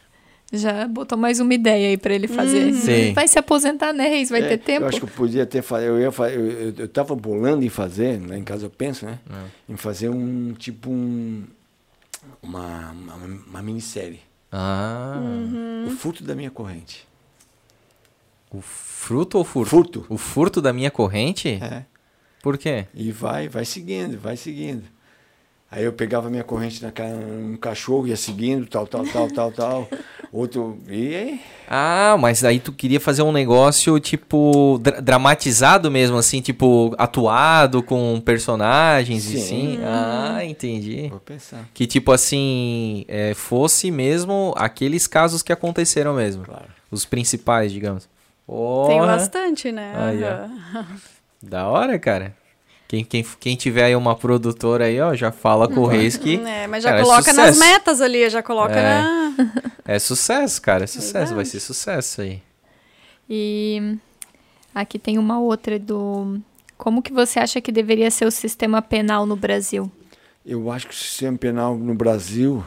Já botou mais uma ideia aí pra ele fazer. Sim. Vai se aposentar, né, Reis? Vai É, ter tempo. Eu acho que eu podia ter fa- eu ia eu, eu, eu tava bolando em fazer, lá em casa eu penso, né? Em fazer um tipo um uma, uma, uma minissérie. Ah, Uhum. O furto da minha corrente. o fruto ou furto? Furto. O furto da minha corrente? É. Por quê? E vai, vai seguindo, vai seguindo. Aí eu pegava minha corrente na ca- um cachorro, ia seguindo, tal, tal, tal, tal, tal. [laughs] Outro. E aí? Ah, mas aí tu queria fazer um negócio, tipo, dra- dramatizado mesmo, assim, tipo, atuado com personagens e Sim. sim. Ah, entendi. Vou pensar. Que, tipo assim, é, fosse mesmo aqueles casos que aconteceram mesmo. Claro. Os principais, digamos. Tem Porra, bastante, né? Aham. Da hora, cara. Quem, quem, quem tiver aí uma produtora aí, ó, já fala com o Reis que [laughs] É, mas já Cara, é coloca nas sucesso. metas ali, já coloca É. na. é sucesso, cara. É sucesso, vai ser sucesso aí. E aqui tem uma outra do. Como que você acha que deveria ser o sistema penal no Brasil? Eu acho que o sistema penal no Brasil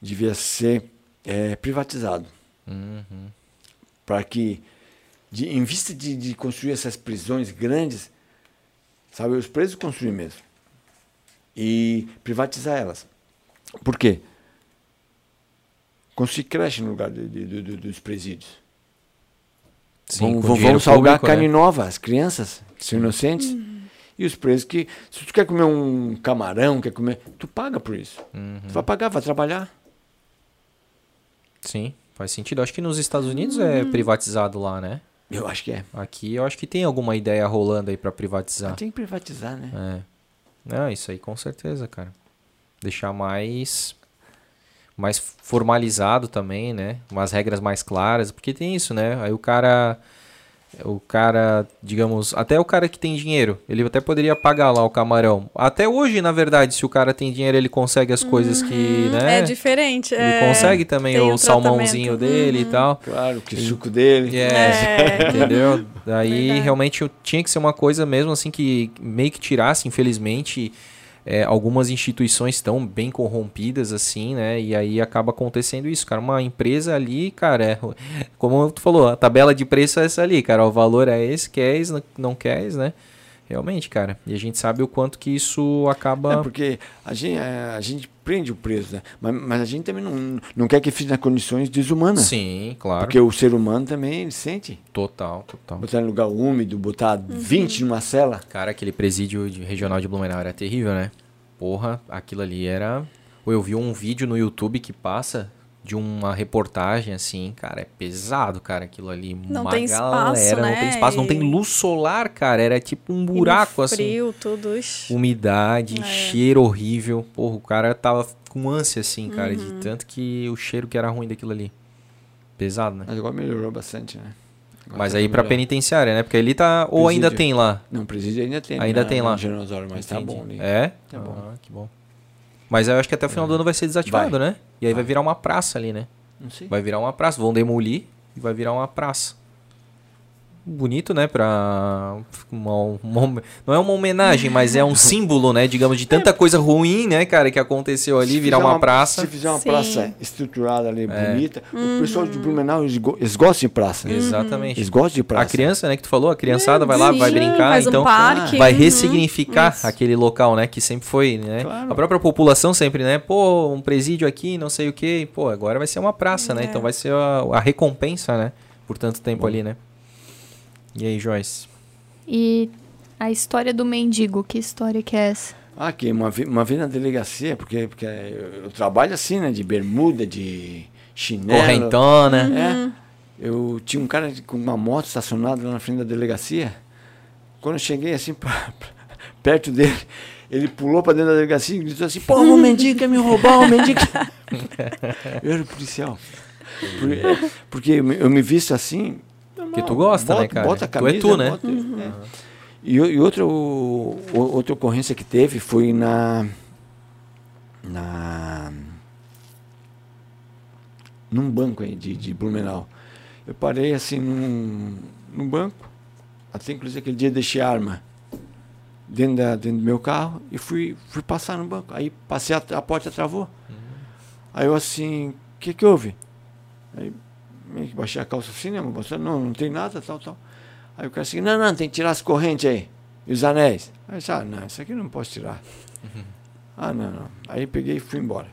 devia ser é, privatizado. Uhum. Para que, de, em vista de, de construir essas prisões grandes, sabe, os presos construir mesmo. E privatizar elas. Por quê? Construir creche no lugar de- de- de- de- dos presídios. Sim, vamos dinheiro salgar público, carne né? nova, as crianças que são inocentes. E os presos que. Se tu quer comer um camarão, quer comer. Tu paga por isso. Uhum. Tu vai pagar, vai trabalhar. Sim, faz sentido. Acho que nos Estados Unidos é privatizado lá, né? Eu acho que é. Aqui eu acho que tem alguma ideia rolando aí pra privatizar. Tem que privatizar, né? É. Não, isso aí com certeza, cara. Deixar mais mais formalizado também, né? Umas regras mais claras, porque tem isso, né? Aí o cara o cara, digamos, até o cara que tem dinheiro, ele até poderia pagar lá o camarão. Até hoje, na verdade, se o cara tem dinheiro, ele consegue as coisas que, né? É diferente. Ele é, consegue também tem o um salmãozinho tratamento. dele e tal. Claro, que suco dele. É, É. entendeu? Daí Verdade. realmente eu- tinha que ser uma coisa mesmo assim que meio que tirasse, infelizmente, é, algumas instituições estão bem corrompidas assim, né? E aí acaba acontecendo isso, cara. Uma empresa ali, cara, é, como tu falou, a tabela de preço é essa ali, cara. O valor é esse, queres, não- não queres, né? Realmente, cara. E a gente sabe o quanto que isso acaba. É porque a gente, é, a gente prende o preso, né? Mas, mas a gente também não, não quer que fique nas condições desumanas. Sim, claro. Porque o ser humano também ele sente. Total, total. Botar em lugar úmido, botar 20 numa cela. Cara, aquele presídio de- regional de Blumenau era terrível, né? Porra, aquilo ali era. Ou eu vi um vídeo no YouTube que passa de uma reportagem assim, cara, é pesado, cara, aquilo ali. Não uma tem espaço, galera, não né? tem espaço, não tem E- luz solar, cara, era tipo um E no buraco assim. Frio, tudo. ixi. Umidade, É. cheiro horrível. Porra, o cara tava com ânsia assim, cara, Uhum. de tanto que o cheiro que era ruim daquilo ali. Pesado, né? Mas agora melhorou bastante, né? Agora Mas tá aí pra penitenciária, né? Porque ali tá. Ou ainda Presídio. tem lá? Não, presídio ainda tem. Ainda na- tem lá. Osório, mas tá Entendi. bom ali. É? Tá bom. Ah, que bom. Mas eu acho que até o final do ano vai ser desativado, né? E aí vai virar uma praça ali, né? Vai virar uma praça. Vão demolir e vai virar uma praça. Bonito, né, para uma, uma, não é uma homenagem, mas é um [laughs] símbolo, né, digamos, de tanta coisa ruim, né, cara, que aconteceu ali, Se virar fizer uma, praça. Se fizer uma Sim. praça estruturada ali, É. bonita, o pessoal de Blumenau, eles, go- eles gostam de praça. Exatamente. Eles gostam de praça. A criança, né, que tu falou, a criançada vai lá, Sim, vai brincar, faz um então parque. vai Uhum. ressignificar Isso. aquele local, né, que sempre foi, né? Claro. A própria população sempre, né, pô, um presídio aqui, não sei o quê, pô, agora vai ser uma praça, né? É. Então vai ser a, a recompensa, né, por tanto tempo ali, né? E aí, Joyce? E a história do mendigo, que história que é essa? Ah, Aqui, uma, uma vez na delegacia, porque, porque eu, eu trabalho assim, né? De bermuda, de chinelo. Correntona. É. Eu tinha um cara com uma moto estacionada lá na frente da delegacia. Quando eu cheguei assim [laughs] pra- pra- perto dele, ele pulou pra dentro da delegacia e gritou assim: Pô, o mendigo quer me roubar, o mendigo. [laughs] eu era policial. É, Porque eu me- eu me visto assim. Que tu gosta, bota, né, cara? Bota a Tu é camisa, tu, né? bota- é. E, e outra, o- outra ocorrência que teve foi na. Na. Num banco aí de, de Blumenau. Eu parei assim num, num banco. Até inclusive aquele dia deixei arma dentro, da, dentro do meu carro e fui, fui passar no banco. Aí passei, a, a porta travou. Aí eu assim, o que que houve? Aí baixei a calça assim, né? Mostrando, não, não tem nada, tal, tal. Aí o cara assim, não, não, tem que tirar as correntes aí. E os anéis. Aí eu disse, ah, não, isso aqui eu não posso tirar. [laughs] Ah, não, não. Aí peguei e fui embora.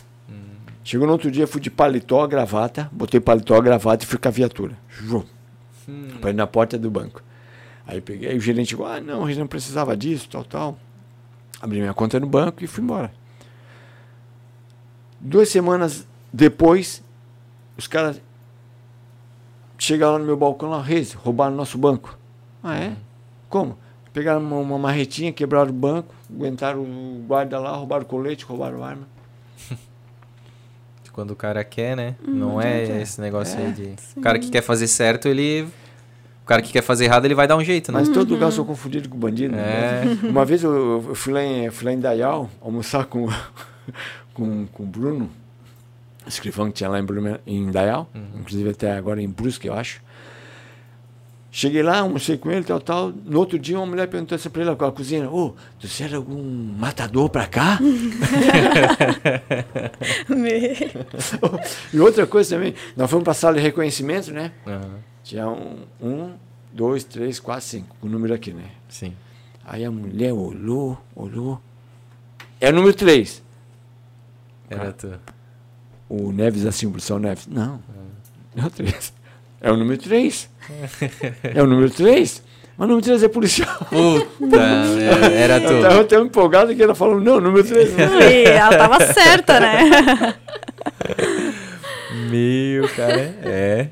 Chegou no outro dia, fui de paletó, gravata, botei paletó, gravata e fui com a viatura. Jum. Pra ir na porta do banco. Aí peguei, aí o gerente chegou, ah, não, a gente não precisava disso, tal, tal. Abri minha conta no banco e fui embora. Duas semanas depois, os caras chegaram lá no meu balcão lá, Reis, roubaram nosso banco. Ah, é? Como? Pegaram uma, uma marretinha, quebraram o banco, aguentaram o guarda lá, roubaram o colete, roubaram a arma. [laughs] Quando o cara quer, né? não é é. esse negócio É, aí de. O cara que quer fazer certo, ele. O cara que quer fazer errado, ele vai dar um jeito, né? Mas todo lugar eu sou confundido com bandido. né? É. [laughs] Uma vez eu, eu fui, lá em, fui lá em Dayal almoçar com, [laughs] com, com o Bruno, escrivão que tinha lá em, Blumen- em Dayal, inclusive até agora em Brusque, eu acho. Cheguei lá, almocei com ele, tal, tal. No outro dia, uma mulher perguntou assim pra ele com a cozinha: Ô, tu será algum matador pra cá? [laughs] [laughs] e outra coisa também, nós fomos pra sala de reconhecimento, né? Aham, Tinha um, um, dois, três, quatro, cinco, o número aqui, né? Sim. Aí a mulher olhou, olhou. É o número 3. Era tu. O Neves assim, o policial Neves. Não. É o 3. É o número 3. É o número 3. Mas o número 3 é policial. Puta, era, era Eu tava tão empolgado que ela falou, não, número 3. E [laughs] ela tava certa, né? Meu, cara. É.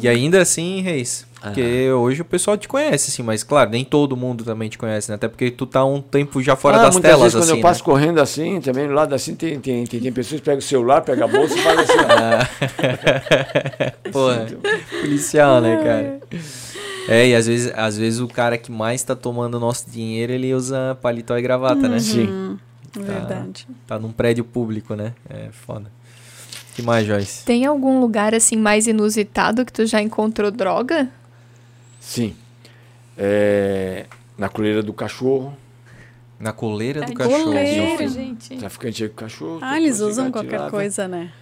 E ainda assim, Reis. Porque hoje o pessoal te conhece, assim, mas claro, nem todo mundo também te conhece, né? Até porque tu tá um tempo já fora das Ah, muitas telas, vezes quando assim. eu passo correndo assim, também do lado assim, tem, tem, tem, tem pessoas que pegam o celular, pegam a bolsa e fazem assim. né? [laughs] Porra, policial, né, cara? É, e às vezes, às vezes o cara que mais tá tomando nosso dinheiro, ele usa paletó e gravata, né? Sim. Verdade. Tá num prédio público, né? É foda. que mais, Joyce? Tem algum lugar assim mais inusitado que tu já encontrou droga? Sim. É, na coleira do cachorro, Na coleira do cachorro. coleira. gente. traficante de cachorro. Ah, eles usam qualquer tirava coisa, né?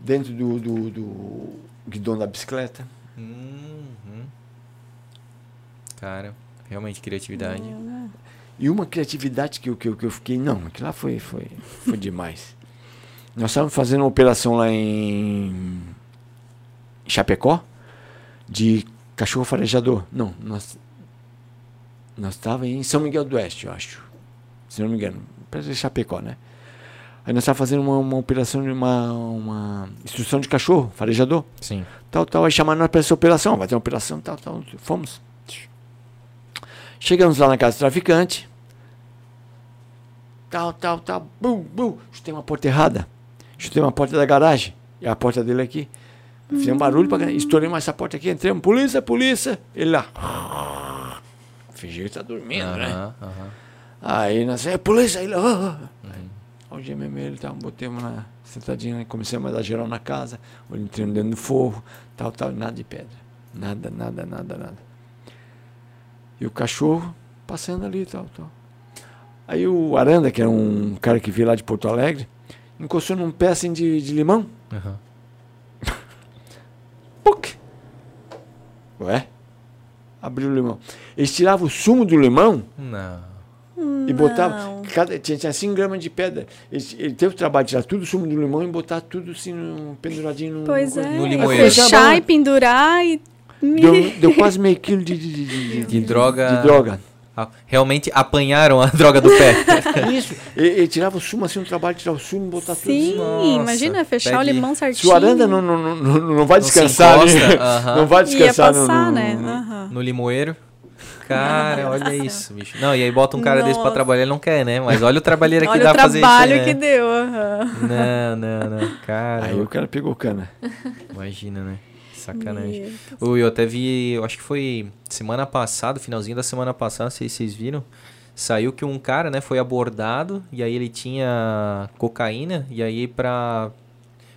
Dentro do, do, do guidão da bicicleta. Uhum. Cara, realmente criatividade. E uma criatividade que eu, que eu, que eu fiquei, não, aquilo lá foi, foi, foi demais. Nós estávamos fazendo uma operação lá em Chapecó de cachorro farejador. Não, nós nós estávamos em São Miguel do Oeste, eu acho. Se não me engano, perto de Chapecó, né? Aí nós estávamos fazendo uma, uma operação de uma, uma instrução de cachorro farejador Sim. tal, tal. Aí chamaram nós para essa operação. Vai ter uma operação, tal, tal. Fomos. Chegamos lá na casa do traficante. Tal, tal, tal. Bum, bum. Chutei uma porta errada. Chutei uma porta da garagem. E a porta dele aqui. Fiz um barulho para Estourei mais essa porta aqui. Entramos. Polícia, polícia. Ele lá. Fingiu que tá dormindo, né? Aí nós, é polícia, aí, ó. Aí, o GMM ele tá, botemos na sentadinha, né, comecei a mandar geral na casa, entrei dentro do forro, tal, tal, nada de pedra. Nada, nada, nada, nada. E o cachorro passando ali tal, tal. Aí o Aranda, que era um cara que veio lá de Porto Alegre, encostou num pé assim de, de limão. Puc! Ué? Abriu o limão. Eles tiravam o sumo do limão Não. e botavam. Cada, tinha, tinha 5 gramas de pedra. Ele, ele teve o trabalho de tirar tudo o sumo do limão e botar tudo assim, no, penduradinho no. Pois é. No limoeiro. Fechar e pendurar e. Deu, deu quase meio quilo de, de, de, de- De droga. de droga. Realmente apanharam a [laughs] droga do pé. [laughs] Isso. Ele, ele tirava o sumo assim, um trabalho de tirar o sumo e botar Sim, tudo. Nossa, imagina fechar pegue- o limão Se certinho. o Aranda não, não, não, não, não vai Não se descansar, né? encosta, [laughs] aham. não vai descansar no- passar, no, né? no- Aham. no limoeiro. Cara, olha isso, bicho. Não, e aí bota um cara desse pra Nossa. trabalhar, ele não quer, né? Mas olha o trabalheiro que Olha dá o pra fazer isso trabalho aí, né? que deu. aham. Não, não, não. Cara, Aí o cara pegou cana. imagina, né? Sacanagem. Eu até vi, eu acho que foi semana passada, finalzinho da semana passada, não sei se vocês viram. Saiu que um cara, né, foi abordado e aí ele tinha cocaína e aí pra,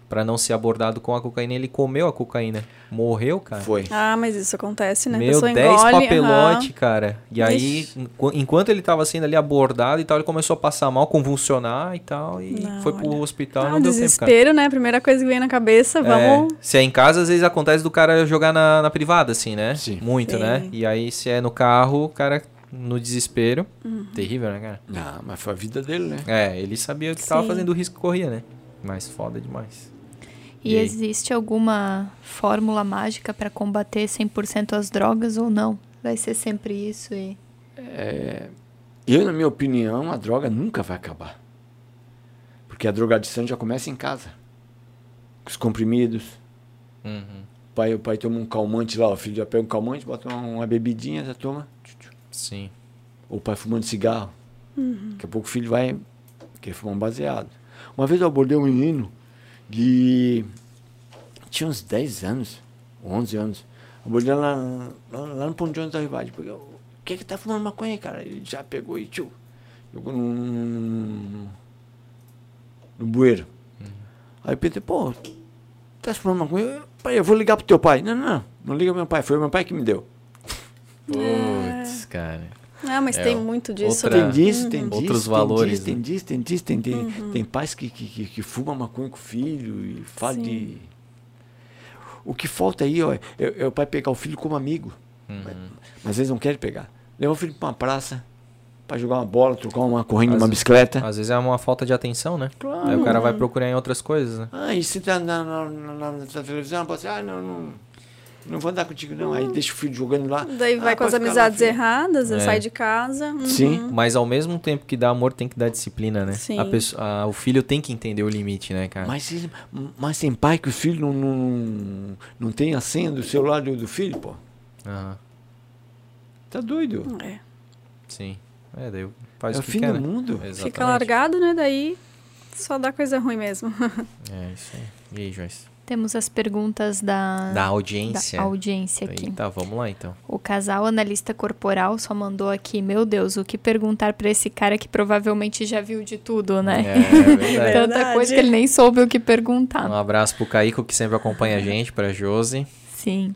pra não ser abordado com a cocaína, ele comeu a cocaína. Morreu, cara. Foi. Ah, mas isso acontece, né? Meu, pessoa 10 engole, papelote, aham. cara. E aí, Ixi. enquanto ele tava sendo ali abordado e tal, ele começou a passar mal, convulsionar e tal, e Não, foi pro olha. hospital e Ah, não deu tempo, cara. desespero, né? Primeira coisa que vem na cabeça, vamos. É, se é em casa, às vezes acontece do cara jogar na, na privada, assim, né? Sim. Muito, Sim. né? E aí, se é no carro, o cara no desespero. Uhum. Terrível, né, cara? Ah, mas foi a vida dele, né? É, ele sabia que tava Sim. fazendo o risco que corria, né? Mas foda demais. E, E existe alguma fórmula mágica para combater 100% as drogas ou não? Vai ser sempre isso e Eu, na minha opinião, a droga nunca vai acabar. Porque a drogadição já começa em casa. Os comprimidos. Uhum. O pai, o pai toma um calmante lá, o filho já pega um calmante, bota uma, uma bebidinha, já toma. Sim. Ou o pai fumando cigarro. Daqui a pouco o filho vai querer fumar um baseado. Uma vez eu abordei um menino de. tinha uns 10 anos, 11 anos. Abordei lá, lá, lá no Ponto de Ônibus da Rivade. Porque, o que é que tá fumando maconha cara? Ele já pegou e tchau. Jogou no, no, no, bueiro. Aí eu pensei, pô, tá fumando maconha? Eu, Pai, eu vou ligar pro teu pai. Não, não, não. Não liga pro meu pai. Foi o meu pai que me deu. Putz, cara. Ah, mas É, tem muito disso, outra- né? Tem disso, tem disso. Outros tem valores, Disso, tem né? disso, tem disso, tem tem, tem pais que, que, que, que fumam maconha com o filho e fala Sim. de. O que falta aí, ó, é, é o pai pegar o filho como amigo. Mas, mas às vezes não querem pegar. Levar o filho pra uma praça pra jogar uma bola, trocar uma Às numa vezes- bicicleta. Às vezes é uma falta de atenção, né? Claro. Aí o cara vai procurar em outras coisas, né? Ah, e se tá na, na, na, na- na televisão, pode ser, ah, não, não, não vou andar contigo não. Aí deixa o filho jogando lá. Daí vai Ah, com as lá, amizades erradas, É. sai de casa. uhum. Sim. Mas ao mesmo tempo que dá amor, tem que dar disciplina, né? Sim. A pessoa, a- o filho tem que entender o limite, né, cara? Mas, mas tem pai que o filho não, não, não tem a senha do celular do, do filho, pô. Aham, Tá doido. É. sim. É, daí faz é o o que fim quer, do né? mundo. Exatamente. Fica largado, né? Daí só dá coisa ruim mesmo. [laughs] É isso aí. E aí, Joyce? Temos as perguntas da, Da audiência. da audiência aqui. Eita, vamos lá então. O casal analista corporal só mandou aqui, meu Deus, o que perguntar pra esse cara que provavelmente já viu de tudo, né? É, [laughs] verdade. Tanta coisa que ele nem soube o que perguntar. Um abraço pro Caíco que sempre acompanha a gente, pra Josi. Sim.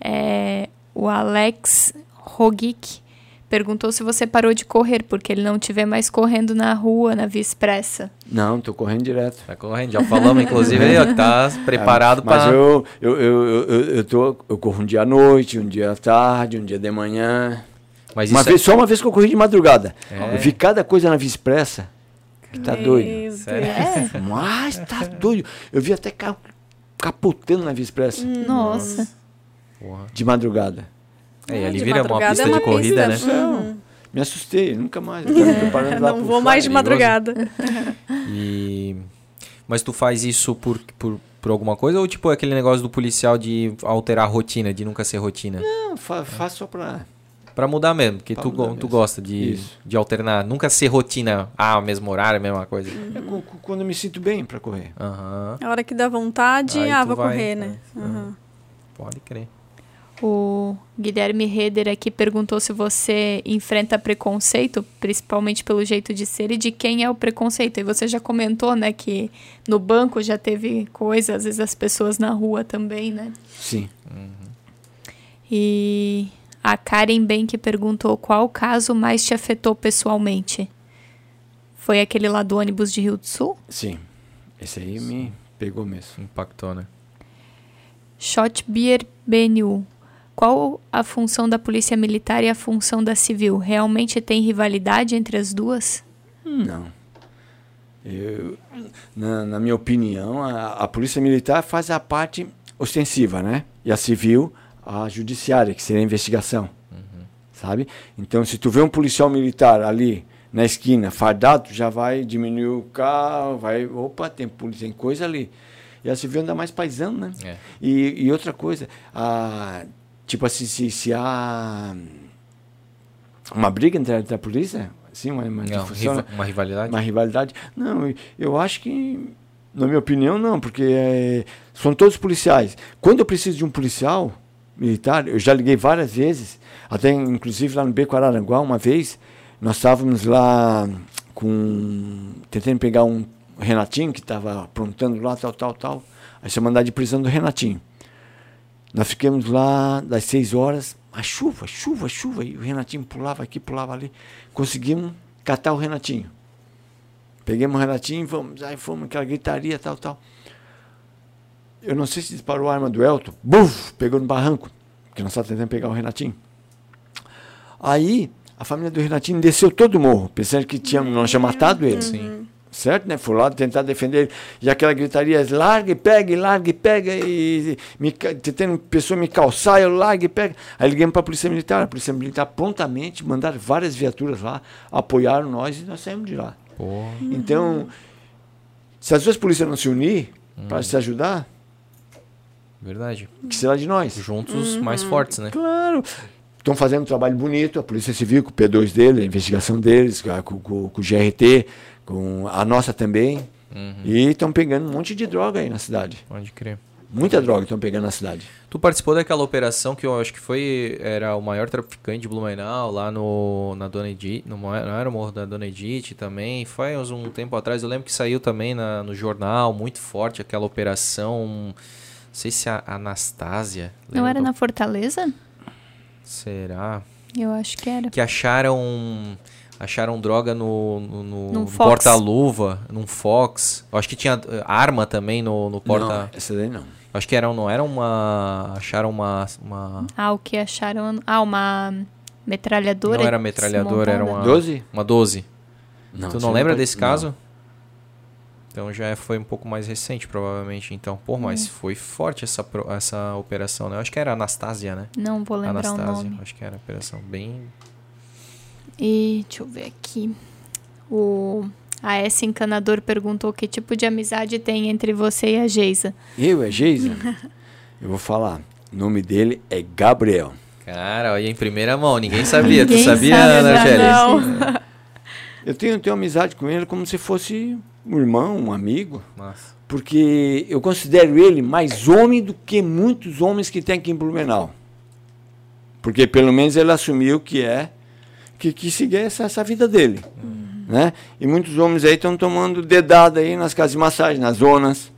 É, o Alex Rogic perguntou se você parou de correr, porque ele não te vê mais correndo na rua, na Via Expressa. Não, tô correndo direto. Tá correndo, já falamos, inclusive, aí, ó, que tá [laughs] preparado Ah, Mas pra. eu, eu, eu, eu, eu, tô, eu corro um dia à noite, um dia à tarde, um dia de manhã. Mas Uma isso vez, Só uma vez que eu corri de madrugada. É. Eu vi cada coisa na Via Expressa. Que tá doido. Sério? Deus. [laughs] Mas tá doido. Eu vi até carro capotando na Via Expressa. Nossa. Porra. De madrugada. É, e ali De vira uma pista é uma de corrida, pista. né? Não. Me assustei, nunca mais. [laughs] Lá Não vou mais de madrugada. [laughs] E... Mas tu faz isso por, por, por alguma coisa ou tipo é aquele negócio do policial de alterar a rotina, de nunca ser rotina? Não, fa faço só pra. Pra mudar mesmo, porque Pra tu, tu mesmo. gosta de, Isso. de alternar, nunca ser rotina, ah, mesmo horário, mesma coisa. É quando eu me sinto bem pra correr. Aham, A hora que dá vontade, Aí ah, vou vai, correr, né? né? Uhum. pode crer. O Guilherme Reder aqui perguntou se você enfrenta preconceito, principalmente pelo jeito de ser, e de quem é o preconceito. E você já comentou, né, que no banco já teve coisa, às vezes as pessoas na rua também, né? Sim. E a Karen Bank perguntou qual caso mais te afetou pessoalmente. Foi aquele lá do ônibus de Rio do Sul? Sim. Esse aí me pegou mesmo. Impactou, né? Shot Beer BNU. Qual a função da polícia militar e a função da civil? Realmente tem rivalidade entre as duas? Não. Eu, na, na minha opinião, a, a polícia militar faz a parte ostensiva, né? E a civil, a judiciária, que seria a investigação. Sabe? Então, se tu vê um policial militar ali na esquina, fardado, já vai diminuir o carro, vai, opa, tem polícia, tem coisa ali. E a civil anda mais paisão, né? É. E, e outra coisa, a, tipo assim, se, se há uma briga entre a, entre a polícia, assim, uma, uma Não, uma rivalidade? uma rivalidade. Não, eu acho que, na minha opinião, não, porque é, são todos policiais. Quando eu preciso de um policial militar, eu já liguei várias vezes, até inclusive lá no Beco Araranguá, uma vez, nós estávamos lá com. tentando pegar um Renatinho que estava aprontando lá, tal, tal, tal. Aí você mandar de prisão do Renatinho. Nós ficamos lá das seis horas, a chuva, chuva, chuva, e o Renatinho pulava aqui, pulava ali. Conseguimos catar o Renatinho. Pegamos o Renatinho vamos, aí fomos, aquela gritaria, tal, tal. Eu não sei se disparou a arma do Elton, buf, pegou no barranco, porque nós estávamos tentando pegar o Renatinho. Aí, a família do Renatinho desceu todo o morro, pensando que tinha, nós tínhamos matado ele. Sim. Certo, né? Foi lá tentar defender ele. E aquela gritaria, larga e pega, larga e pega, e me, tentando pessoa me calçar, eu larga e pega. Aí ligamos para a Polícia Militar. A Polícia Militar prontamente mandaram várias viaturas lá, apoiaram nós e nós saímos de lá. Pô. Então, se as duas polícias não se unir para se ajudar, Verdade. que será de nós? Juntos mais fortes, né? Claro. Estão fazendo um trabalho bonito, a Polícia Civil, com o P2 dele, a investigação deles, com- com- com o GRT, com a nossa também. Uhum. E estão pegando um monte de droga aí na cidade. Pode crer. Muita droga estão pegando na cidade. Tu participou daquela operação que eu acho que foi era o maior traficante de Blumenau lá no na Dona Edith, no não era o morro da Dona Edith também. Foi uns um tempo atrás, eu lembro que saiu também na- no jornal, muito forte aquela operação. Não sei se a Anastásia. Não era do- na Fortaleza? Será? Eu acho que era. Que acharam acharam droga no, no, no- Num no Fox. porta-luva, num Fox. Eu acho que tinha eh, arma também no, no porta. Não, essa daí não. Acho que era, não era uma. Acharam uma. uma Ah, o que acharam. Ah, uma metralhadora. não era metralhadora, era uma. 12? Uma 12. Não, tu não lembra pode- desse não. caso? Então já foi um pouco mais recente, provavelmente. Então, pô, mas foi forte essa, essa operação, né? Eu acho que era Anastasia, né? Não vou lembrar o Anastasia. nome. Acho que era operação bem. E deixa eu ver aqui. O a S Encanador perguntou que tipo de amizade tem entre você e a Geisa. Eu, é Geisa? [laughs] Eu vou falar. O nome dele é Gabriel. Cara, olha em primeira mão, ninguém sabia. Ninguém tu sabia, sabe, Ana Félix? não. Eu tenho, tenho amizade com ele como se fosse um irmão, um amigo. Nossa. Porque eu considero ele mais homem do que muitos homens que tem aqui em Blumenau. Porque pelo menos ele assumiu que é, que, que seguir essa, essa vida dele. Né? E muitos homens aí estão tomando dedada aí nas casas de massagem, nas zonas.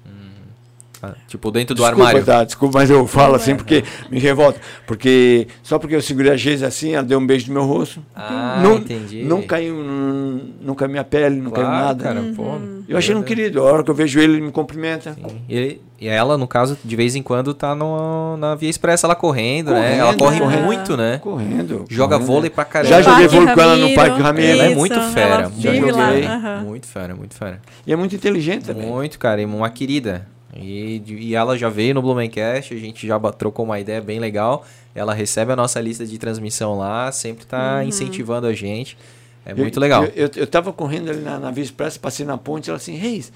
Ah, Tipo, dentro do desculpa, armário. Tá, desculpa, mas eu falo assim porque me revolta. Porque só porque eu segurei a Geisa assim, ela deu um beijo no meu rosto. Ah, não, entendi. Não caiu, não, não caiu minha pele, não caiu Claro, nada. cara, pô. Eu achei um querido. A hora que eu vejo ele, ele me cumprimenta. Sim. E, ela, no caso, de vez em quando tá no, na Via Expressa, ela correndo, né? Ela Correndo, corre correndo. muito, né? Correndo. Joga correndo. vôlei pra caramba. Já joguei vôlei com ela no Parque Ramiro. Ela é muito fera, muito vive lá, joguei. aham. Muito fera, muito fera. E é muito inteligente também. Muito, cara, e uma querida. E, e ela já veio no Blumencast, a gente já trocou uma ideia bem legal. Ela recebe a nossa lista de transmissão lá, sempre tá incentivando a gente. É muito Eu- legal. Eu, eu, eu tava correndo ali na, na Via Expressa, passei na ponte, ela assim, Reis,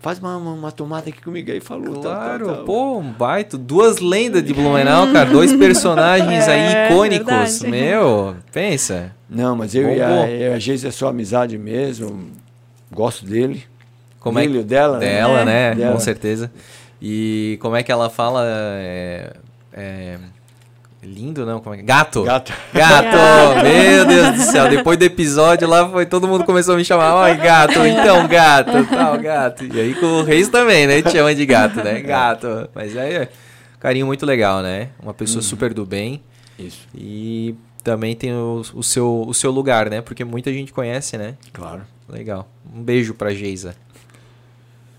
faz uma, uma, uma tomada aqui comigo aí, falou. tal, tal, Claro, tal. pô, um baita. Duas lendas de Blumenau, cara. Dois [laughs] personagens aí É, icônicos. verdade. Meu, pensa. Não, mas eu e Bombou. a, eu e a Geise é só amizade mesmo. Gosto dele. Como é que- Dele, dela, né? Dela, né? Dela. Com certeza. E como é que ela fala? É, é, lindo, não? Como é que- Gato! Gato. Gato! [laughs] Meu Deus do céu. Depois do episódio lá, foi todo mundo começou a me chamar. Oi, gato, então, gato, tal, gato. E aí com o Reis também, né? Te chama de gato, né? Gato. Mas aí, carinho muito legal, né? Uma pessoa super do bem. Isso. E também tem o, o seu, o seu lugar, né? Porque muita gente conhece, né? Claro. Legal. Um beijo pra Geisa.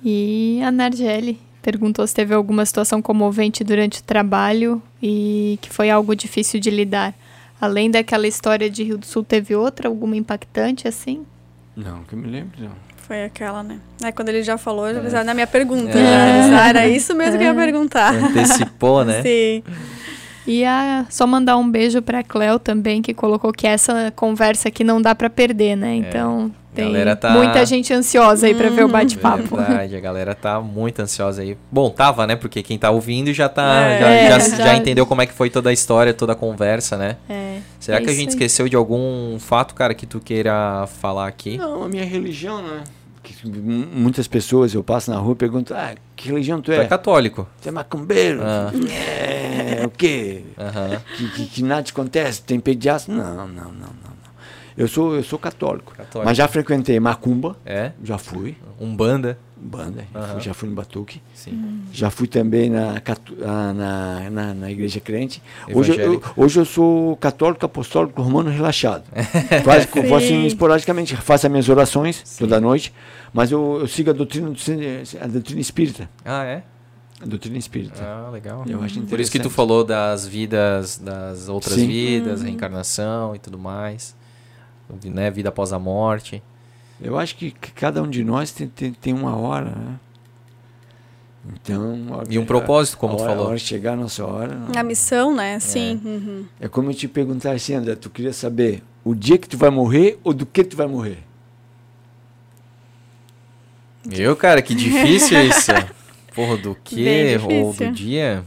E a Nargeli perguntou se teve alguma situação comovente durante o trabalho e que foi algo difícil de lidar. Além daquela história de Rio do Sul, teve outra, alguma impactante assim? Não, que eu me lembro, não. Foi aquela, né? Aí quando ele já falou, já pensava na minha É. pergunta. Já, já era isso mesmo que eu ia perguntar. Antecipou, né? [laughs] Sim. E a, só mandar um beijo pra Cleo também, que colocou que essa conversa aqui não dá pra perder, né? Então tem Galera tá- muita gente ansiosa aí pra ver o bate-papo. Verdade, a galera tá muito ansiosa aí. Bom, tava, né? Porque quem tá ouvindo já tá. É, já, é, já, já- já entendeu como é que foi toda a história, toda a conversa, né? É, Será é que a gente aí. esqueceu de algum fato, cara, que tu queira falar aqui? Não, a minha religião, né? Que muitas pessoas eu passo na rua e pergunto, ah, que religião tu Tu é? é católico. Tu é macumbeiro? Ah. É, o quê? Que, que, que nada te acontece? Tem pediatra? Não, não, não, não. não. Eu sou, eu sou católico, Católico. Mas já frequentei macumba, É? já fui, Umbanda. Banda, Aham. já fui no Batuque. Sim. Já fui também na, catu- ah, na, na, na igreja crente. Hoje eu, hoje eu sou católico apostólico romano relaxado. [laughs] Eu faço assim, Sim. esporadicamente, faço as minhas orações toda noite, mas eu, eu sigo a doutrina, a doutrina espírita. Ah, é? A doutrina espírita. Ah, legal. Eu acho Por isso que tu falou das vidas, das outras Sim. vidas, reencarnação e tudo mais. Né? Vida após a morte. Eu acho que cada um de nós tem, tem, tem uma hora, né? Então. E um propósito, como a tu hora, falou. A hora de chegar a nossa hora. não. A missão, né? Sim. uhum. É como eu te perguntar assim, André, tu queria saber o dia que tu vai morrer ou do que tu vai morrer? Eu, cara, que difícil [laughs] isso. Porra, do que ou do dia?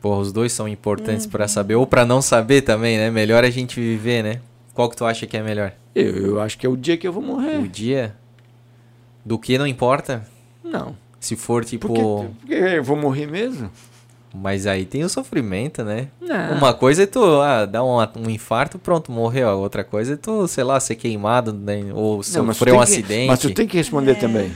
Porra, os dois são importantes Uhum. pra saber ou pra não saber também, né? Melhor a gente viver, né? Qual que tu acha que é melhor? Eu, eu acho que é o dia que eu vou O morrer. dia? Do que não importa? Não. Se for tipo, Porque, porque eu vou morrer mesmo? mas aí tem o sofrimento, né? Não. Uma coisa é tu ah, dar um, um infarto, pronto, morreu. Outra coisa é tu, sei lá, ser queimado né? ou sofrer um que- acidente. Mas tu tem que responder também.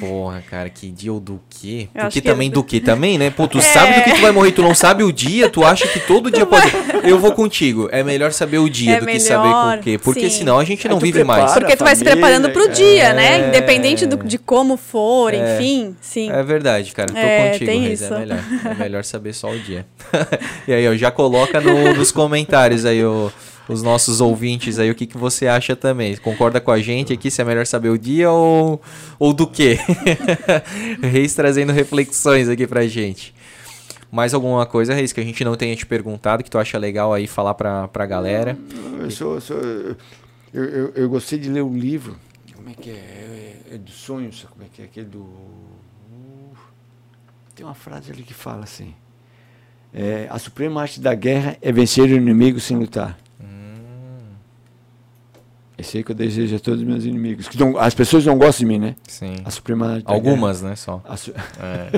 Porra, cara, que dia ou do quê? Eu Porque que- também do que também, né? Pô, tu sabe do que tu vai morrer, tu não sabe o dia, tu acha que todo dia pode. Eu vou contigo. É melhor saber o dia É do que saber melhor, com o quê. Porque sim. senão a gente Aí não vive mais. Porque tu vai se família, preparando pro é. dia, né? Independente do, de como for, É. enfim. Sim. É verdade, cara. Tô É, contigo, tem Reis. isso. É melhor. É melhor saber só o dia. [laughs] e aí, ó, já coloca no- nos comentários aí o- os nossos ouvintes aí o que, que você acha também. Concorda com a gente aqui se é melhor saber o dia ou, ou do quê? [laughs] Reis trazendo reflexões aqui pra gente. Mais alguma coisa, Reis, que a gente não tenha te perguntado, que tu acha legal aí falar pra, pra galera? Eu, sou, sou- eu, eu, eu gostei de ler um livro. Como é que é? É, é do sonho, sabe como é que é? Aquele do. Tem uma frase ali que fala assim. É, a suprema arte da guerra é vencer o inimigo sem lutar. Esse aí que eu desejo a todos os meus inimigos. Que não- as pessoas não gostam de mim, né? Sim. A suprema da Algumas, né, só. su- É.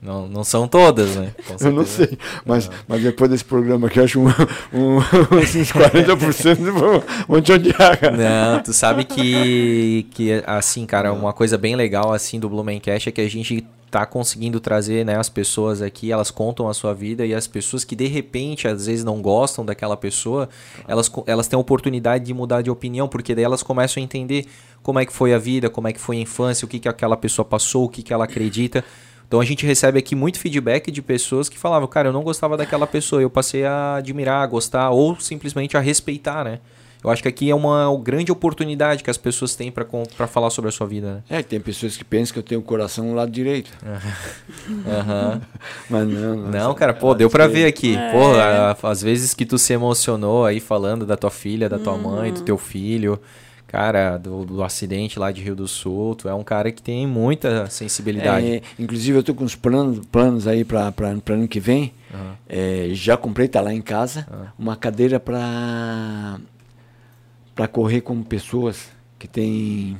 não, não são todas, né? [laughs] Eu não sei, mas, mas depois desse programa aqui, eu acho um, um, [laughs] uns 40% vão, vão te odiar, cara. Não, tu sabe que, que assim, cara, uma coisa bem legal assim do Blumencast é que a gente tá conseguindo trazer, né, as pessoas aqui, elas contam a sua vida e as pessoas que de repente às vezes não gostam daquela pessoa, elas, elas têm a oportunidade de mudar de opinião, porque daí elas começam a entender como é que foi a vida, como é que foi a infância, o que que aquela pessoa passou, o que que ela acredita. Então a gente recebe aqui muito feedback de pessoas que falavam, cara, eu não gostava daquela pessoa, eu passei a admirar, a gostar ou simplesmente a respeitar, né? Eu acho que aqui é uma grande oportunidade que as pessoas têm pra falar sobre a sua vida, né? É, tem pessoas que pensam que eu tenho o coração no lado direito. [laughs] Aham. Mas não. Não, cara, pô, deu pra ver aqui. Pô, a- às vezes que tu se emocionou aí falando da tua filha, da tua mãe, do teu filho, cara, do, do acidente lá de Rio do Sul, tu é um cara que tem muita sensibilidade. É, inclusive, eu tô com uns planos, planos aí para ano que vem. Aham. É, já comprei, tá lá em casa, uma cadeira para para correr com pessoas que têm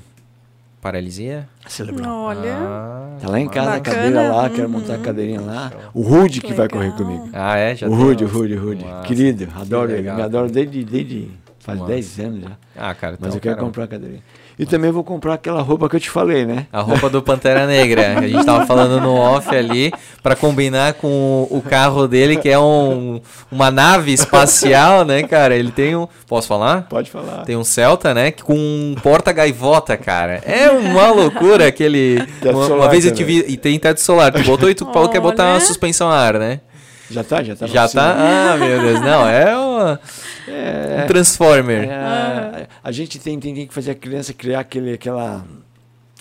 Paralisia? cerebral. Olha. Ah, Tá lá em casa a cadeira lá, quero montar a cadeirinha lá. O Rude que vai Legal. correr comigo. ah, é? Já o Rude, o Rude, o Rude. Querido, adoro ele. Me adoro desde, desde Faz Nossa. 10 anos já. Ah, cara, Mas então, eu quero cara, comprar a cadeirinha. E também vou comprar aquela roupa que eu te falei, né? A roupa do Pantera Negra. A gente tava falando no off ali, pra combinar com o carro dele, que é um, uma nave espacial, né, cara? Ele tem um. Posso falar? Pode falar. Tem um Celta, né? Com um porta-gaivota, cara. É uma loucura aquele. Uma, uma vez eu te vi. E tem teto solar. Tu botou e tu falou que quer botar uma suspensão a ar, né? Já tá? Já tá? Já oficina? tá. Ah, meu Deus. Não, é uma- um Transformer. É, a gente tem, tem, tem que fazer a criança criar aquele, aquela,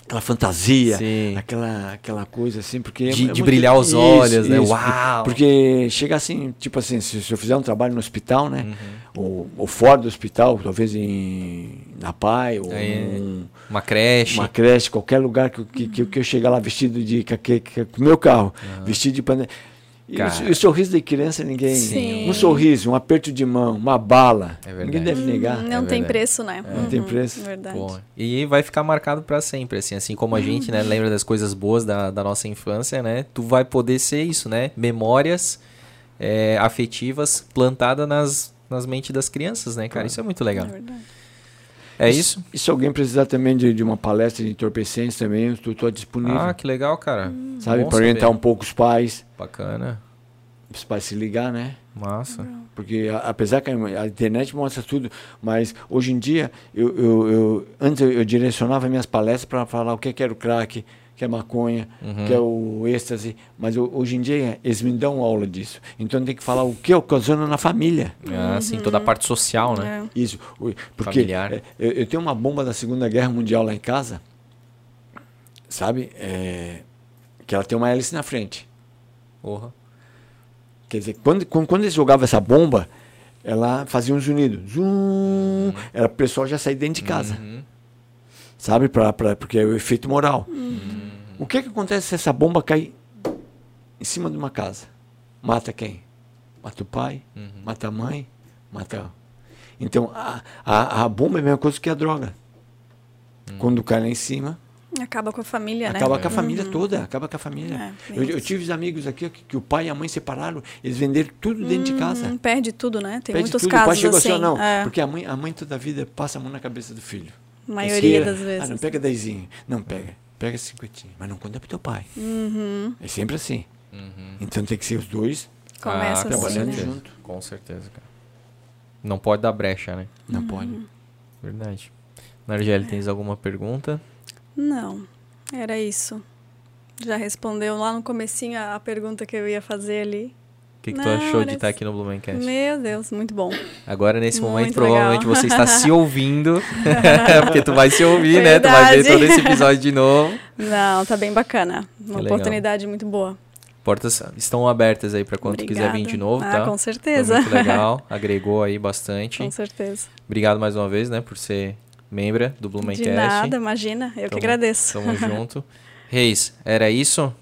aquela fantasia, Sim. aquela, aquela coisa assim, porque... é De- é de brilhar os olhos, né? Uau! Porque chega assim, tipo assim, se, se eu fizer um trabalho no hospital, né? Uhum. Ou, ou fora do hospital, talvez em, na PAI, ou Aí, num- Uma creche. uma creche, qualquer lugar que, eu- que, que, eu- que eu chegar lá vestido de com que- que- com o meu carro, vestido de panela. E o, Cara. e o sorriso da criança ninguém. Sim. Um sorriso, um aperto de mão, uma bala. É verdade. ninguém deve negar. Não É tem preço, né? Não tem preço. Verdade. Pô, e vai ficar marcado pra sempre, assim, assim como a gente, né, lembra das coisas boas da, da nossa infância, né? Tu vai poder ser isso, né? Memórias é, afetivas plantadas nas, nas mentes das crianças, né, cara? Isso é muito É legal. verdade. É isso? E se alguém precisar também de, de uma palestra de entorpecentes também, eu estou disponível. Ah, que legal, cara. sabe, para orientar um pouco os pais, Bacana. os pais se ligar, né? Massa. Porque a- apesar que a a internet mostra tudo, mas hoje em dia eu, eu, eu- antes eu, eu direcionava minhas palestras para falar o que que era o crack, que é maconha, Uhum. que é o êxtase, mas eu- hoje em dia eles me dão aula disso. Então tem que falar o que ocasiona na família. Ah, sim, toda a parte social, né? É. Isso, porque Familiar. é, eu, eu tenho uma bomba da Segunda Guerra Mundial lá em casa, sabe? É, que ela tem uma hélice na frente. Porra. Quer dizer, quando, quando, quando eles jogavam essa bomba, ela fazia um zunido. Zum, era o pessoal já sair dentro de casa. Uhum. Sabe? Pra, pra, porque é o efeito moral. O que, que acontece se essa bomba cai em cima de uma casa? Mata quem? Mata o pai, Uhum. mata a mãe, mata. Então, a, a, a bomba é a mesma coisa que a droga. Uhum. Quando cai lá em cima, Acaba com a família, né? acaba com a família toda, acaba com a família. É, eu, eu tive amigos aqui que, que o pai e a mãe separaram, eles venderam tudo dentro de casa. Hum, perde tudo, né? Tem Pede muitos tudo, o pai casos chegou assim. assim, não, é, porque a mãe, a mãe toda a vida passa a mão na cabeça do filho. a maioria das vezes. Ah, não, pega dezinho. Não, pega. Pega cinquentinho. Mas não conta pro teu pai. Uhum. É sempre assim. Uhum. Então tem que ser os dois Começa ah, assim, né? junto. Com certeza, cara. Não pode dar brecha, né? Não Uhum. pode. Verdade. Nargele, tens alguma pergunta? Não, era isso. Já respondeu lá no comecinho a pergunta que eu ia fazer ali. Que, que tu achou de estar isso. aqui no Blumencast? Meu Deus, muito bom. Agora, nesse momento, Muito provavelmente legal. você está se [laughs] ouvindo, [laughs] porque tu vai se ouvir, né? Tu vai ver Verdade. todo esse episódio de novo. Não, tá bem bacana. Uma legal. oportunidade muito boa. Portas estão abertas aí para quando quiser vir de novo, Ah, tá? com Foi certeza. muito legal, [laughs] agregou aí bastante. Com certeza. Obrigado mais uma vez, né, por ser membra do Blumencast. De nada, imagina. Eu que Tamo- agradeço. Tamo junto. Reis, era isso?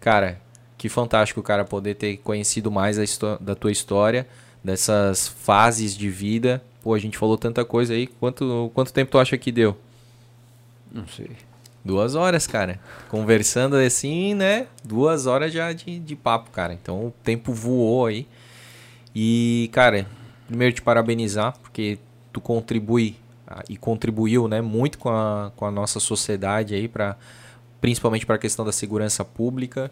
Cara, que fantástico, cara, poder ter conhecido mais da tua história, dessas fases de vida. Pô, a gente falou tanta coisa aí. Quanto, quanto tempo tu acha que deu? Não sei. Duas horas, cara. Conversando assim, né? Duas horas já de, de papo, cara. Então o tempo voou aí. E, cara, primeiro te parabenizar, porque tu contribui ah, e contribuiu, né, muito com a, com a nossa sociedade aí, pra, principalmente para a questão da segurança pública.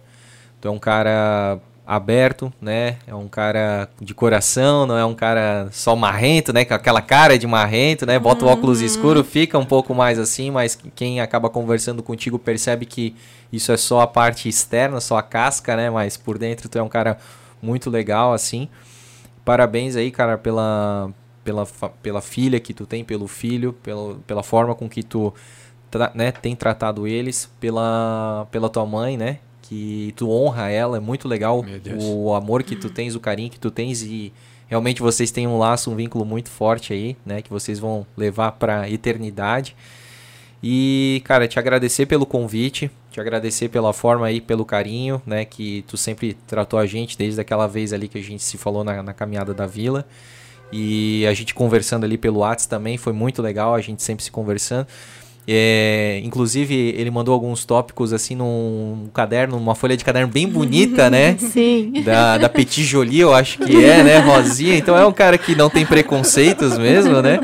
Tu é um cara aberto, né? É um cara de coração, não é um cara só marrento, né? Com aquela cara de marrento, né? Bota o óculos escuro, fica um pouco mais assim, mas quem acaba conversando contigo percebe que isso é só a parte externa, só a casca, né? Mas por dentro tu é um cara muito legal, assim. Parabéns aí, cara, pela, pela, pela filha que tu tem, pelo filho, pela, pela forma com que tu né, tem tratado eles, pela, pela tua mãe, né? Que tu honra ela, é muito legal o amor que tu tens, o carinho que tu tens e realmente vocês têm um laço, um vínculo muito forte aí, né? Que vocês vão levar pra eternidade. E, cara, te agradecer pelo convite, te agradecer pela forma aí, pelo carinho, né? Que tu sempre tratou a gente desde aquela vez ali que a gente se falou na, na caminhada da vila. E a gente conversando ali pelo WhatsApp também, foi muito legal, a gente sempre se conversando. É, inclusive, ele mandou alguns tópicos assim num caderno, numa folha de caderno bem bonita, né? [laughs] Sim. Da, da Petit Jolie, eu acho que é, né? Rosinha. Então é um cara que não tem preconceitos mesmo, né?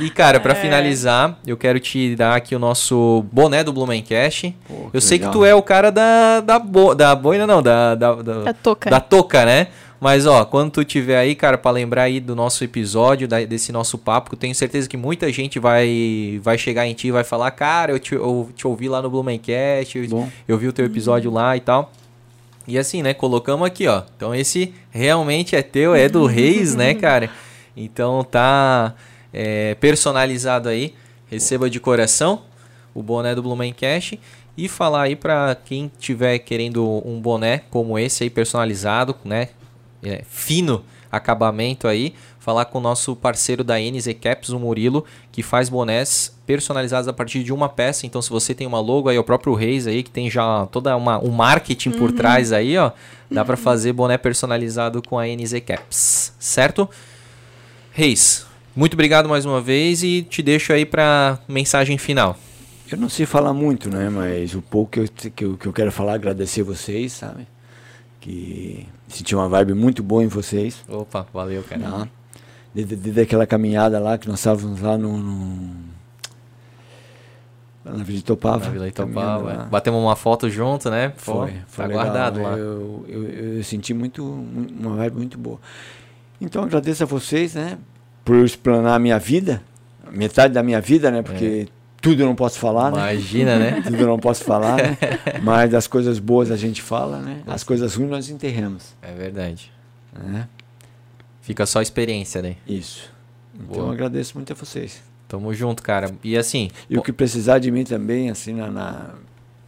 E, cara, para é. finalizar, eu quero te dar aqui o nosso boné do Blumencast. Pô, eu sei legal. que tu é o cara da, da, bo, da boina, não, da, da, da, da toca. Da toca, né? Mas, ó, quando tu tiver aí, cara, para lembrar aí do nosso episódio, da, desse nosso papo, eu tenho certeza que muita gente vai, vai chegar em ti e vai falar, cara, eu te, eu te ouvi lá no Blumencast, eu, eu vi o teu episódio lá e tal. E assim, né, colocamos aqui, ó. Então esse realmente é teu, é do Reis, né, [laughs] cara? Então tá é, personalizado aí. Receba de coração o boné do Blumencast e falar aí para quem tiver querendo um boné como esse aí personalizado, né? É, fino acabamento aí, falar com o nosso parceiro da NZ Caps, o Murilo, que faz bonés personalizados a partir de uma peça. Então, se você tem uma logo aí, o próprio Reis aí, que tem já toda uma, um marketing uhum. por trás aí, ó, dá uhum. para fazer boné personalizado com a NZ Caps, certo? Reis, muito obrigado mais uma vez e te deixo aí para mensagem final. Eu não sei falar muito, né? Mas o pouco que eu, que eu, que eu quero falar, agradecer vocês, sabe? Que senti uma vibe muito boa em vocês. Opa, valeu, cara. Tá? Desde, desde aquela caminhada lá que nós estávamos lá no, no na Vila Itopava. Na Vila Itopava, é. Batemos uma foto junto, né? Foi, foi tá guardado lá. Eu, eu, eu, senti muito, uma vibe muito boa. Então agradeço a vocês, né? Por explanar a minha vida, metade da minha vida, né? Porque é tudo eu não posso falar, né? Imagina, né? [laughs] tudo eu não posso falar, né? [laughs] Mas das coisas boas a gente fala, né? As coisas ruins nós enterramos. É verdade. É. Fica só a experiência, né? Isso. Então eu agradeço muito a vocês. Tamo junto, cara. E assim. E o que precisar de mim também, assim, na, na,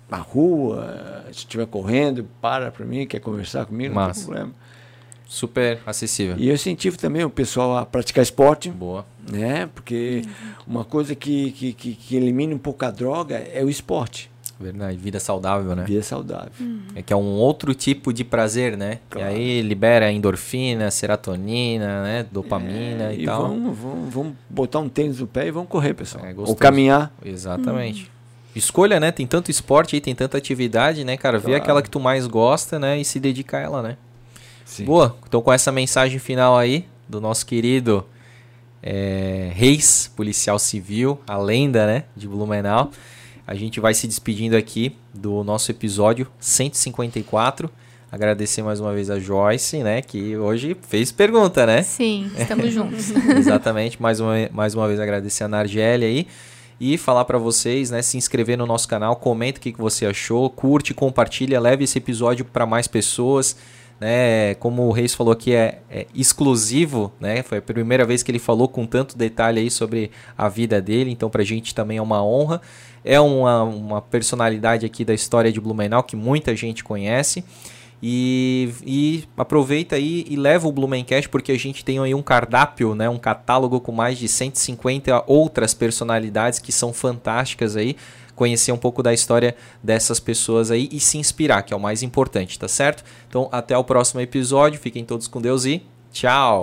na rua, se estiver correndo, para pra mim, quer conversar comigo, Massa. não tem problema super acessível. E eu incentivo também o pessoal a praticar esporte. Boa. Né? Porque uma coisa que, que, que, que elimina um pouco a droga é o esporte. Verdade, vida saudável, né? Vida saudável. Uhum. É que é um outro tipo de prazer, né? Claro. E aí libera endorfina, serotonina, né? Dopamina é, e, e tal. Vamos, vamos, vamos botar um tênis no pé e vamos correr, pessoal. É Ou caminhar. Exatamente. Uhum. Escolha, né? Tem tanto esporte aí, tem tanta atividade, né, cara? Claro. Vê aquela que tu mais gosta, né? E se dedica a ela, né? Sim. Boa, então com essa mensagem final aí do nosso querido é, Reis, policial civil, a lenda né, de Blumenau, a gente vai se despedindo aqui do nosso episódio 154. Agradecer mais uma vez a Joyce, né? Que hoje fez pergunta, né? Sim, estamos juntos. [laughs] Exatamente. Mais uma, mais uma vez agradecer a Nargélia aí. E falar para vocês, né? Se inscrever no nosso canal, comenta o que, que você achou, curte, compartilha, leve esse episódio para mais pessoas né? Como o Reis falou aqui, é, é, exclusivo, né? Foi a primeira vez que ele falou com tanto detalhe aí sobre a vida dele, então pra gente também é uma honra. É uma, uma personalidade aqui da história de Blumenau que muita gente conhece. E, e, aproveita aí e leva o Blumencast porque a gente tem aí um cardápio, né, um catálogo com mais de 150 outras personalidades que são fantásticas aí conhecer um pouco da história dessas pessoas aí e se inspirar, que é o mais importante, tá certo? Então, até o próximo episódio. Fiquem todos com Deus e tchau!